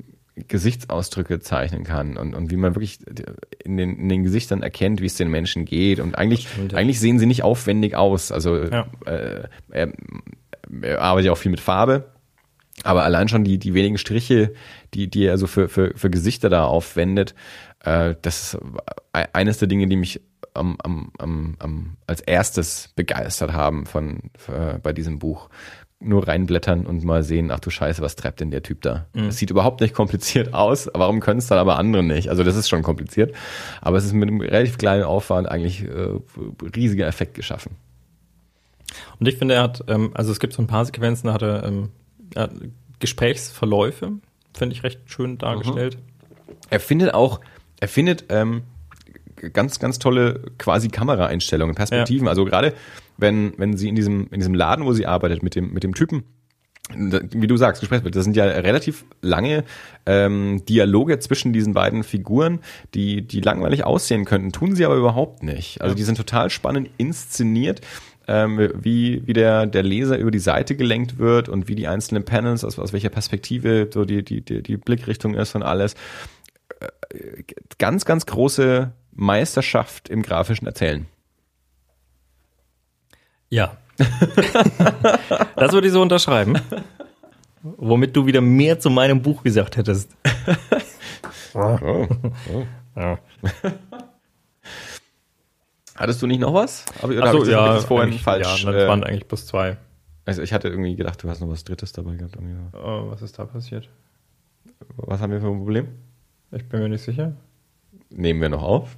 Gesichtsausdrücke zeichnen kann und, und wie man wirklich in den, in den Gesichtern erkennt, wie es den Menschen geht. Und eigentlich, Stimmt, ja. eigentlich sehen sie nicht aufwendig aus. Also Ja. äh, er, er arbeitet ja auch viel mit Farbe. Aber allein schon die, die wenigen Striche, die, die er so für, für, für Gesichter da aufwendet, äh, das ist e- eines der Dinge, die mich am, am, am, als erstes begeistert haben von, äh, bei diesem Buch. Nur reinblättern und mal sehen, ach du Scheiße, was treibt denn der Typ da? Es sieht überhaupt nicht kompliziert aus, warum können es dann aber andere nicht? Also das ist schon kompliziert, aber es ist mit einem relativ kleinen Aufwand eigentlich äh, riesiger Effekt geschaffen. Und ich finde, er hat, ähm, also es gibt so ein paar Sequenzen, da hat er, ähm, er hat Gesprächsverläufe, finde ich recht schön dargestellt. Er findet auch, er findet ähm, ganz, ganz tolle quasi Kameraeinstellungen, Perspektiven. Also gerade wenn, wenn sie in diesem, in diesem Laden, wo sie arbeitet, mit dem, mit dem Typen, wie du sagst, Gesprächsbild, das sind ja relativ lange ähm, Dialoge zwischen diesen beiden Figuren, die, die langweilig aussehen könnten, tun sie aber überhaupt nicht. Also die sind total spannend inszeniert, ähm, wie, wie der, der Leser über die Seite gelenkt wird und wie die einzelnen Panels, aus, aus welcher Perspektive so die, die, die, die Blickrichtung ist und alles. Äh, Ganz, ganz große Meisterschaft im grafischen Erzählen. Ja. das würde ich so unterschreiben. Womit du wieder mehr zu meinem Buch gesagt hättest. Oh. Ja. Hattest du nicht noch was? Aber, oder Achso, hab ich ja, das vorhin eigentlich- falsch? Ja, das äh, waren eigentlich plus zwei. also ich hatte irgendwie gedacht, du hast noch was Drittes dabei gehabt. Oh, was ist da passiert? Was haben wir für ein Problem? Ich bin mir nicht sicher. Nehmen wir noch auf.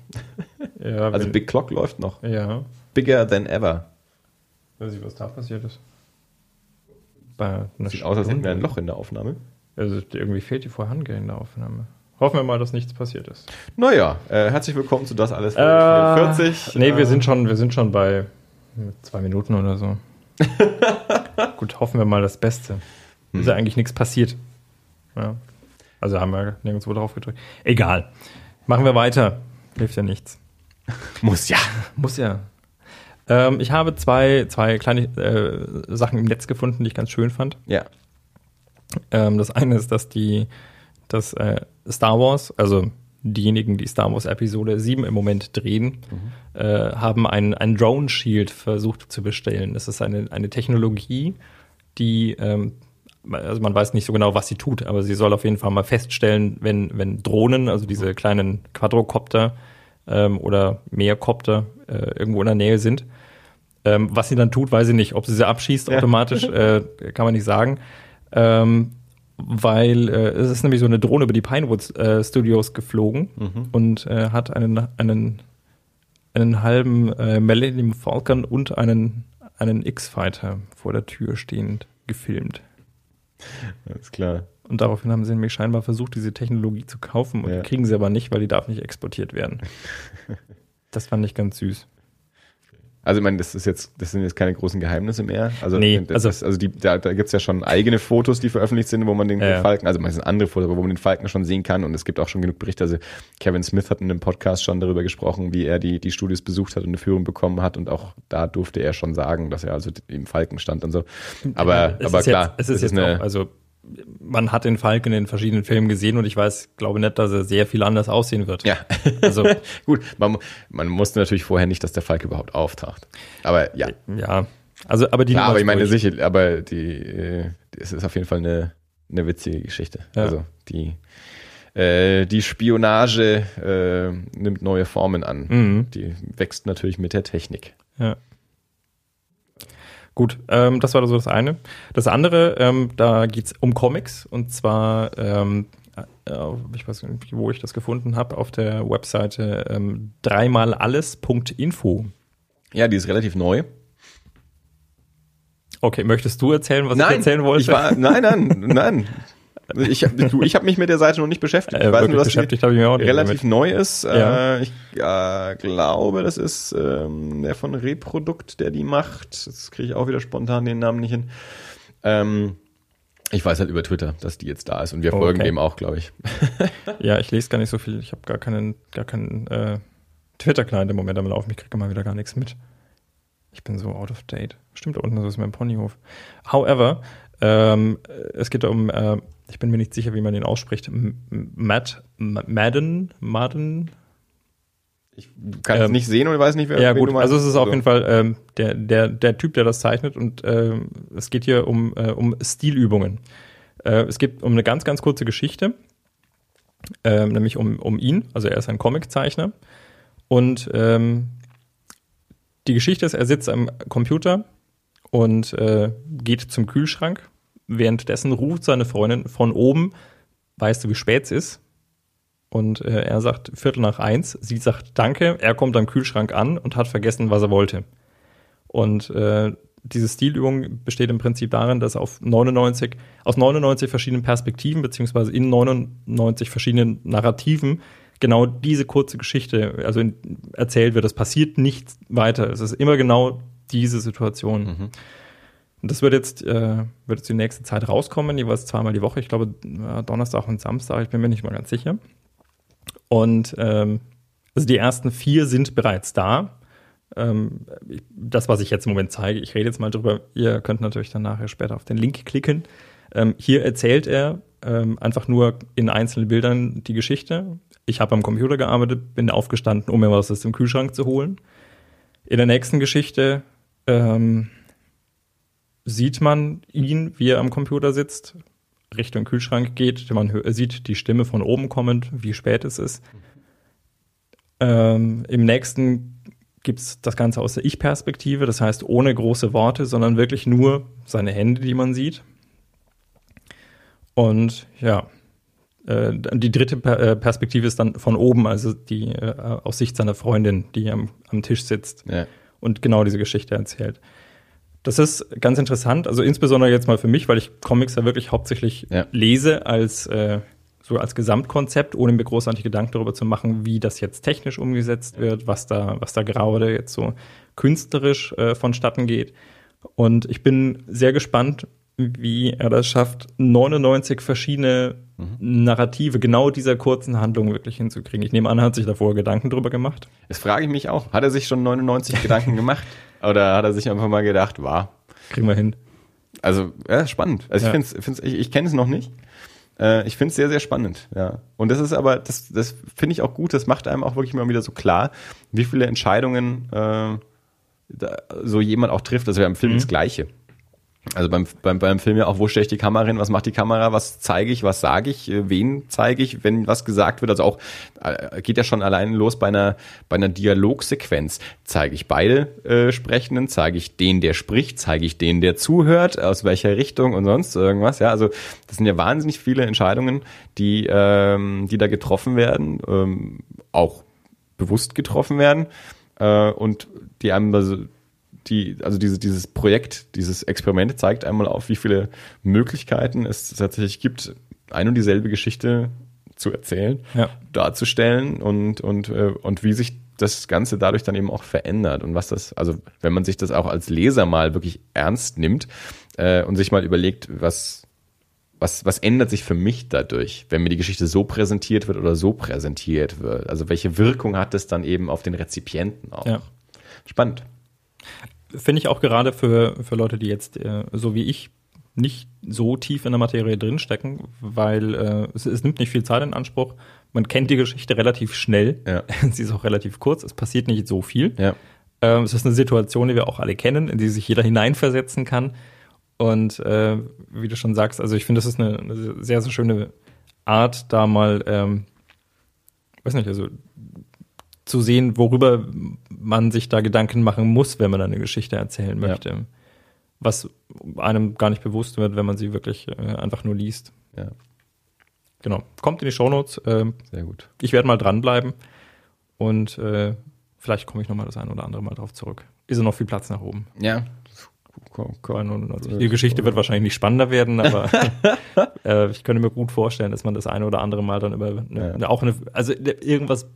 Ja, Also Big Clock läuft noch. ja. Bigger than ever. Weiß ich, was da passiert ist. Bei einer Sieht aus, als hätten wir ein. Loch in der Aufnahme. Also irgendwie fehlt die vorangehende Aufnahme. Hoffen wir mal, dass nichts passiert ist. Naja, äh, herzlich willkommen zu Das alles Äh, 40. Nee, äh, wir sind schon, wir sind schon bei zwei Minuten oder so. Gut, hoffen wir mal das Beste. Ist ja eigentlich nichts passiert. Ja. Also haben wir nirgendwo drauf gedrückt. Egal. Machen wir weiter. Hilft ja nichts. Muss ja. Muss ja. Ähm, ich habe zwei, zwei kleine äh, Sachen im Netz gefunden, die ich ganz schön fand. Ja. Ähm, das eine ist, dass die, dass äh, Star Wars, also diejenigen, die Star Wars Episode 7 im Moment drehen, äh, haben ein, ein Drone Shield versucht zu bestellen. Das ist eine, eine Technologie, die, ähm, also man weiß nicht so genau, was sie tut, aber sie soll auf jeden Fall mal feststellen, wenn, wenn Drohnen, also diese kleinen Quadrocopter ähm, oder Mehrkopter äh, irgendwo in der Nähe sind, ähm, was sie dann tut, weiß ich nicht. Ob sie sie abschießt Ja. automatisch, äh, kann man nicht sagen. Ähm, weil äh, es ist nämlich so eine Drohne über die Pinewood äh, Studios geflogen und äh, hat einen, einen einen halben äh, Millennium Falcon und einen, einen X-Fighter vor der Tür stehend gefilmt. Alles klar. Und daraufhin haben sie nämlich scheinbar versucht, diese Technologie zu kaufen und Ja. kriegen sie aber nicht, weil die darf nicht exportiert werden. Das fand ich ganz süß. Also ich meine, das ist jetzt, das sind jetzt keine großen Geheimnisse mehr. Also, Nee, das, also- also, die, da, da gibt's ja schon eigene Fotos, die veröffentlicht sind, wo man den, Ja, ja. Falken, also meistens andere Fotos, aber wo man den Falken schon sehen kann und es gibt auch schon genug Berichte. Also Kevin Smith hat in einem Podcast schon darüber gesprochen, wie er die, die Studios besucht hat und eine Führung bekommen hat und auch da durfte er schon sagen, dass er also im Falken stand und so. Aber, Es aber ist klar, jetzt, es ist das jetzt eine, auch, also man hat den Falken in den verschiedenen Filmen gesehen und ich weiß, glaube nicht, dass er sehr viel anders aussehen wird. ja, Also gut, man, man wusste natürlich vorher nicht, dass der Falke überhaupt auftaucht. Aber ja, ja, also aber die Ja, aber ich meine durch. sicher, aber die, äh, es ist auf jeden Fall eine, eine witzige Geschichte. Ja. Also die, äh, die Spionage äh, nimmt neue Formen an. Mhm. Die wächst natürlich mit der Technik. Ja. Gut, ähm, das war so das eine. Das andere, ähm, da geht's um Comics und zwar, ähm, äh, ich weiß nicht, wo ich das gefunden habe, auf der Webseite ähm, dreimalalles.info. Ja, die ist relativ neu. Okay, möchtest du erzählen, was ich erzählen wollte? Ich war, nein, nein, nein. Ich, du, ich habe mich mit der Seite noch nicht beschäftigt. äh, Ich weiß wirklich nur, dass die beschäftigt habe ich auch relativ damit. neu ist. Ja. Äh, ich äh, glaube, das ist ähm, der von Reprodukt, der die macht. Jetzt kriege ich auch wieder spontan den Namen nicht hin. Ähm, ich weiß halt über Twitter, dass die jetzt da ist und wir Oh, folgen okay. dem auch, glaube ich. Ja, ich lese gar nicht so viel. Ich habe gar keinen, gar keinen äh, Twitter-Client im Moment am Laufen. Ich kriege mal wieder gar nichts mit. Ich bin so out of date. Stimmt, da unten ist mein Ponyhof. However, ähm, es geht um, äh, ich bin mir nicht sicher, wie man den ausspricht. Matt Madden, Madden. Ich kann es Ähm, nicht sehen und weiß nicht, wer Ja gut, also es ist auf So. jeden Fall ähm, der, der, der Typ, der das zeichnet und ähm, es geht hier um, äh, um Stilübungen. Äh, es geht um eine ganz, ganz kurze Geschichte, ähm, nämlich um, um ihn, also er ist ein Comiczeichner und ähm, die Geschichte ist, er sitzt am Computer und äh, geht zum Kühlschrank. Währenddessen ruft seine Freundin von oben, weißt du, wie spät es ist? Und äh, er sagt Viertel nach eins. Sie sagt Danke. Er kommt am Kühlschrank an und hat vergessen, was er wollte. Und äh, diese Stilübung besteht im Prinzip darin, dass auf 99, aus 99 verschiedenen Perspektiven, beziehungsweise in 99 verschiedenen Narrativen, genau diese kurze Geschichte also in, erzählt wird. Es passiert nichts weiter. Es ist immer genau diese Situation. Mhm. Und das wird jetzt, äh, wird jetzt die nächste Zeit rauskommen, jeweils zweimal die Woche. Ich glaube, äh, Donnerstag und Samstag, ich bin mir nicht mal ganz sicher. Und ähm, also die ersten vier sind bereits da. Ähm, das, was ich jetzt im Moment zeige, ich rede jetzt mal drüber. Ihr könnt natürlich dann nachher später auf den Link klicken. Ähm, hier erzählt er ähm, einfach nur in einzelnen Bildern die Geschichte. Ich habe am Computer gearbeitet, bin aufgestanden, um mir was aus dem Kühlschrank zu holen. In der nächsten Geschichte ähm, sieht man ihn, wie er am Computer sitzt, Richtung Kühlschrank geht. Man sieht die Stimme von oben kommend, wie spät es ist. Ähm, Im nächsten gibt's das Ganze aus der Ich-Perspektive, das heißt ohne große Worte, sondern wirklich nur seine Hände, die man sieht. Und ja, äh, die dritte Per- äh, Perspektive ist dann von oben, also die äh, aus Sicht seiner Freundin, die am, am Tisch sitzt Ja. und genau diese Geschichte erzählt. Das ist ganz interessant, also insbesondere jetzt mal für mich, weil ich Comics ja wirklich hauptsächlich Ja. lese als äh, so als Gesamtkonzept, ohne mir großartig Gedanken darüber zu machen, wie das jetzt technisch umgesetzt wird, was da, was da gerade jetzt so künstlerisch äh, vonstatten geht. Und ich bin sehr gespannt, wie er das schafft, 99 verschiedene Narrative genau dieser kurzen Handlung wirklich hinzukriegen. Ich nehme an, er hat sich davor Gedanken drüber gemacht. Das frage ich mich auch. Hat er sich schon 99 Gedanken gemacht? Oder hat er sich einfach mal gedacht, war? Kriegen wir hin. Also, ja, spannend. Also Ja. ich finde find's, ich, ich kenne es noch nicht. Äh, ich finde es sehr, sehr spannend, ja. Und das ist aber, das, das finde ich auch gut, das macht einem auch wirklich mal wieder so klar, wie viele Entscheidungen äh, da, so jemand auch trifft. Also beim Film Mhm. das Gleiche. Also beim, beim, beim Film ja auch, wo stelle ich die Kamera hin, was macht die Kamera, was zeige ich, was sage ich, äh, wen zeige ich, wenn was gesagt wird. Also auch äh, geht ja schon allein los bei einer, bei einer Dialogsequenz. Zeige ich beide äh, Sprechenden, zeige ich den, der spricht, zeige ich den, der zuhört, aus welcher Richtung und sonst irgendwas. Ja, also das sind ja wahnsinnig viele Entscheidungen, die, ähm, die da getroffen werden, ähm, auch bewusst getroffen werden. äh, und die einem also die, also diese, dieses Projekt, dieses Experiment zeigt einmal auf, wie viele Möglichkeiten es tatsächlich gibt, ein und dieselbe Geschichte zu erzählen, Ja. darzustellen und, und, äh, und wie sich das Ganze dadurch dann eben auch verändert und was das, also wenn man sich das auch als Leser mal wirklich ernst nimmt äh, und sich mal überlegt, was, was, was ändert sich für mich dadurch, wenn mir die Geschichte so präsentiert wird oder so präsentiert wird? Also welche Wirkung hat es dann eben auf den Rezipienten auch? Ja. Spannend. Finde ich auch gerade für, für Leute, die jetzt, äh, so wie ich, nicht so tief in der Materie drinstecken, weil äh, es, es nimmt nicht viel Zeit in Anspruch. Man kennt die Geschichte relativ schnell. Ja. Sie ist auch relativ kurz. Es passiert nicht so viel. Ja. Ähm, es ist eine Situation, die wir auch alle kennen, in die sich jeder hineinversetzen kann. Und äh, wie du schon sagst, also ich finde, das ist eine, eine sehr, sehr schöne Art, da mal, ähm, weiß nicht, also zu sehen, worüber man sich da Gedanken machen muss, wenn man eine Geschichte erzählen Ja. möchte. Was einem gar nicht bewusst wird, wenn man sie wirklich äh, einfach nur liest. Ja, Genau. Kommt in die Shownotes. Ähm, sehr gut. ich werde mal dranbleiben und äh, vielleicht komme ich noch mal das ein oder andere Mal drauf zurück. Ist ja noch viel Platz nach oben. Ja. Bei 99. Die Geschichte wird wahrscheinlich nicht spannender werden, aber äh, ich könnte mir gut vorstellen, dass man das eine oder andere Mal dann über ne, Ja. auch eine, also irgendwas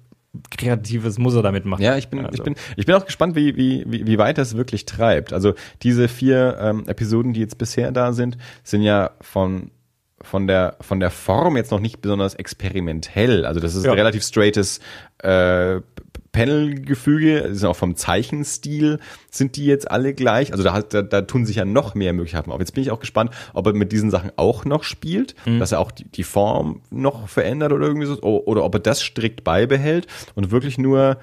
Kreatives muss er damit machen. Ja, ich bin, Also, ich bin, ich bin auch gespannt, wie, wie, wie, wie weit das wirklich treibt. Also diese vier ähm, Episoden, die jetzt bisher da sind, sind ja von von der von der Form jetzt noch nicht besonders experimentell. Also das ist Ja. ein relativ straightes äh, Panel-Gefüge, sind auch vom Zeichenstil sind die jetzt alle gleich. Also da, da, da tun sich ja noch mehr Möglichkeiten auf. Jetzt bin ich auch gespannt, ob er mit diesen Sachen auch noch spielt, dass er auch die, die Form noch verändert oder irgendwie so, oder ob er das strikt beibehält und wirklich nur,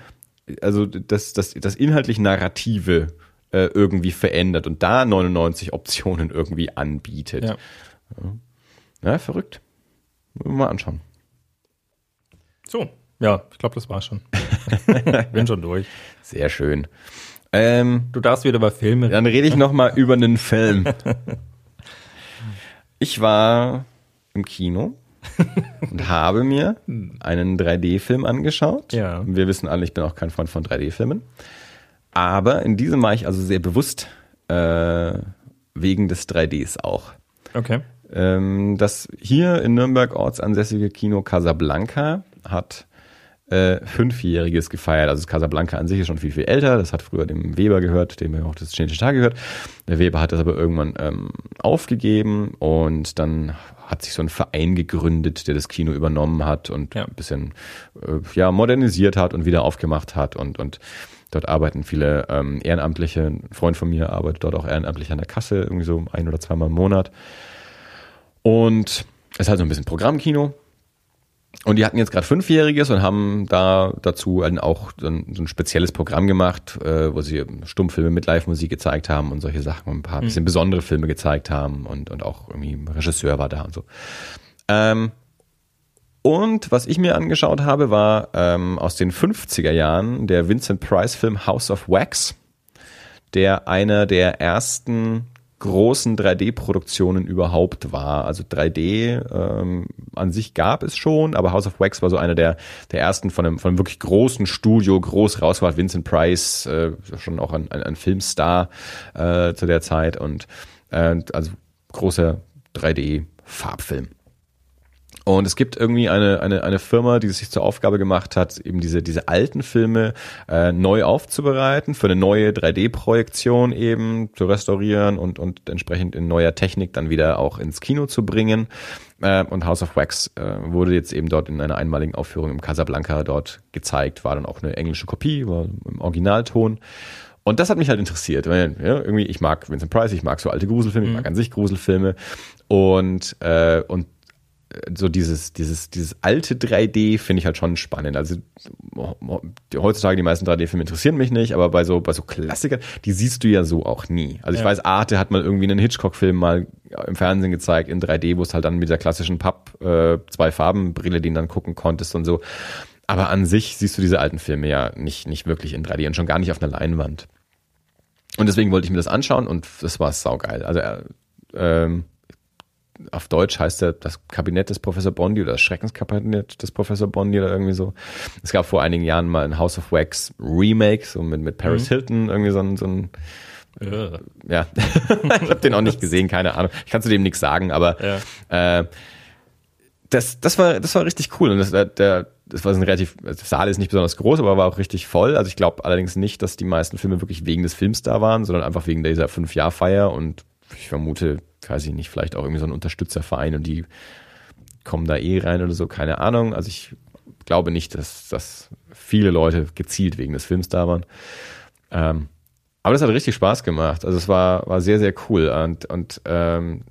also das, das, das inhaltlich Narrative äh, irgendwie verändert und da 99 Optionen irgendwie anbietet. Ja. Ja, verrückt. Mal anschauen. So, ja, ich glaube, das war's schon. Bin schon durch. Sehr schön. Ähm, Du darfst wieder über Filme Dann rede ich noch mal über einen Film. Ich war im Kino und habe mir einen 3D-Film angeschaut. Ja. Wir wissen alle, ich bin auch kein Freund von 3D-Filmen. Aber in diesem war ich also sehr bewusst äh, wegen des 3Ds auch. Okay. Ähm, das hier in Nürnberg ortsansässige Kino Casablanca hat äh, Fünfjähriges gefeiert. Also Casablanca an sich ist schon viel, viel älter. Das hat früher dem Weber gehört, dem ja auch das Chinesische Tag gehört. Der Weber hat das aber irgendwann ähm, aufgegeben und dann hat sich so ein Verein gegründet, der das Kino übernommen hat und Ja. ein bisschen äh, ja, modernisiert hat und wieder aufgemacht hat und, und Dort arbeiten viele ähm, Ehrenamtliche. Ein Freund von mir arbeitet dort auch ehrenamtlich an der Kasse, irgendwie so ein oder zweimal im Monat. Und es ist halt so ein bisschen Programmkino. Und die hatten jetzt gerade Fünfjähriges und haben da dazu dann auch so ein spezielles Programm gemacht, äh, wo sie Stummfilme mit Live-Musik gezeigt haben und solche Sachen und ein paar bisschen besondere Filme gezeigt haben und, und auch irgendwie Regisseur war da und so. Ähm, und was ich mir angeschaut habe, war ähm, aus den 50er Jahren der Vincent Price Film House of Wax, der einer der ersten großen 3D-Produktionen überhaupt war. Also 3D ähm, an sich gab es schon, aber House of Wax war so einer der, der ersten von einem, von einem wirklich großen Studio, groß rausgebracht. Vincent Price, äh, schon auch ein, ein, ein Filmstar äh, zu der Zeit und äh, also großer 3D-Farbfilm. Und es gibt irgendwie eine, eine, eine Firma, die es sich zur Aufgabe gemacht hat, eben diese, diese alten Filme äh, neu aufzubereiten, für eine neue 3D-Projektion eben zu restaurieren und, und entsprechend in neuer Technik dann wieder auch ins Kino zu bringen. Äh, und House of Wax äh, wurde jetzt eben dort in einer einmaligen Aufführung im Casablanca dort gezeigt, war dann auch eine englische Kopie, war im Originalton. Und das hat mich halt interessiert, weil ja, irgendwie ich mag Vincent Price, ich mag so alte Gruselfilme, ich mag an sich Gruselfilme und äh, und so dieses, dieses, dieses alte 3D finde ich halt schon spannend. Also heutzutage die meisten 3D-Filme interessieren mich nicht, aber bei so, bei so Klassikern, die siehst du ja so auch nie. Also ich Ja. weiß, Arte hat mal irgendwie einen Hitchcock-Film mal im Fernsehen gezeigt in 3D, wo es halt dann mit der klassischen Papp äh, zwei Farben Brille, den dann gucken konntest und so. Aber an sich siehst du diese alten Filme ja nicht, nicht wirklich in 3D und schon gar nicht auf einer Leinwand. Und deswegen wollte ich mir das anschauen und das war saugeil. Also äh, ähm, auf Deutsch heißt er das Kabinett des Professor Bondi oder das Schreckenskabinett des Professor Bondi oder irgendwie so. Es gab vor einigen Jahren mal ein House of Wax Remake, so mit, mit Paris mhm. Hilton, irgendwie so ein, so ein ja, ja. ich habe den auch nicht gesehen, keine Ahnung. Ich kann zu dem nichts sagen, aber ja. äh, das, das war, das war richtig cool. Und das, der, das war ein relativ, das Saal ist nicht besonders groß, aber war auch richtig voll. Also ich glaube allerdings nicht, dass die meisten Filme wirklich wegen des Films da waren, sondern einfach wegen dieser Fünf-Jahr-Feier und ich vermute, weiß ich nicht, vielleicht auch irgendwie so ein Unterstützerverein und die kommen da eh rein oder so, keine Ahnung. Also ich glaube nicht, dass, dass viele Leute gezielt wegen des Films da waren. Ähm, aber das hat richtig Spaß gemacht. Also es war, war sehr, sehr cool. Und, und ähm,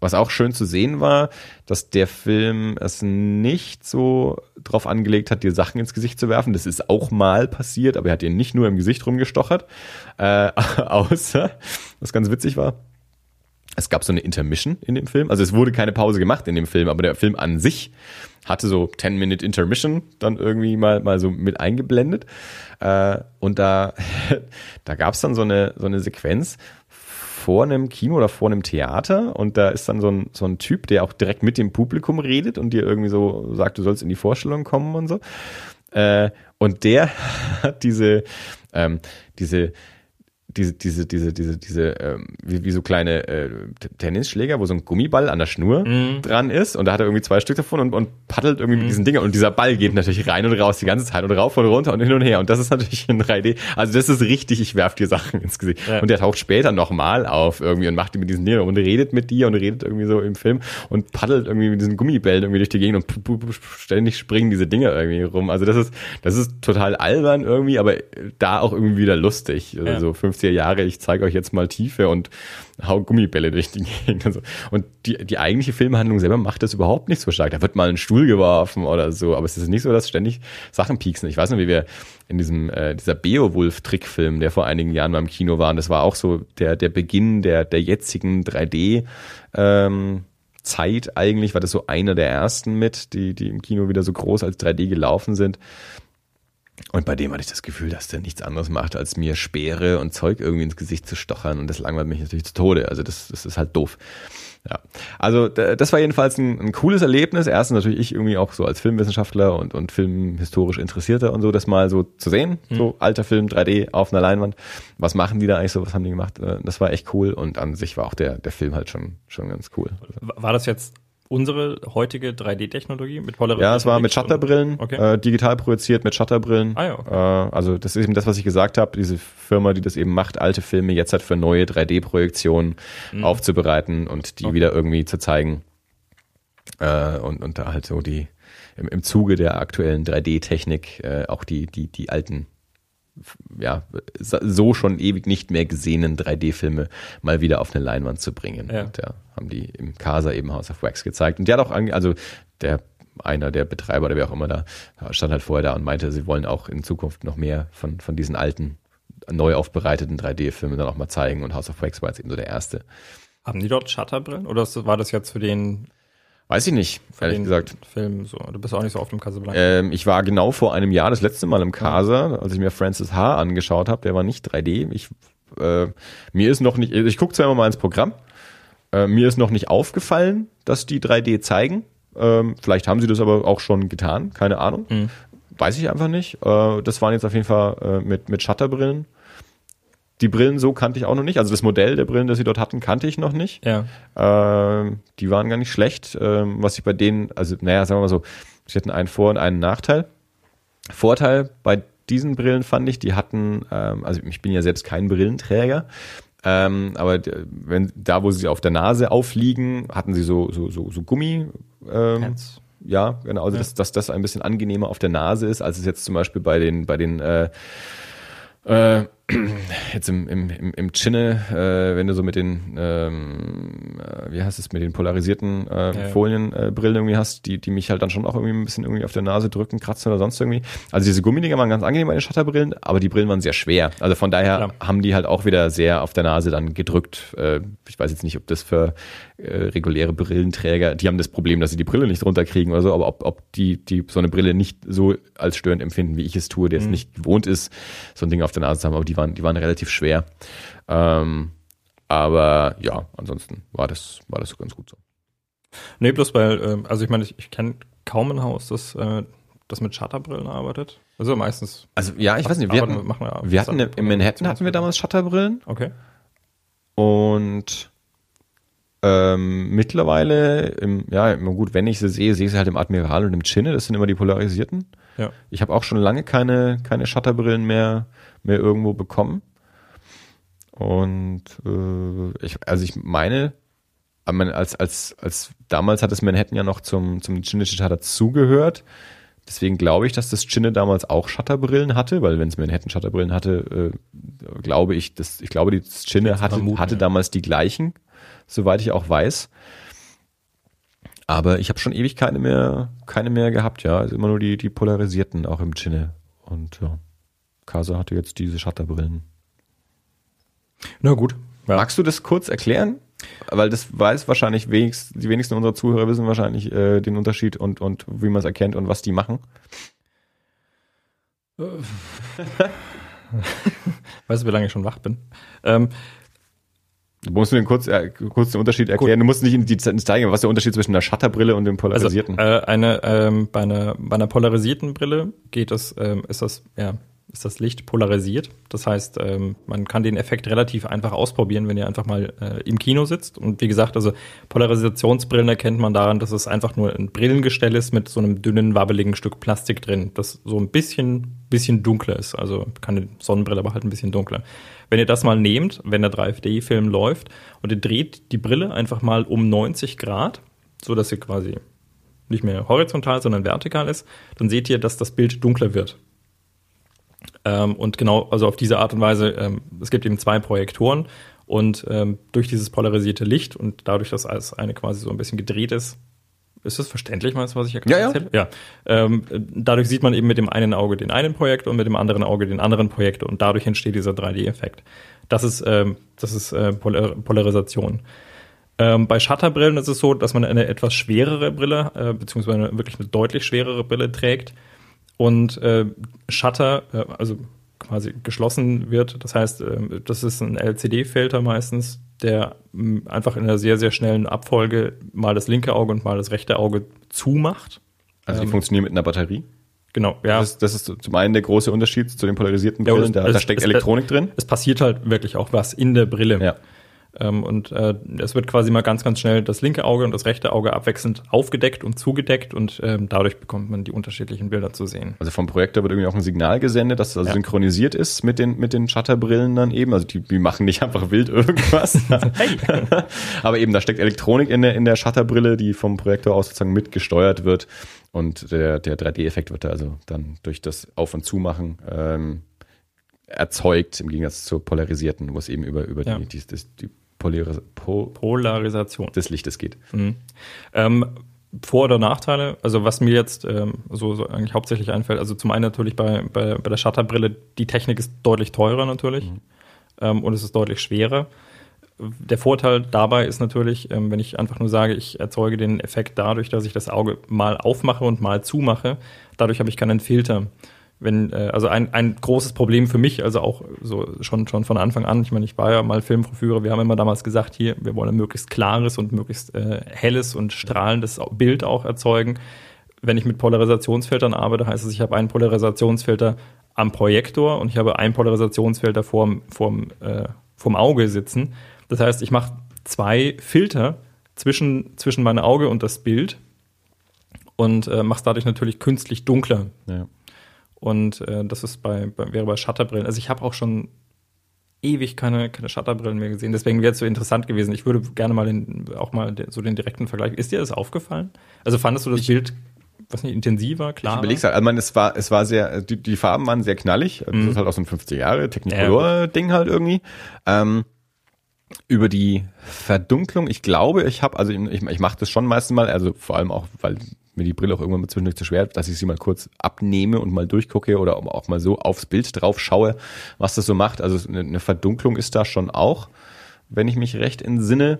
was auch schön zu sehen war, dass der Film es nicht so drauf angelegt hat, dir Sachen ins Gesicht zu werfen. Das ist auch mal passiert, aber er hat dir nicht nur im Gesicht rumgestochert. Äh, außer, was ganz witzig war, es gab so eine Intermission in dem Film. Also es wurde keine Pause gemacht in dem Film, aber der Film an sich hatte so 10-Minute Intermission dann irgendwie mal, mal so mit eingeblendet. Äh, und da, da gab es dann so eine, so eine Sequenz, vor einem Kino oder vor einem Theater und da ist dann so ein, so ein Typ, der auch direkt mit dem Publikum redet und dir irgendwie so sagt, du sollst in die Vorstellung kommen und so. Äh, und der hat diese, ähm, diese, diese, diese, diese, diese, diese, ähm, wie, wie so kleine äh, Tennisschläger, wo so ein Gummiball an der Schnur mm. dran ist und da hat er irgendwie zwei Stück davon und, und paddelt irgendwie mm. mit mhm. diesen Dingern und dieser Ball geht natürlich rein und raus die ganze Zeit und rauf und runter und hin und her und das ist natürlich in 3D. Also das ist richtig, ich werf dir Sachen ins Gesicht. Ja. Und der taucht später nochmal auf irgendwie und macht die mit diesen Dingern und redet mit dir und redet irgendwie so im Film und paddelt irgendwie mit diesen Gummibällen irgendwie durch die Gegend und ständig springen diese Dinger irgendwie rum. Also das ist, das ist total albern irgendwie, aber da auch irgendwie wieder lustig. Also ja. so 50 50er Jahre, ich zeige euch jetzt mal Tiefe und hau Gummibälle durch die Gegend. Und, so. und die, die eigentliche Filmhandlung selber macht das überhaupt nicht so stark. Da wird mal ein Stuhl geworfen oder so, aber es ist nicht so, dass ständig Sachen pieksen. Ich weiß noch, wie wir in diesem äh, dieser Beowulf-Trickfilm, der vor einigen Jahren beim Kino war, und das war auch so der, der Beginn der, der jetzigen 3D- ähm, Zeit eigentlich, war das so einer der ersten mit, die, die im Kino wieder so groß als 3D gelaufen sind. Und bei dem hatte ich das Gefühl, dass der nichts anderes macht, als mir Speere und Zeug irgendwie ins Gesicht zu stochern. Und das langweilt mich natürlich zu Tode. Also das, das ist halt doof. Ja. Also das war jedenfalls ein, ein cooles Erlebnis. Erstens natürlich ich irgendwie auch so als Filmwissenschaftler und, und filmhistorisch Interessierter und so, das mal so zu sehen. Mhm. So alter Film, 3D auf einer Leinwand. Was machen die da eigentlich so? Was haben die gemacht? Äh, das war echt cool. Und an sich war auch der, der Film halt schon, schon ganz cool. War das jetzt unsere heutige 3D-Technologie mit Polaroid? Ja, es war mit Shutterbrillen, okay. äh, digital projiziert mit Shutterbrillen. Ah, ja, okay. äh, also das ist eben das, was ich gesagt habe, diese Firma, die das eben macht, alte Filme jetzt halt für neue 3D-Projektionen mhm. aufzubereiten und die okay. wieder irgendwie zu zeigen. Äh, und, und da halt so die im, im Zuge der aktuellen 3D-Technik äh, auch die, die, die alten ja, so schon ewig nicht mehr gesehenen 3D-Filme mal wieder auf eine Leinwand zu bringen. Ja. Und ja, haben die im Casa eben House of Wax gezeigt. Und der hat auch, also der einer der Betreiber oder wer auch immer da, stand halt vorher da und meinte, sie wollen auch in Zukunft noch mehr von, von diesen alten, neu aufbereiteten 3D-Filmen dann auch mal zeigen und House of Wax war jetzt eben so der erste. Haben die dort Shutterbrillen oder war das jetzt für den Weiß ich nicht, ehrlich gesagt. Film so. Du bist auch nicht so oft im Casablanca. Ähm, ich war genau vor einem Jahr das letzte Mal im Casa, als ich mir Francis H. angeschaut habe. Der war nicht 3D. Ich, äh, mir ist noch nicht, ich gucke zwar immer mal ins Programm. Äh, mir ist noch nicht aufgefallen, dass die 3D zeigen. Ähm, vielleicht haben sie das aber auch schon getan. Keine Ahnung. Mhm. Weiß ich einfach nicht. Äh, das waren jetzt auf jeden Fall äh, mit, mit Shutterbrillen. Die Brillen so kannte ich auch noch nicht. Also das Modell der Brillen, das sie dort hatten, kannte ich noch nicht. Ja. Ähm, die waren gar nicht schlecht. Ähm, was ich bei denen, also naja, sagen wir mal so, sie hatten einen Vor- und einen Nachteil. Vorteil bei diesen Brillen fand ich, die hatten, ähm, also ich bin ja selbst kein Brillenträger, ähm, aber wenn da, wo sie auf der Nase aufliegen, hatten sie so so so, so Gummi. Ähm, ja, genau, also ja. Dass, dass das ein bisschen angenehmer auf der Nase ist, als es jetzt zum Beispiel bei den bei den äh, äh, jetzt im, im, im, Chinne, äh, wenn du so mit den, ähm, äh, wie heißt es, mit den polarisierten äh, ja. Folienbrillen äh, irgendwie hast, die, die mich halt dann schon auch irgendwie ein bisschen irgendwie auf der Nase drücken, kratzen oder sonst irgendwie. Also diese Gummidinger waren ganz angenehm bei den Shutterbrillen, aber die Brillen waren sehr schwer. Also von daher ja. haben die halt auch wieder sehr auf der Nase dann gedrückt. Äh, ich weiß jetzt nicht, ob das für äh, reguläre Brillenträger, die haben das Problem, dass sie die Brille nicht runterkriegen oder so, aber ob, ob die, die so eine Brille nicht so als störend empfinden, wie ich es tue, der mhm. es nicht gewohnt ist, so ein Ding auf der Nase zu haben, aber die die waren, die waren relativ schwer. Ähm, aber ja, ansonsten war das, war das so ganz gut so. Nee, bloß weil, äh, also ich meine, ich, ich kenne kaum ein Haus, das, äh, das mit Shutterbrillen arbeitet. Also meistens. Also ja, ich weiß nicht, wir hatten, wir, wir hatten in Manhattan hatten wir damals Shutterbrillen Okay. und ähm, mittlerweile, im, ja, immer gut, wenn ich sie sehe, sehe ich sie halt im Admiral und im Chinne, das sind immer die polarisierten. Ja. Ich habe auch schon lange keine, keine Shutterbrillen mehr, mehr irgendwo bekommen. Und äh, ich, also ich meine, als, als, als damals hat das Manhattan ja noch zum, zum Chinne Shutter dazugehört. Deswegen glaube ich, dass das Chinne damals auch Shutterbrillen hatte, weil wenn es Manhattan Shutterbrillen hatte, äh, glaube ich, das, ich glaube, die Chinne hatte, vermuten, hatte ja. damals die gleichen, soweit ich auch weiß. Aber ich habe schon ewig keine mehr, keine mehr gehabt, ja. Also immer nur die, die polarisierten, auch im Chinne. Und ja, Casa hatte jetzt diese Shutterbrillen. Na gut. Ja. Magst du das kurz erklären? Weil das weiß wahrscheinlich wenigst, die wenigsten unserer Zuhörer wissen wahrscheinlich äh, den Unterschied und, und wie man es erkennt und was die machen. Weißt du, wie lange ich schon wach bin? Ähm, Du musst den kurz, äh, kurz den Unterschied erklären. Du musst nicht in die gehen. Was ist der Unterschied zwischen einer Shutterbrille und dem also, polarisierten? äh, eine, ähm, bei, einer, bei einer polarisierten Brille geht es, ähm, ist das, ja, ist das Licht polarisiert. Das heißt, ähm, man kann den Effekt relativ einfach ausprobieren, wenn ihr einfach mal äh, im Kino sitzt. Und wie gesagt, also Polarisationsbrillen erkennt man daran, dass es einfach nur ein Brillengestell ist mit so einem dünnen, wabbeligen Stück Plastik drin, das so ein bisschen, bisschen dunkler ist. Also keine Sonnenbrille, aber halt ein bisschen dunkler. Wenn ihr das mal nehmt, wenn der 3D-Film läuft und ihr dreht die Brille einfach mal um 90 Grad, so dass sie quasi nicht mehr horizontal, sondern vertikal ist, dann seht ihr, dass das Bild dunkler wird. Ähm, und genau, also auf diese Art und Weise, ähm, es gibt eben zwei Projektoren und ähm, durch dieses polarisierte Licht und dadurch, dass alles eine quasi so ein bisschen gedreht ist, ist das verständlich, meinst du, was ich hier Ja, ja. erzähle? Ja. Ähm, dadurch sieht man eben mit dem einen Auge den einen Projektor und mit dem anderen Auge den anderen Projektor und dadurch entsteht dieser 3D-Effekt. Das ist, ähm, das ist äh, Polar Polarisation. Ähm, bei Shutterbrillen ist es so, dass man eine etwas schwerere Brille, äh, beziehungsweise wirklich eine deutlich schwerere Brille trägt und äh, Shutter, äh, also quasi geschlossen wird. Das heißt, äh, das ist ein LCD-Filter meistens, der mh, einfach in einer sehr, sehr schnellen Abfolge mal das linke Auge und mal das rechte Auge zumacht. also die ähm, funktionieren mit einer Batterie. Genau, ja. Das, das ist zum einen der große Unterschied zu den polarisierten Ja, Brillen. das- da, da das- steckt das- Elektronik drin. es passiert halt wirklich auch was in der Brille. Ja. Ähm, und äh, es wird quasi mal ganz, ganz schnell das linke Auge und das rechte Auge abwechselnd aufgedeckt und zugedeckt und ähm, dadurch bekommt man die unterschiedlichen Bilder zu sehen. Also vom Projektor wird irgendwie auch ein Signal gesendet, dass es also Ja. synchronisiert ist mit den, mit den Shutterbrillen dann eben. Also die, die machen nicht einfach wild irgendwas. Aber eben, da steckt Elektronik in der, in der Shutterbrille, die vom Projektor aus sozusagen mitgesteuert wird. Und der, der 3D-Effekt wird da also dann durch das Auf- und Zumachen ähm, erzeugt, im Gegensatz zur polarisierten, wo es eben über, über Ja. die, die, die Polaris po Polarisation. des Lichtes geht. Mhm. Ähm, Vor- oder Nachteile, also was mir jetzt ähm, so, so eigentlich hauptsächlich einfällt, also zum einen natürlich bei, bei, bei der Shutterbrille, die Technik ist deutlich teurer natürlich ähm, und es ist deutlich schwerer. Der Vorteil dabei ist natürlich, ähm, wenn ich einfach nur sage, ich erzeuge den Effekt dadurch, dass ich das Auge mal aufmache und mal zumache, dadurch habe ich keinen Filter. Wenn, äh, also ein, ein großes Problem für mich, also auch so schon, schon von Anfang an, ich meine, ich war ja mal Filmvorführer, wir haben immer damals gesagt, hier, wir wollen ein möglichst klares und möglichst äh, helles und strahlendes Bild auch erzeugen. Wenn ich mit Polarisationsfiltern arbeite, heißt es, ich habe einen Polarisationsfilter am Projektor und ich habe einen Polarisationsfilter vorm, vorm, äh, vorm Auge sitzen. Das heißt, ich mache zwei Filter zwischen, zwischen mein Auge und das Bild und äh, mache es dadurch natürlich künstlich dunkler. Ja. Und äh, das ist bei, bei, wäre bei Shutterbrillen. Also ich habe auch schon ewig keine, keine Shutterbrillen mehr gesehen. Deswegen wäre es so interessant gewesen. Ich würde gerne mal den, auch mal den, so den direkten Vergleich. Ist dir das aufgefallen? Also fandest du das Bild, was nicht, intensiver, Ich klarer? überleg's halt, also man, es war, es war sehr, die, die Farben waren sehr knallig. Das Mhm. ist halt aus so einem 50 Jahre Technicolor-Ding halt irgendwie. Ähm, über die Verdunklung, ich glaube, ich habe, also ich, ich mache das schon meistens mal, also vor allem auch, weil mir die Brille auch irgendwann mal zwischendurch zu schwer dass ich sie mal kurz abnehme und mal durchgucke oder auch mal so aufs Bild drauf schaue, was das so macht. Also eine, eine Verdunklung ist da schon auch, wenn ich mich recht entsinne.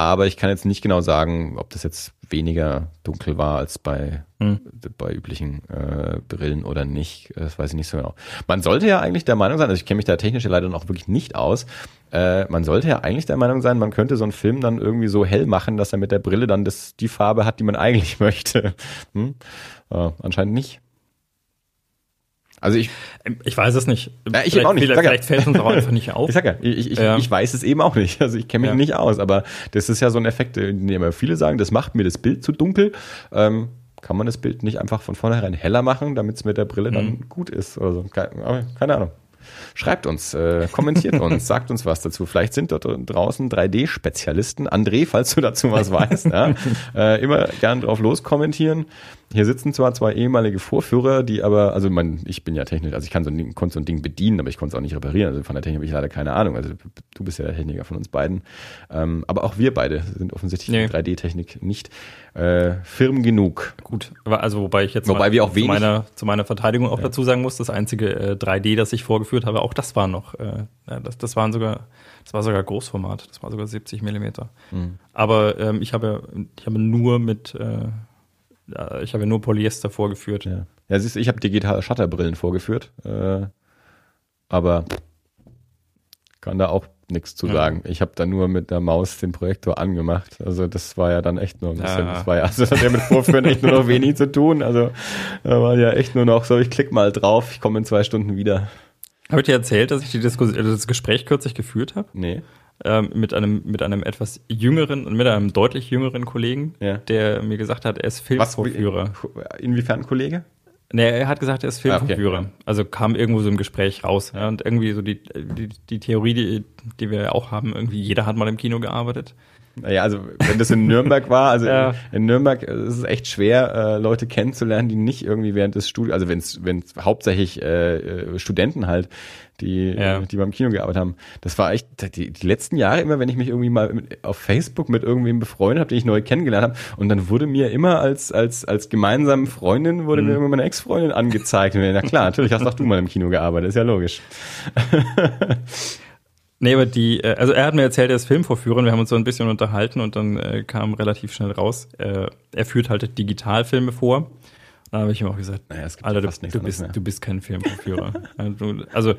Aber ich kann jetzt nicht genau sagen, ob das jetzt weniger dunkel war als bei, hm. bei üblichen äh, Brillen oder nicht. Das weiß ich nicht so genau. Man sollte ja eigentlich der Meinung sein, also ich kenne mich da technisch leider noch wirklich nicht aus, äh, man sollte ja eigentlich der Meinung sein, man könnte so einen Film dann irgendwie so hell machen, dass er mit der Brille dann das, die Farbe hat, die man eigentlich möchte. Hm? Äh, anscheinend nicht. Also ich, ich weiß es nicht. Ja, ich vielleicht, auch nicht. Vielleicht, vielleicht fällt es uns auch einfach nicht auf. Ich sag ja, ich, ich, ja. ich weiß es eben auch nicht. Also ich kenne mich ja. nicht aus, aber das ist ja so ein Effekt, den immer viele sagen, das macht mir das Bild zu dunkel. Ähm, kann man das Bild nicht einfach von vornherein heller machen, damit es mit der Brille dann mhm. gut ist oder so? Keine, keine Ahnung. Schreibt uns, äh, kommentiert uns, sagt uns was dazu. Vielleicht sind dort draußen 3D-Spezialisten. André, falls du dazu was weißt, ja, äh, immer gern drauf loskommentieren. Hier sitzen zwar zwei ehemalige Vorführer, die aber, also man, ich bin ja technisch, also ich kann so ein Ding, konnte so ein Ding bedienen, aber ich konnte es auch nicht reparieren. Also von der Technik habe ich leider keine Ahnung. Also du bist ja der Techniker von uns beiden. Ähm, aber auch wir beide sind offensichtlich nee. 3D-Technik nicht äh, firm genug. Gut, also wobei ich jetzt wobei wir auch zu, meiner, zu meiner Verteidigung auch ja. dazu sagen muss, das einzige äh, 3D, das ich vorgeführt habe, auch das war noch, äh, das, das waren sogar, das war sogar Großformat, das war sogar 70 Millimeter. Mhm. Aber ähm, ich habe, ich habe nur mit äh, ich habe nur Polyester vorgeführt. Ja, ja siehst du, ich habe digitale Shutterbrillen vorgeführt, äh, aber kann da auch nichts zu sagen. Ja. Ich habe da nur mit der Maus den Projektor angemacht. Also das war ja dann echt nur ein bisschen, ja. das war ja, also das hat ja mit Vorführen echt nur noch wenig zu tun. Also da war ja echt nur noch so, ich klick mal drauf, ich komme in zwei Stunden wieder. Habe ich dir erzählt, dass ich die Diskus das Gespräch kürzlich geführt habe? Nee ähm, mit einem mit einem etwas jüngeren und mit einem deutlich jüngeren Kollegen, ja. der mir gesagt hat, er ist Filmvorführer. Was, inwiefern Kollege? Nee, er hat gesagt, er ist Filmvorführer. Ah, okay. Also kam irgendwo so im Gespräch raus. Ja, und irgendwie so die, die, die Theorie, die, die wir auch haben, irgendwie jeder hat mal im Kino gearbeitet. Naja, also wenn das in Nürnberg war, also ja. in, in, Nürnberg ist es echt schwer, äh, Leute kennenzulernen, die nicht irgendwie während des Studiums, also wenn es wenn es hauptsächlich äh, äh, Studenten halt, die, ja. die beim Kino gearbeitet haben. Das war echt die, die letzten Jahre immer, wenn ich mich irgendwie mal mit, auf Facebook mit irgendwem befreundet habe, den ich neu kennengelernt habe, und dann wurde mir immer als als als gemeinsame Freundin wurde mhm. mir immer meine Ex-Freundin angezeigt. Und na klar, natürlich hast auch du mal im Kino gearbeitet, ist ja logisch. Nee, aber die, äh, also er hat mir erzählt, er ist Filmvorführer und wir haben uns so ein bisschen unterhalten und dann äh, kam relativ schnell raus, äh, er führt halt Digitalfilme vor. Da habe ich ihm auch gesagt, naja, Alter, du, du, bist, du bist kein Filmvorführer. also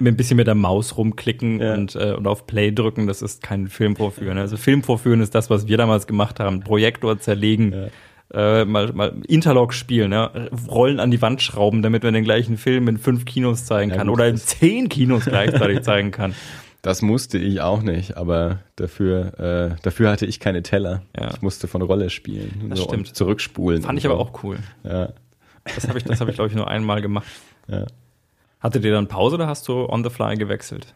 mit ein bisschen mit der Maus rumklicken ja. und, äh, und auf Play drücken, das ist kein Filmvorführen. Also Filmvorführen ist das, was wir damals gemacht haben. Projektor zerlegen, ja. Äh, mal, mal Interlock spielen, ne? Rollen an die Wand schrauben, damit man den gleichen Film in fünf Kinos zeigen kann ja, oder in zehn Kinos gleichzeitig zeigen kann. Das musste ich auch nicht, aber dafür, äh, dafür hatte ich keine Teller. Ja. Ich musste von Rolle spielen das so stimmt. und zurückspulen. Fand ich aber auch cool. Ja. Das habe ich, das habe ich glaube ich nur einmal gemacht. Ja. Hattet ihr dann Pause oder hast du on the fly gewechselt?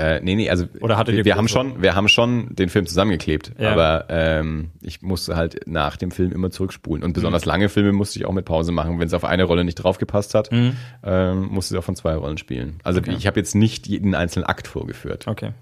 Äh, nee, nee, also Oder hattet wir, wir haben schon, wir haben schon den Film zusammengeklebt, ja. aber ähm, ich musste halt nach dem Film immer zurückspulen. Und besonders mhm. lange Filme musste ich auch mit Pause machen. Wenn es auf eine Rolle nicht draufgepasst hat, mhm. ähm, musste ich auch von zwei Rollen spielen. Also okay. ich habe jetzt nicht jeden einzelnen Akt vorgeführt. Okay.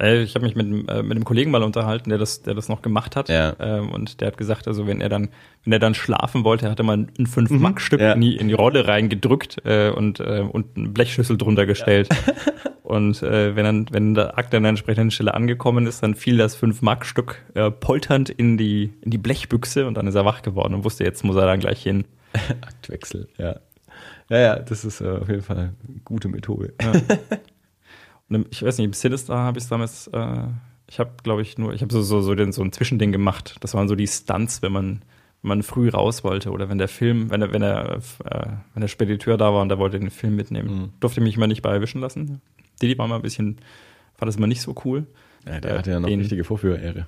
Äh, ich habe mich mit, äh, mit einem Kollegen mal unterhalten, der das, der das noch gemacht hat. Ja. Ähm, und der hat gesagt, also wenn er dann, wenn er dann schlafen wollte, er hatte mal ein 5-Mark-Stück mhm. ja. in, die, in die Rolle reingedrückt äh, und, und eine Blechschüssel drunter gestellt. Ja. und äh, wenn dann, wenn der Akt an der entsprechenden Stelle angekommen ist, dann fiel das 5-Mark-Stück äh, polternd in die, in die Blechbüchse und dann ist er wach geworden und wusste, jetzt muss er dann gleich hin. Aktwechsel, ja. Ja, ja, das ist äh, auf jeden Fall eine gute Methode. Ja. ich weiß nicht, im Sinister habe ich es damals, äh, ich habe, glaube ich, nur, ich habe so, so, so, den, so ein Zwischending gemacht. Das waren so die Stunts, wenn man, wenn man früh raus wollte oder wenn der Film, wenn der, wenn der, äh, wenn der Spediteur da war und der wollte den Film mitnehmen. Mhm. Durfte mich mal nicht bei erwischen lassen. Didi war mal ein bisschen, fand das mal nicht so cool. Ja, der äh, hatte ja noch den, richtige Vorführehre.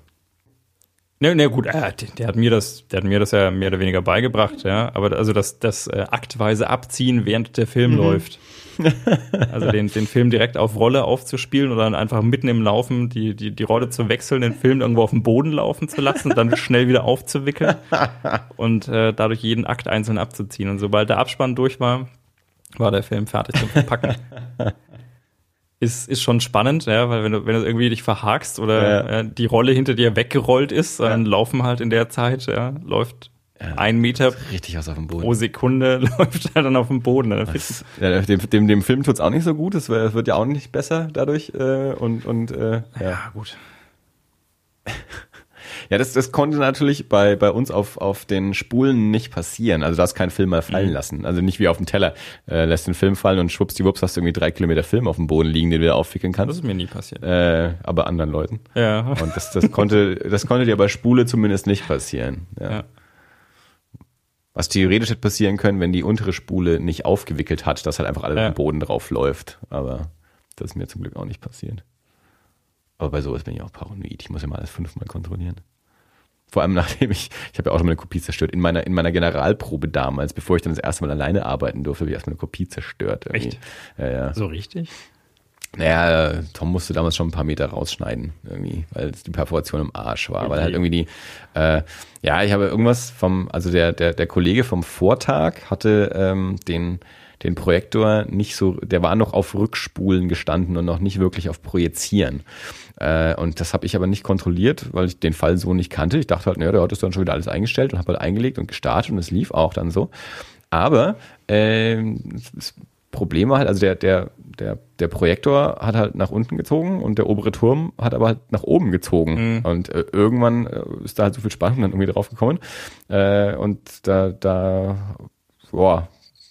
Ne, ne, gut, äh, der, der, hat mir das, der hat mir das ja mehr oder weniger beigebracht, ja. Aber also das, das äh, aktweise Abziehen, während der Film mhm. läuft. Also den, den Film direkt auf Rolle aufzuspielen oder dann einfach mitten im Laufen die, die, die Rolle zu wechseln, den Film irgendwo auf dem Boden laufen zu lassen und dann schnell wieder aufzuwickeln und äh, dadurch jeden Akt einzeln abzuziehen. Und sobald der Abspann durch war, war der Film fertig zum Verpacken. ist, ist schon spannend, ja, weil wenn du, wenn du irgendwie dich verhakst oder ja. äh, die Rolle hinter dir weggerollt ist, dann ja. laufen halt in der Zeit, ja, läuft ja, ein Meter richtig was auf dem Boden. pro Sekunde läuft er dann auf dem Boden. Das, ja, dem, dem, dem Film tut's auch nicht so gut, es wird ja auch nicht besser dadurch. Äh, und und äh, ja. ja, gut. Ja, das, das konnte natürlich bei, bei uns auf, auf den Spulen nicht passieren. Also da hast kein Film mal fallen Mhm. lassen. Also nicht wie auf dem Teller. Äh, lässt den Film fallen und schwuppsdiwupps hast du irgendwie drei Kilometer Film auf dem Boden liegen, den du wieder aufwickeln Das kannst. ist mir nie passiert. Äh, aber anderen Leuten. Ja. Und das, das konnte, das konnte dir bei Spule zumindest nicht passieren. Ja. ja. Was theoretisch hätte passieren können, wenn die untere Spule nicht aufgewickelt hat, dass halt einfach alles Ja. am Boden drauf läuft. Aber das ist mir zum Glück auch nicht passiert. Aber bei sowas bin ich auch paranoid. Ich muss ja mal alles fünfmal kontrollieren. Vor allem nachdem ich, ich habe ja auch schon mal eine Kopie zerstört. In meiner, in meiner Generalprobe damals, bevor ich dann das erste Mal alleine arbeiten durfte, habe ich erstmal eine Kopie zerstört. irgendwie. Echt? Ja, ja. So richtig? Naja, Tom musste damals schon ein paar Meter rausschneiden, irgendwie, weil es die Perforation im Arsch war. Weil Okay. halt irgendwie die, äh, ja, ich habe irgendwas vom, also der, der, der Kollege vom Vortag hatte ähm, den, den Projektor nicht so, der war noch auf Rückspulen gestanden und noch nicht wirklich auf Projizieren. Äh, und das habe ich aber nicht kontrolliert, weil ich den Fall so nicht kannte. Ich dachte halt, naja, der hat das dann schon wieder alles eingestellt und habe halt eingelegt und gestartet und es lief auch dann so. Aber ähm, das Problem war halt, also der, der, der, der Projektor hat halt nach unten gezogen und der obere Turm hat aber halt nach oben gezogen. Und äh, irgendwann äh, ist da halt so viel Spannung dann irgendwie drauf gekommen. Äh, und da, da, boah,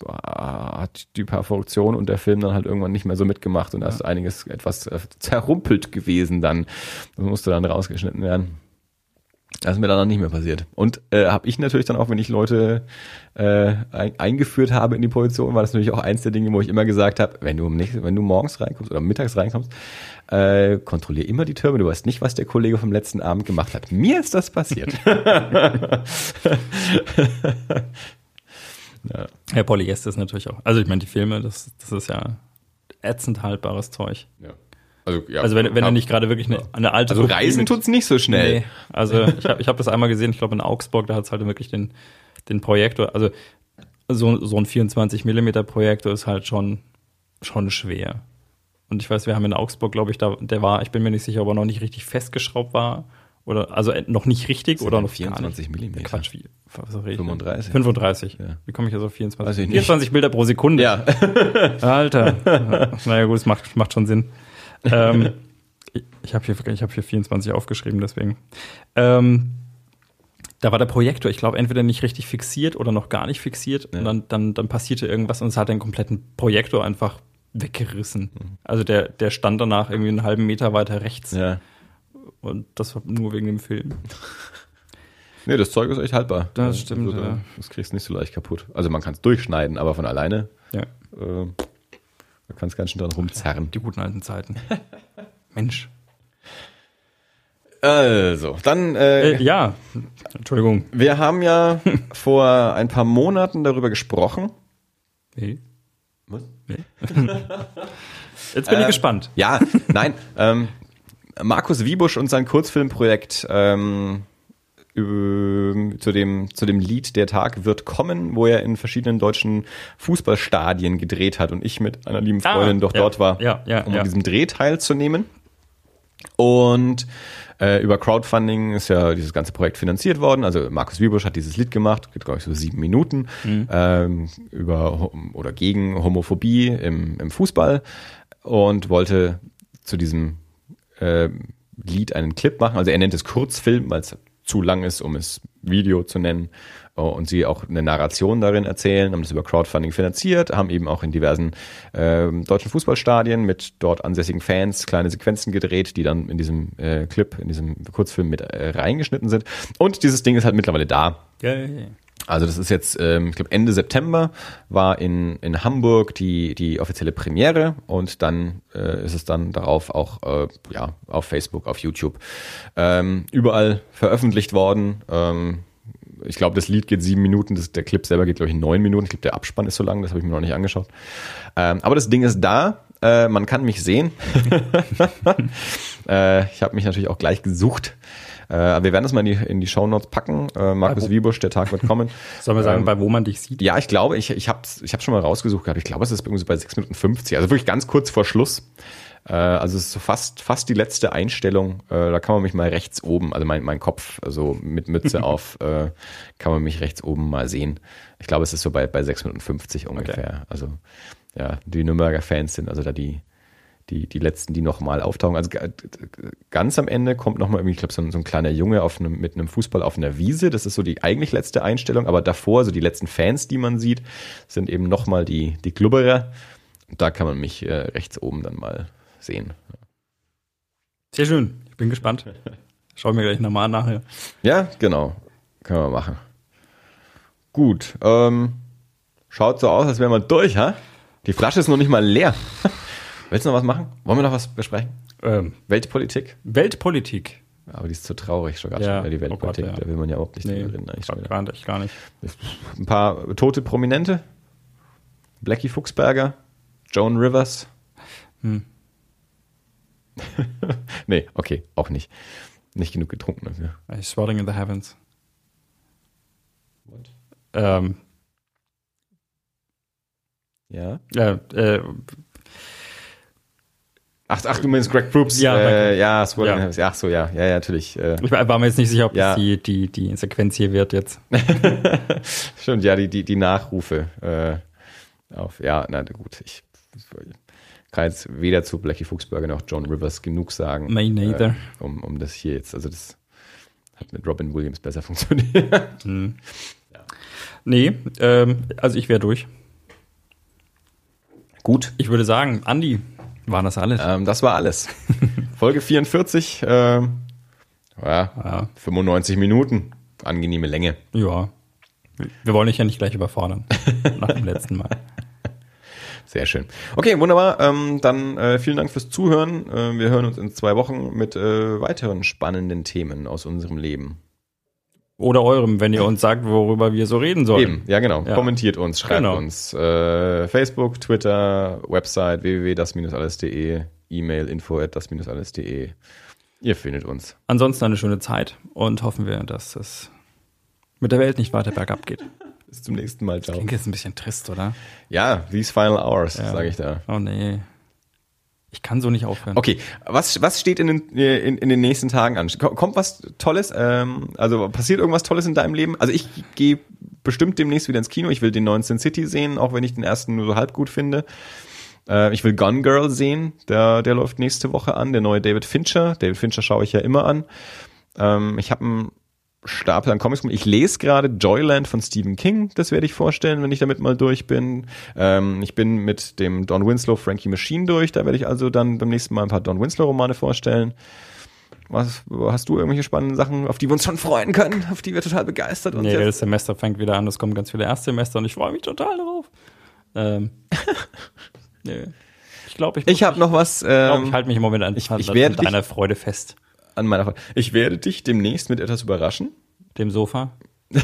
hat die Perforation und der Film dann halt irgendwann nicht mehr so mitgemacht und da ist einiges etwas äh, zerrumpelt gewesen dann. Das musste dann rausgeschnitten werden. Das ist mir dann noch nicht mehr passiert. Und äh, habe ich natürlich dann auch, wenn ich Leute äh, ein, eingeführt habe in die Position, war das natürlich auch eins der Dinge, wo ich immer gesagt habe, wenn du, nächsten- wenn du morgens reinkommst oder mittags reinkommst, äh, kontrollier immer die Türme. Du weißt nicht, was der Kollege vom letzten Abend gemacht hat. Mir ist das passiert. Ja, Polyester ist natürlich auch. Also ich meine, die Filme, das, das ist ja ätzend haltbares Zeug. ja. Also, ja, Also wenn, wenn er nicht gerade wirklich eine, eine alte Also reisen mit- tut's nicht so schnell. Nee, also ich habe ich hab das einmal gesehen, ich glaube in Augsburg, da hat es halt wirklich den, den Projektor, also so, so ein 24 Millimeter Projektor ist halt schon, schon schwer. Und ich weiß, wir haben in Augsburg, glaube ich, da, der war, ich bin mir nicht sicher, ob er noch nicht richtig festgeschraubt war. Oder, also äh, noch nicht richtig oder noch gar 24 nicht. Millimeter? Quatsch, wie, was denn? 35. 35. Ja. Wie komme ich also auf 24? Weiß ich nicht. 24 Bilder pro Sekunde. Ja. Alter. naja, gut, es macht, macht schon Sinn. Ähm, ich habe hier, ich hab hier 24 aufgeschrieben, deswegen. Ähm, da war der Projektor, ich glaube, entweder nicht richtig fixiert oder noch gar nicht fixiert. Ja. Und dann, dann, dann passierte irgendwas und es hat den kompletten Projektor einfach weggerissen. Also der, der stand danach irgendwie einen halben Meter weiter rechts. ja. Und das war nur wegen dem Film. Nee, das Zeug ist echt haltbar. Das stimmt, Also, ja. Das kriegst du nicht so leicht kaputt. Also man kann es durchschneiden, aber von alleine Ja, äh, da kannst ganz schön dran rumzerren. die guten alten Zeiten. Mensch. Also, dann, äh, Äh, ja, Entschuldigung. wir haben ja vor ein paar Monaten darüber gesprochen. Nee. Was? Jetzt bin ich Äh, gespannt. Ja, nein. ähm, Markus Wiebusch und sein Kurzfilmprojekt ähm, zu dem, zu dem Lied Der Tag wird kommen, wo er in verschiedenen deutschen Fußballstadien gedreht hat und ich mit einer lieben Ah, Freundin doch ja, dort war, ja, ja, um an diesem Dreh teilzunehmen. Und äh, über Crowdfunding ist ja dieses ganze Projekt finanziert worden. Also Markus Wiebusch hat dieses Lied gemacht, geht glaube ich so sieben Minuten, Mhm. ähm, über oder gegen Homophobie im, im Fußball und wollte zu diesem äh, Lied einen Clip machen. Also er nennt es Kurzfilm, weil es zu lang ist, um es Video zu nennen. Oh, Und sie auch eine Narration darin erzählen, haben das über Crowdfunding finanziert, haben eben auch in diversen ähm, deutschen Fußballstadien mit dort ansässigen Fans kleine Sequenzen gedreht, die dann in diesem äh, Clip, in diesem Kurzfilm mit äh, reingeschnitten sind. Und dieses Ding ist halt mittlerweile da. Ja, ja, ja. Also das ist jetzt, ähm, ich glaube Ende September war in, in Hamburg die, die offizielle Premiere und dann äh, ist es dann darauf auch äh, ja, auf Facebook, auf YouTube ähm, überall veröffentlicht worden. Ähm, ich glaube, das Lied geht sieben Minuten, das, der Clip selber geht, glaube ich, neun Minuten. Ich glaube, der Abspann ist so lang, das habe ich mir noch nicht angeschaut. Ähm, aber das Ding ist da, äh, man kann mich sehen. äh, ich habe mich natürlich auch gleich gesucht. Äh, wir werden das mal in die, in die Shownotes packen. Äh, Markus Wiebusch, der Tag wird kommen. Sollen wir sagen, Ähm, bei wo man dich sieht? Ja, ich glaube, ich, ich habe ich hab schon mal rausgesucht gehabt. Ich glaube, es ist irgendwie so bei 6 Minuten 50. Also wirklich ganz kurz vor Schluss. Äh, also es ist so fast, fast die letzte Einstellung. Äh, da kann man mich mal rechts oben, also mein, mein Kopf, also mit Mütze auf, äh, kann man mich rechts oben mal sehen. Ich glaube, es ist so bei, bei 6 Minuten 50 ungefähr. Also ja, die Nürnberger Fans sind also da die, die, die letzten, die nochmal auftauchen. Also ga- ganz am Ende kommt nochmal irgendwie, ich glaube, so, ein- so ein kleiner Junge auf einem, mit einem Fußball auf einer Wiese. Das ist so die eigentlich letzte Einstellung, aber davor, so die letzten Fans, die man sieht, sind eben nochmal die, die Glubberer. Und da kann man mich äh, rechts oben dann mal sehen. Sehr schön. Ich bin gespannt. Schau mir gleich nochmal an nachher. Ja, genau. Können wir machen. Gut. Ähm, schaut so aus, als wären wir durch, ha? Die Flasche ist noch nicht mal leer. Willst du noch was machen? Wollen wir noch was besprechen? Ähm, Weltpolitik? Weltpolitik. Aber die ist zu traurig, schon gerade Ja, schon die oh Gott, Weltpolitik. ja. Da will man ja überhaupt nicht Nee, drüber reden. Eigentlich schon gar nicht, gar nicht. Ein paar tote Prominente. Blackie Fuchsberger, Joan Rivers. Hm. nee, okay, auch nicht. Nicht genug getrunken dafür. Äh, Swelling in the Heavens. Ähm, Ja. äh, äh, Ach, ach, du meinst Greg Proops? Ja, äh, ja, Swirling Ja. Heavens. Ach so, ja, ja, ja, natürlich. Äh, ich war mir jetzt nicht sicher, ob Ja. das die, die, die Sequenz hier wird jetzt. Stimmt, ja, die, die, die Nachrufe äh, auf, ja, na gut, ich kann jetzt weder zu Blackie Fuchsberger noch John Rivers genug sagen. Me neither. Äh, um, um das hier jetzt, also das hat mit Robin Williams besser funktioniert. Hm. Nee, ähm, also ich wäre durch. Gut. Ich würde sagen, Andi, waren das alles? Ähm, das war alles. Folge 44, ähm, ja, Ja. 95 Minuten. Angenehme Länge. Ja. Wir wollen dich ja nicht gleich überfordern. nach dem letzten Mal. Sehr schön. Okay, wunderbar. Ähm, dann äh, vielen Dank fürs Zuhören. Äh, wir hören uns in zwei Wochen mit äh, weiteren spannenden Themen aus unserem Leben. Oder eurem, wenn ihr uns sagt, worüber wir so reden sollen. Eben, ja genau. Ja. Kommentiert uns, schreibt Genau. uns. Äh, Facebook, Twitter, Website www.das-alles.de, E-Mail info at das-alles.de. Ihr findet uns. Ansonsten eine schöne Zeit und hoffen wir, dass es mit der Welt nicht weiter bergab geht. Bis zum nächsten Mal. Ciao. Klingt jetzt ein bisschen trist, oder? Ja, these final hours, Ja. sage ich da. Oh nee. Ich kann so nicht aufhören. Okay, was, was steht in den, in, in den nächsten Tagen an? Ko- Kommt was Tolles? Ähm, also passiert irgendwas Tolles in deinem Leben? Also ich gehe bestimmt demnächst wieder ins Kino. Ich will den neuen Sin City sehen, auch wenn ich den ersten nur so halb gut finde. Äh, ich will Gone Girl sehen. Der, der läuft nächste Woche an. Der neue David Fincher. David Fincher schaue ich ja immer an. Ähm, ich habe einen Stapel an Comics. Ich lese gerade Joyland von Stephen King. Das werde ich vorstellen, wenn ich damit mal durch bin. Ähm, ich bin mit dem Don Winslow Frankie Machine durch. Da werde ich also dann beim nächsten Mal ein paar Don Winslow Romane vorstellen. Was, hast du irgendwelche spannenden Sachen, auf die wir uns schon freuen können, auf die wir total begeistert sind? Nee, das Semester fängt wieder an, es kommen ganz viele Erstsemester und ich freue mich total darauf. Ähm, nee. Ich glaube, ich, Ich habe noch was glaub, ähm, ich halte mich im Moment an, ich- ich werde an deiner Freude fest. An meiner Frage. Ich werde dich demnächst mit etwas überraschen. Dem Sofa.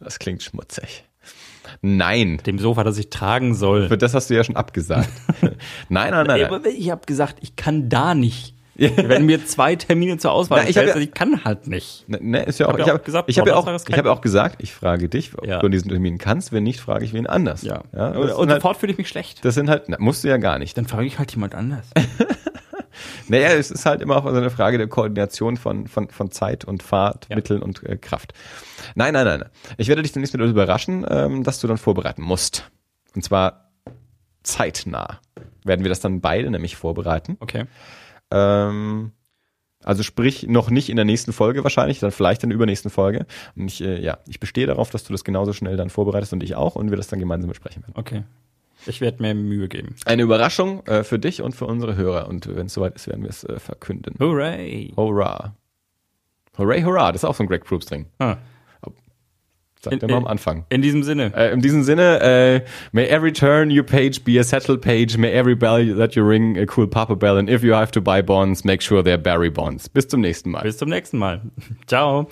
Das klingt schmutzig. Nein, Dem Sofa, das ich tragen soll. für das hast du ja schon abgesagt. nein, nein, nein. Aber ich habe gesagt, ich kann da nicht. Wenn mir zwei Termine zur Auswahl Na, ich hab ja- ich kann halt nicht. Ne, ne, ist ja auch, Hab ich habe gesagt, ich hab ja ist ich habe ja auch gesagt, ich frage dich, ob Ja. du an diesen Termin kannst, wenn nicht, frage ich wen anders. Ja. und halt, sofort fühle ich mich schlecht. das sind halt, na, musst du ja gar nicht. Dann frage ich halt jemand anders. Naja, es ist halt immer auch so eine Frage der Koordination von, von, von Zeit und Fahrtmitteln und äh, Kraft. Nein, nein, nein. Ich werde dich demnächst mit überraschen, ähm, dass du dann vorbereiten musst. Und zwar zeitnah werden wir das dann beide nämlich vorbereiten. Okay. Ähm, also sprich, noch nicht in der nächsten Folge wahrscheinlich, dann vielleicht in der übernächsten Folge. Und ich, äh, ja, ich bestehe darauf, dass du das genauso schnell dann vorbereitest und ich auch und wir das dann gemeinsam besprechen werden. Okay. Ich werde mir Mühe geben. Eine Überraschung äh, für dich und für unsere Hörer. Und wenn es soweit ist, werden wir es äh, verkünden. Hooray. Hurra. Hooray, hurra. Das ist auch so ein Greg Proops Ding. Ah. Sagt er mal am Anfang. In diesem Sinne. Äh, in diesem Sinne, äh, may every turn you page be a settled page, may every bell that you ring a cool papa bell, and if you have to buy bonds, make sure they're Barry bonds. Bis zum nächsten Mal. Bis zum nächsten Mal. Ciao.